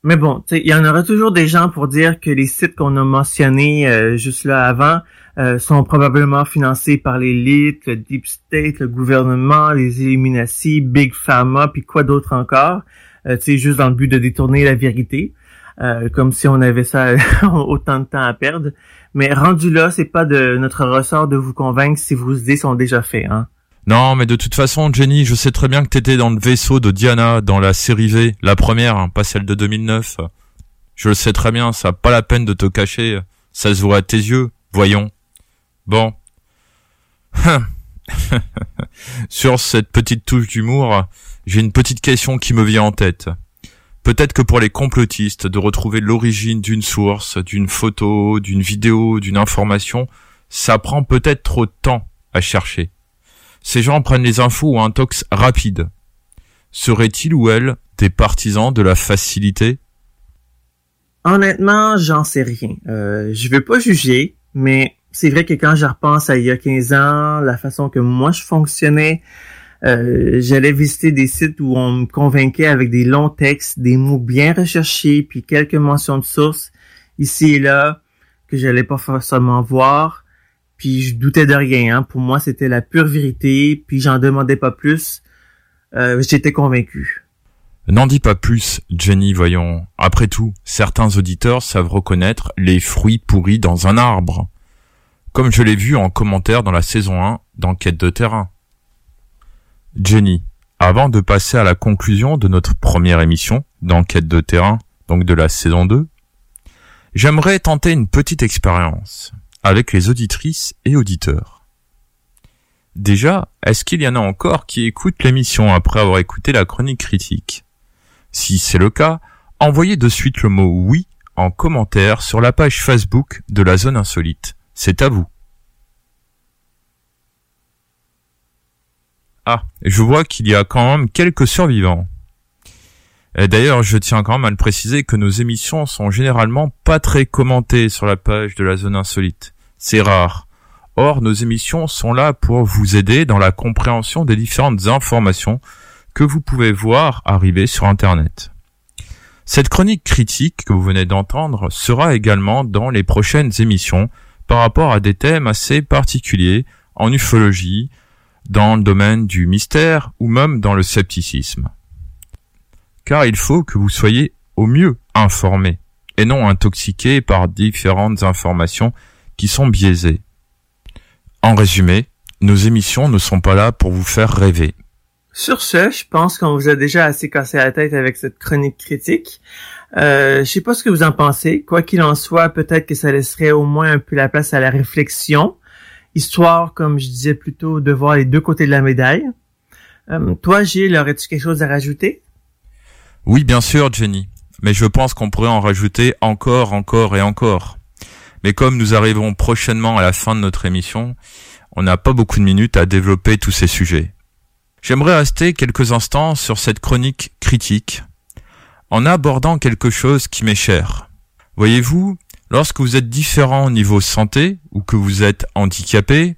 Mais bon, il y en aura toujours des gens pour dire que les sites qu'on a mentionnés euh, juste là avant euh, sont probablement financés par l'élite, le Deep State, le gouvernement, les Illuminati, Big Pharma, puis quoi d'autre encore, euh, juste dans le but de détourner la vérité, euh, comme si on avait ça autant de temps à perdre. Mais rendu là, c'est pas de notre ressort de vous convaincre si vos idées sont déjà faites. Hein. Non, mais de toute façon, Jenny, je sais très bien que t'étais dans le vaisseau de Diana dans la série V, la première, hein, pas celle de 2009. Je le sais très bien, ça a pas la peine de te cacher, ça se voit à tes yeux, voyons. Bon. Sur cette petite touche d'humour, j'ai une petite question qui me vient en tête. Peut-être que pour les complotistes, de retrouver l'origine d'une source, d'une photo, d'une vidéo, d'une information, ça prend peut-être trop de temps à chercher. Ces gens prennent les infos ou un tox rapide. Seraient-ils ou elles des partisans de la facilité? Honnêtement, j'en sais rien. Euh, je veux pas juger, mais c'est vrai que quand je repense à il y a 15 ans, la façon que moi je fonctionnais, euh, j'allais visiter des sites où on me convainquait avec des longs textes, des mots bien recherchés, puis quelques mentions de sources ici et là que j'allais pas forcément voir. Puis je doutais de rien. Hein. Pour moi, c'était la pure vérité. Puis j'en demandais pas plus. Euh, J'étais convaincu. N'en dis pas plus, Jenny, voyons. Après tout, certains auditeurs savent reconnaître les fruits pourris dans un arbre comme je l'ai vu en commentaire dans la saison 1 d'Enquête de terrain. Jenny, avant de passer à la conclusion de notre première émission d'Enquête de terrain, donc de la saison 2, j'aimerais tenter une petite expérience avec les auditrices et auditeurs. Déjà, est-ce qu'il y en a encore qui écoutent l'émission après avoir écouté la chronique critique? Si c'est le cas, envoyez de suite le mot oui en commentaire sur la page Facebook de la zone insolite c'est à vous. Ah, je vois qu'il y a quand même quelques survivants. D'ailleurs, je tiens quand même à le préciser que nos émissions sont généralement pas très commentées sur la page de la zone insolite. C'est rare. Or, nos émissions sont là pour vous aider dans la compréhension des différentes informations que vous pouvez voir arriver sur Internet. Cette chronique critique que vous venez d'entendre sera également dans les prochaines émissions par rapport à des thèmes assez particuliers en ufologie, dans le domaine du mystère ou même dans le scepticisme. Car il faut que vous soyez au mieux informés et non intoxiqués par différentes informations qui sont biaisées. En résumé, nos émissions ne sont pas là pour vous faire rêver. Sur ce, je pense qu'on vous a déjà assez cassé la tête avec cette chronique critique. Euh, je sais pas ce que vous en pensez. Quoi qu'il en soit, peut-être que ça laisserait au moins un peu la place à la réflexion, histoire, comme je disais plus tôt, de voir les deux côtés de la médaille. Euh, toi, Gilles, aurais-tu quelque chose à rajouter? Oui, bien sûr, Jenny. Mais je pense qu'on pourrait en rajouter encore, encore et encore. Mais comme nous arrivons prochainement à la fin de notre émission, on n'a pas beaucoup de minutes à développer tous ces sujets. J'aimerais rester quelques instants sur cette chronique critique en abordant quelque chose qui m'est cher. Voyez-vous, lorsque vous êtes différent au niveau santé ou que vous êtes handicapé,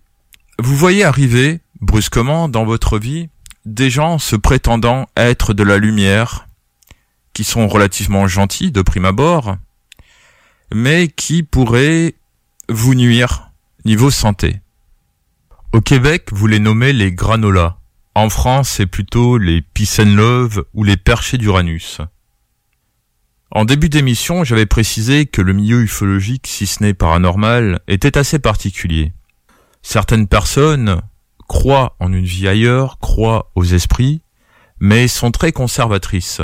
vous voyez arriver brusquement dans votre vie des gens se prétendant être de la lumière, qui sont relativement gentils de prime abord, mais qui pourrait vous nuire niveau santé. Au Québec, vous les nommez les granolas. En France, c'est plutôt les love ou les perchés d'Uranus. En début d'émission, j'avais précisé que le milieu ufologique, si ce n'est paranormal, était assez particulier. Certaines personnes croient en une vie ailleurs, croient aux esprits, mais sont très conservatrices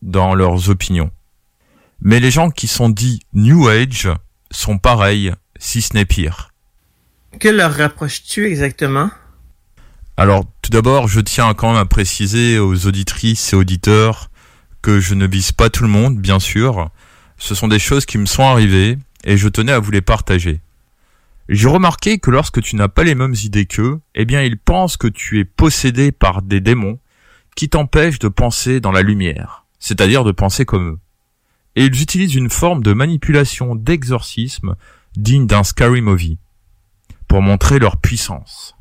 dans leurs opinions. Mais les gens qui sont dits New Age sont pareils, si ce n'est pire. Que leur rapproches-tu exactement? Alors, tout d'abord, je tiens quand même à préciser aux auditrices et auditeurs que je ne vise pas tout le monde, bien sûr. Ce sont des choses qui me sont arrivées et je tenais à vous les partager. J'ai remarqué que lorsque tu n'as pas les mêmes idées qu'eux, eh bien ils pensent que tu es possédé par des démons qui t'empêchent de penser dans la lumière, c'est-à-dire de penser comme eux et ils utilisent une forme de manipulation d'exorcisme digne d'un scary movie pour montrer leur puissance.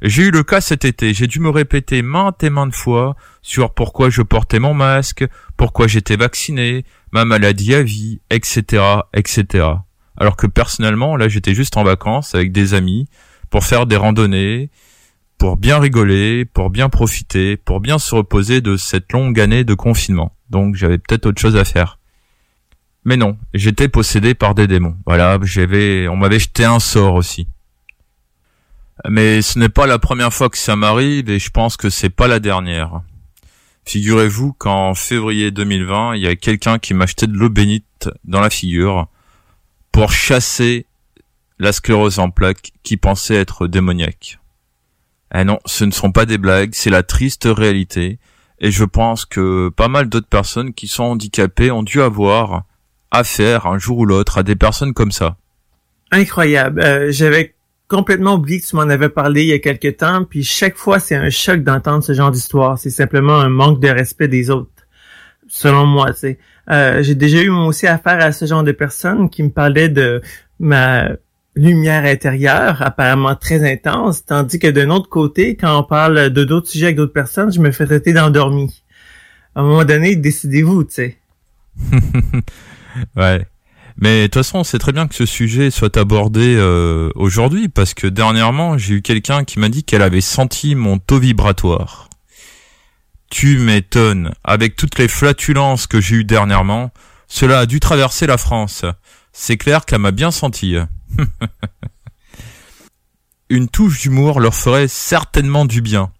J'ai eu le cas cet été, j'ai dû me répéter maintes et maintes fois sur pourquoi je portais mon masque, pourquoi j'étais vacciné, ma maladie à vie, etc., etc. Alors que personnellement, là, j'étais juste en vacances avec des amis pour faire des randonnées, pour bien rigoler, pour bien profiter, pour bien se reposer de cette longue année de confinement. Donc j'avais peut-être autre chose à faire. Mais non, j'étais possédé par des démons. Voilà, j'avais, on m'avait jeté un sort aussi. Mais ce n'est pas la première fois que ça m'arrive et je pense que c'est pas la dernière. Figurez-vous qu'en février 2020, il y a quelqu'un qui m'a acheté de l'eau bénite dans la figure pour chasser la sclérose en plaques qui pensait être démoniaque. Eh non, ce ne sont pas des blagues, c'est la triste réalité. Et je pense que pas mal d'autres personnes qui sont handicapées ont dû avoir affaire un jour ou l'autre à des personnes comme ça. Incroyable. Euh, j'avais complètement oublié que tu m'en avais parlé il y a quelque temps, puis chaque fois c'est un choc d'entendre ce genre d'histoire. C'est simplement un manque de respect des autres, selon moi. Tu. Euh, j'ai déjà eu moi aussi affaire à ce genre de personnes qui me parlaient de ma lumière intérieure, apparemment très intense, tandis que d'un autre côté, quand on parle de d'autres sujets avec d'autres personnes, je me fais traiter d'endormi. À un moment donné, décidez-vous, tu sais. Ouais. Mais de toute façon, c'est très bien que ce sujet soit abordé euh, aujourd'hui parce que dernièrement, j'ai eu quelqu'un qui m'a dit qu'elle avait senti mon taux vibratoire. Tu m'étonnes. Avec toutes les flatulences que j'ai eues dernièrement, cela a dû traverser la France. C'est clair qu'elle m'a bien senti. Une touche d'humour leur ferait certainement du bien.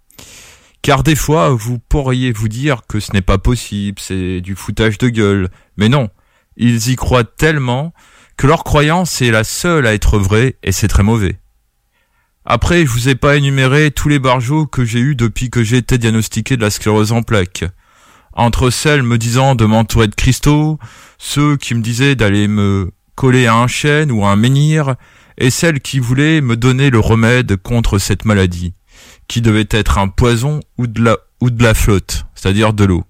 Car des fois, vous pourriez vous dire que ce n'est pas possible, c'est du foutage de gueule. Mais non, ils y croient tellement que leur croyance est la seule à être vraie et c'est très mauvais. Après, je vous ai pas énuméré tous les barjots que j'ai eus depuis que j'ai été diagnostiqué de la sclérose en plaques. Entre celles me disant de m'entourer de cristaux, ceux qui me disaient d'aller me coller à un chêne ou à un menhir, et celles qui voulaient me donner le remède contre cette maladie, qui devait être un poison ou de la, ou de la flotte, c'est-à-dire de l'eau.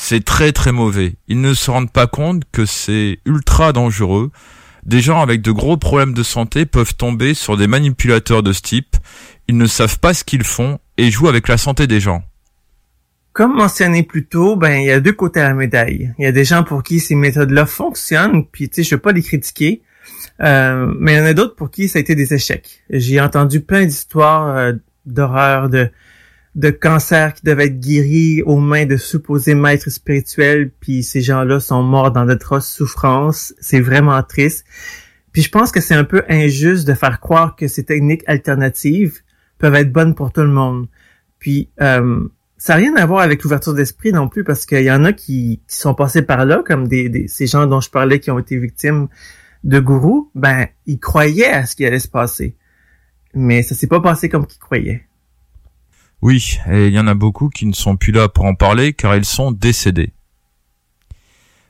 C'est très très mauvais. Ils ne se rendent pas compte que c'est ultra dangereux. Des gens avec de gros problèmes de santé peuvent tomber sur des manipulateurs de ce type. Ils ne savent pas ce qu'ils font et jouent avec la santé des gens. Comme mentionné plus tôt, ben il y a deux côtés à la médaille. Il y a des gens pour qui ces méthodes-là fonctionnent, puis tu sais, je veux pas les critiquer, euh, mais il y en a d'autres pour qui ça a été des échecs. J'ai entendu plein d'histoires euh, d'horreur, de de cancers qui devaient être guéris aux mains de supposés maîtres spirituels, puis ces gens-là sont morts dans d'atroces souffrances. C'est vraiment triste. Puis je pense que c'est un peu injuste de faire croire que ces techniques alternatives peuvent être bonnes pour tout le monde. Puis euh, ça n'a rien à voir avec l'ouverture d'esprit non plus, parce qu'il y en a qui, qui, sont passés par là, comme des, des, ces gens dont je parlais qui ont été victimes de gourous, ben ils croyaient à ce qui allait se passer. Mais ça s'est pas passé comme qu'ils croyaient. Oui, et il y en a beaucoup qui ne sont plus là pour en parler car ils sont décédés.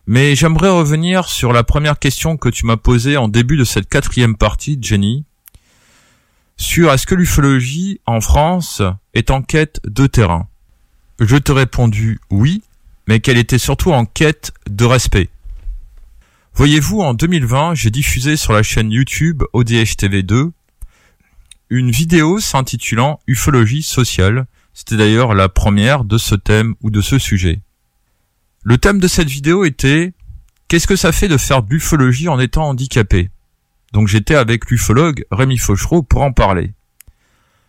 Mais j'aimerais revenir sur la première question que tu m'as posée en début de cette quatrième partie, Jenny, sur est-ce que l'ufologie en France est en quête de terrain? Je te répondu oui, mais qu'elle était surtout en quête de respect. Voyez-vous, en 2020, j'ai diffusé sur la chaîne YouTube ODH TV 2 une vidéo s'intitulant Ufologie sociale. C'était d'ailleurs la première de ce thème ou de ce sujet. Le thème de cette vidéo était Qu'est-ce que ça fait de faire de l'ufologie en étant handicapé? Donc j'étais avec l'ufologue Rémi Fauchereau pour en parler.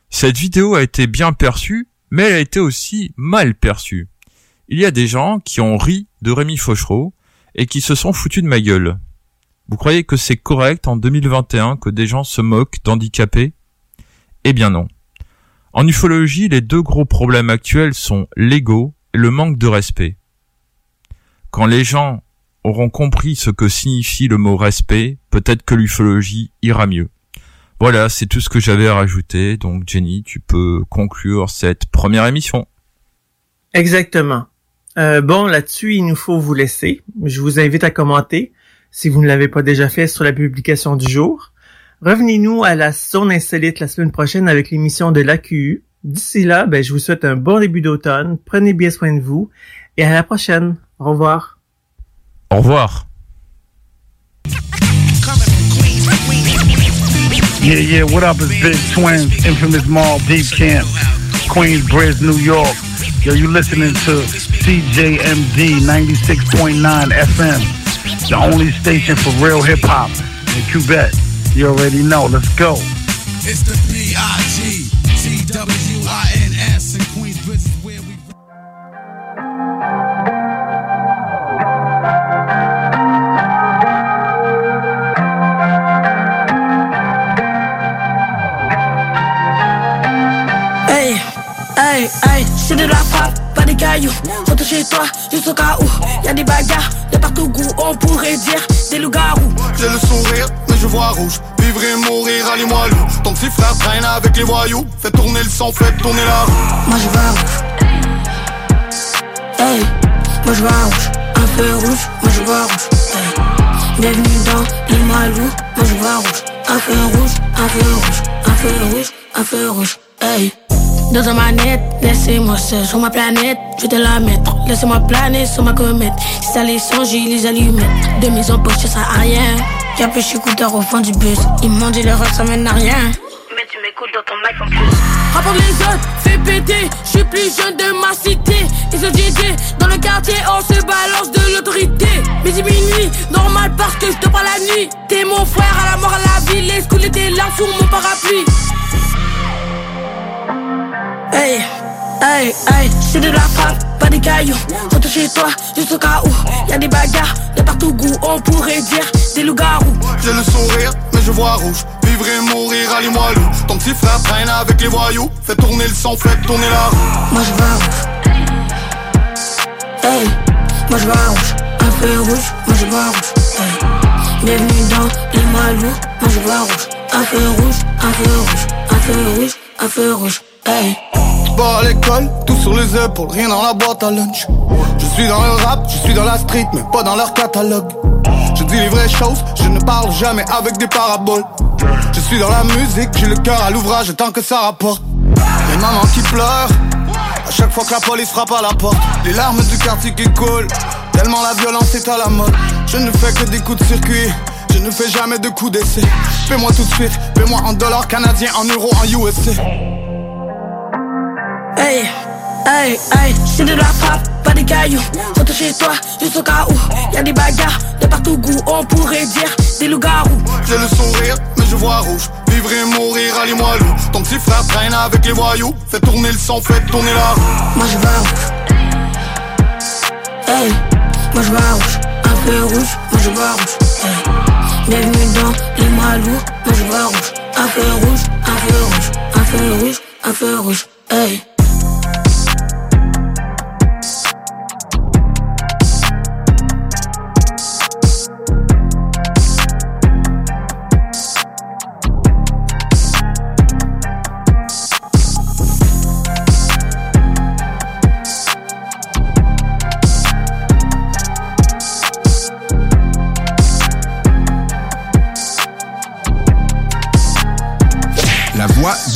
Cette vidéo a été bien perçue, mais elle a été aussi mal perçue. Il y a des gens qui ont ri de Rémi Fauchereau et qui se sont foutus de ma gueule. Vous croyez que c'est correct en 2021 que des gens se moquent d'handicapés? Eh bien non. En ufologie, les deux gros problèmes actuels sont l'ego et le manque de respect. Quand les gens auront compris ce que signifie le mot respect, peut-être que l'ufologie ira mieux. Voilà, c'est tout ce que j'avais à rajouter. Donc Jenny, tu peux conclure cette première émission. Exactement. Euh, bon, là-dessus, il nous faut vous laisser. Je vous invite à commenter si vous ne l'avez pas déjà fait sur la publication du jour. Revenez-nous à la zone insolite la semaine prochaine avec l'émission de l'AQU. D'ici là, ben, je vous souhaite un bon début d'automne. Prenez bien soin de vous et à la prochaine. Au revoir. Au revoir. Yeah, yeah, what up? It's Big Twins, Infamous Mall, Deep Camp, Queensbridge, New York. Yo, you listening to CJMD 96.9 FM, the only station for real hip hop in Quebec. You already know. Let's go. It's the B-I-G-T-W-I-N-S in Queensbridge is where we... Hey, hey, hey, c'est de la frappe, pas des cailloux. Retour chez toi, juste au cas où. Y'a des bagarres de partout goût, on pourrait dire des loups-garous. J'ai le sourire, je vois rouge. Vivre et mourir, allez-moi loup. Ton petit frère traîne avec les voyous. Fais tourner le son, fais tourner la roue. Moi je vois rouge. Hey, moi je vois rouge. Un feu rouge, moi je vois rouge. Hey. Bienvenue dans les Malou, moi je vois rouge. Un feu rouge, un feu rouge, un feu rouge, un feu rouge. Hey. Dans un manette, laissez-moi seul sur ma planète, je vais te la mettre. Laissez-moi planer sur ma comète. Si ça les songe, les allumettes. De mise en poche, ça sert à rien. Y'a plus écouteur au fond du bus. Ils m'ont dit le rock, ça mène à rien. Mais tu m'écoutes dans ton mic en plus. Rapporte les autres, fais péter. Je suis plus jeune de ma cité. Ils ont dit dans le quartier, on se balance de l'autorité. Mais c'est minuit, normal parce que je te parle la nuit. T'es mon frère à la mort à la ville. Les schools étaient là sous mon parapluie. Hey, hey, hey, c'est de la frappe, pas des cailloux. Retour chez toi, juste au cas où. Y'a des bagarres de partout goût, on pourrait dire des loups-garous. J'ai le sourire, mais je vois rouge. Vivre et mourir, allez-moi loup. Ton petit frère traîne avec les voyous. Fais tourner le son, fais tourner la roue. Moi je vois rouge. Hey, moi je vois rouge. Un feu rouge, moi je vois rouge. Hey. Bienvenue dans les Malous, moi je vois rouge. Un feu rouge, un feu rouge, un feu rouge, un feu rouge. Hey. Tout sur les épaules, rien dans la boîte à lunch. Je suis dans le rap, je suis dans la street, mais pas dans leur catalogue. Je dis les vraies choses, je ne parle jamais avec des paraboles. Je suis dans la musique, j'ai le cœur à l'ouvrage tant que ça rapporte. mamans qui pleurent. À chaque fois que la police frappe à la porte, les larmes du quartier qui coulent. Tellement la violence est à la mode. Je ne fais que des coups de circuit. Je ne fais jamais de coups d'essai. Fais-moi tout de suite, fais-moi en dollars canadiens, en euros, en USC. Hey, hey, hey, c'est de la frappe, pas des cailloux. Rentre chez toi, juste au cas où. Y'a des bagarres de partout goût, on pourrait dire des loups-garous. J'ai le sourire, mais je vois rouge. Vivre et mourir, allez-moi loup. Ton petit frère traîne avec les voyous. Fais tourner le son, fais tourner la roue. Moi je vois rouge. Hey, moi je vois rouge. Un feu rouge, moi je vois rouge. Hey. Bienvenue dans les malous, moi je vois rouge. Un feu rouge, un feu rouge, un feu rouge, un feu rouge. Hey.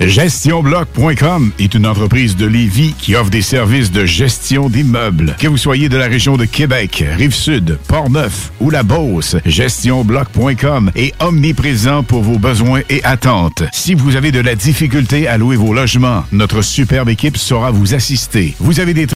GestionBloc.com est une entreprise de Lévis qui offre des services de gestion d'immeubles. Que vous soyez de la région de Québec, Rive-Sud, Port-Neuf ou la Beauce, GestionBloc.com est omniprésent pour vos besoins et attentes. Si vous avez de la difficulté à louer vos logements, notre superbe équipe saura vous assister. Vous avez des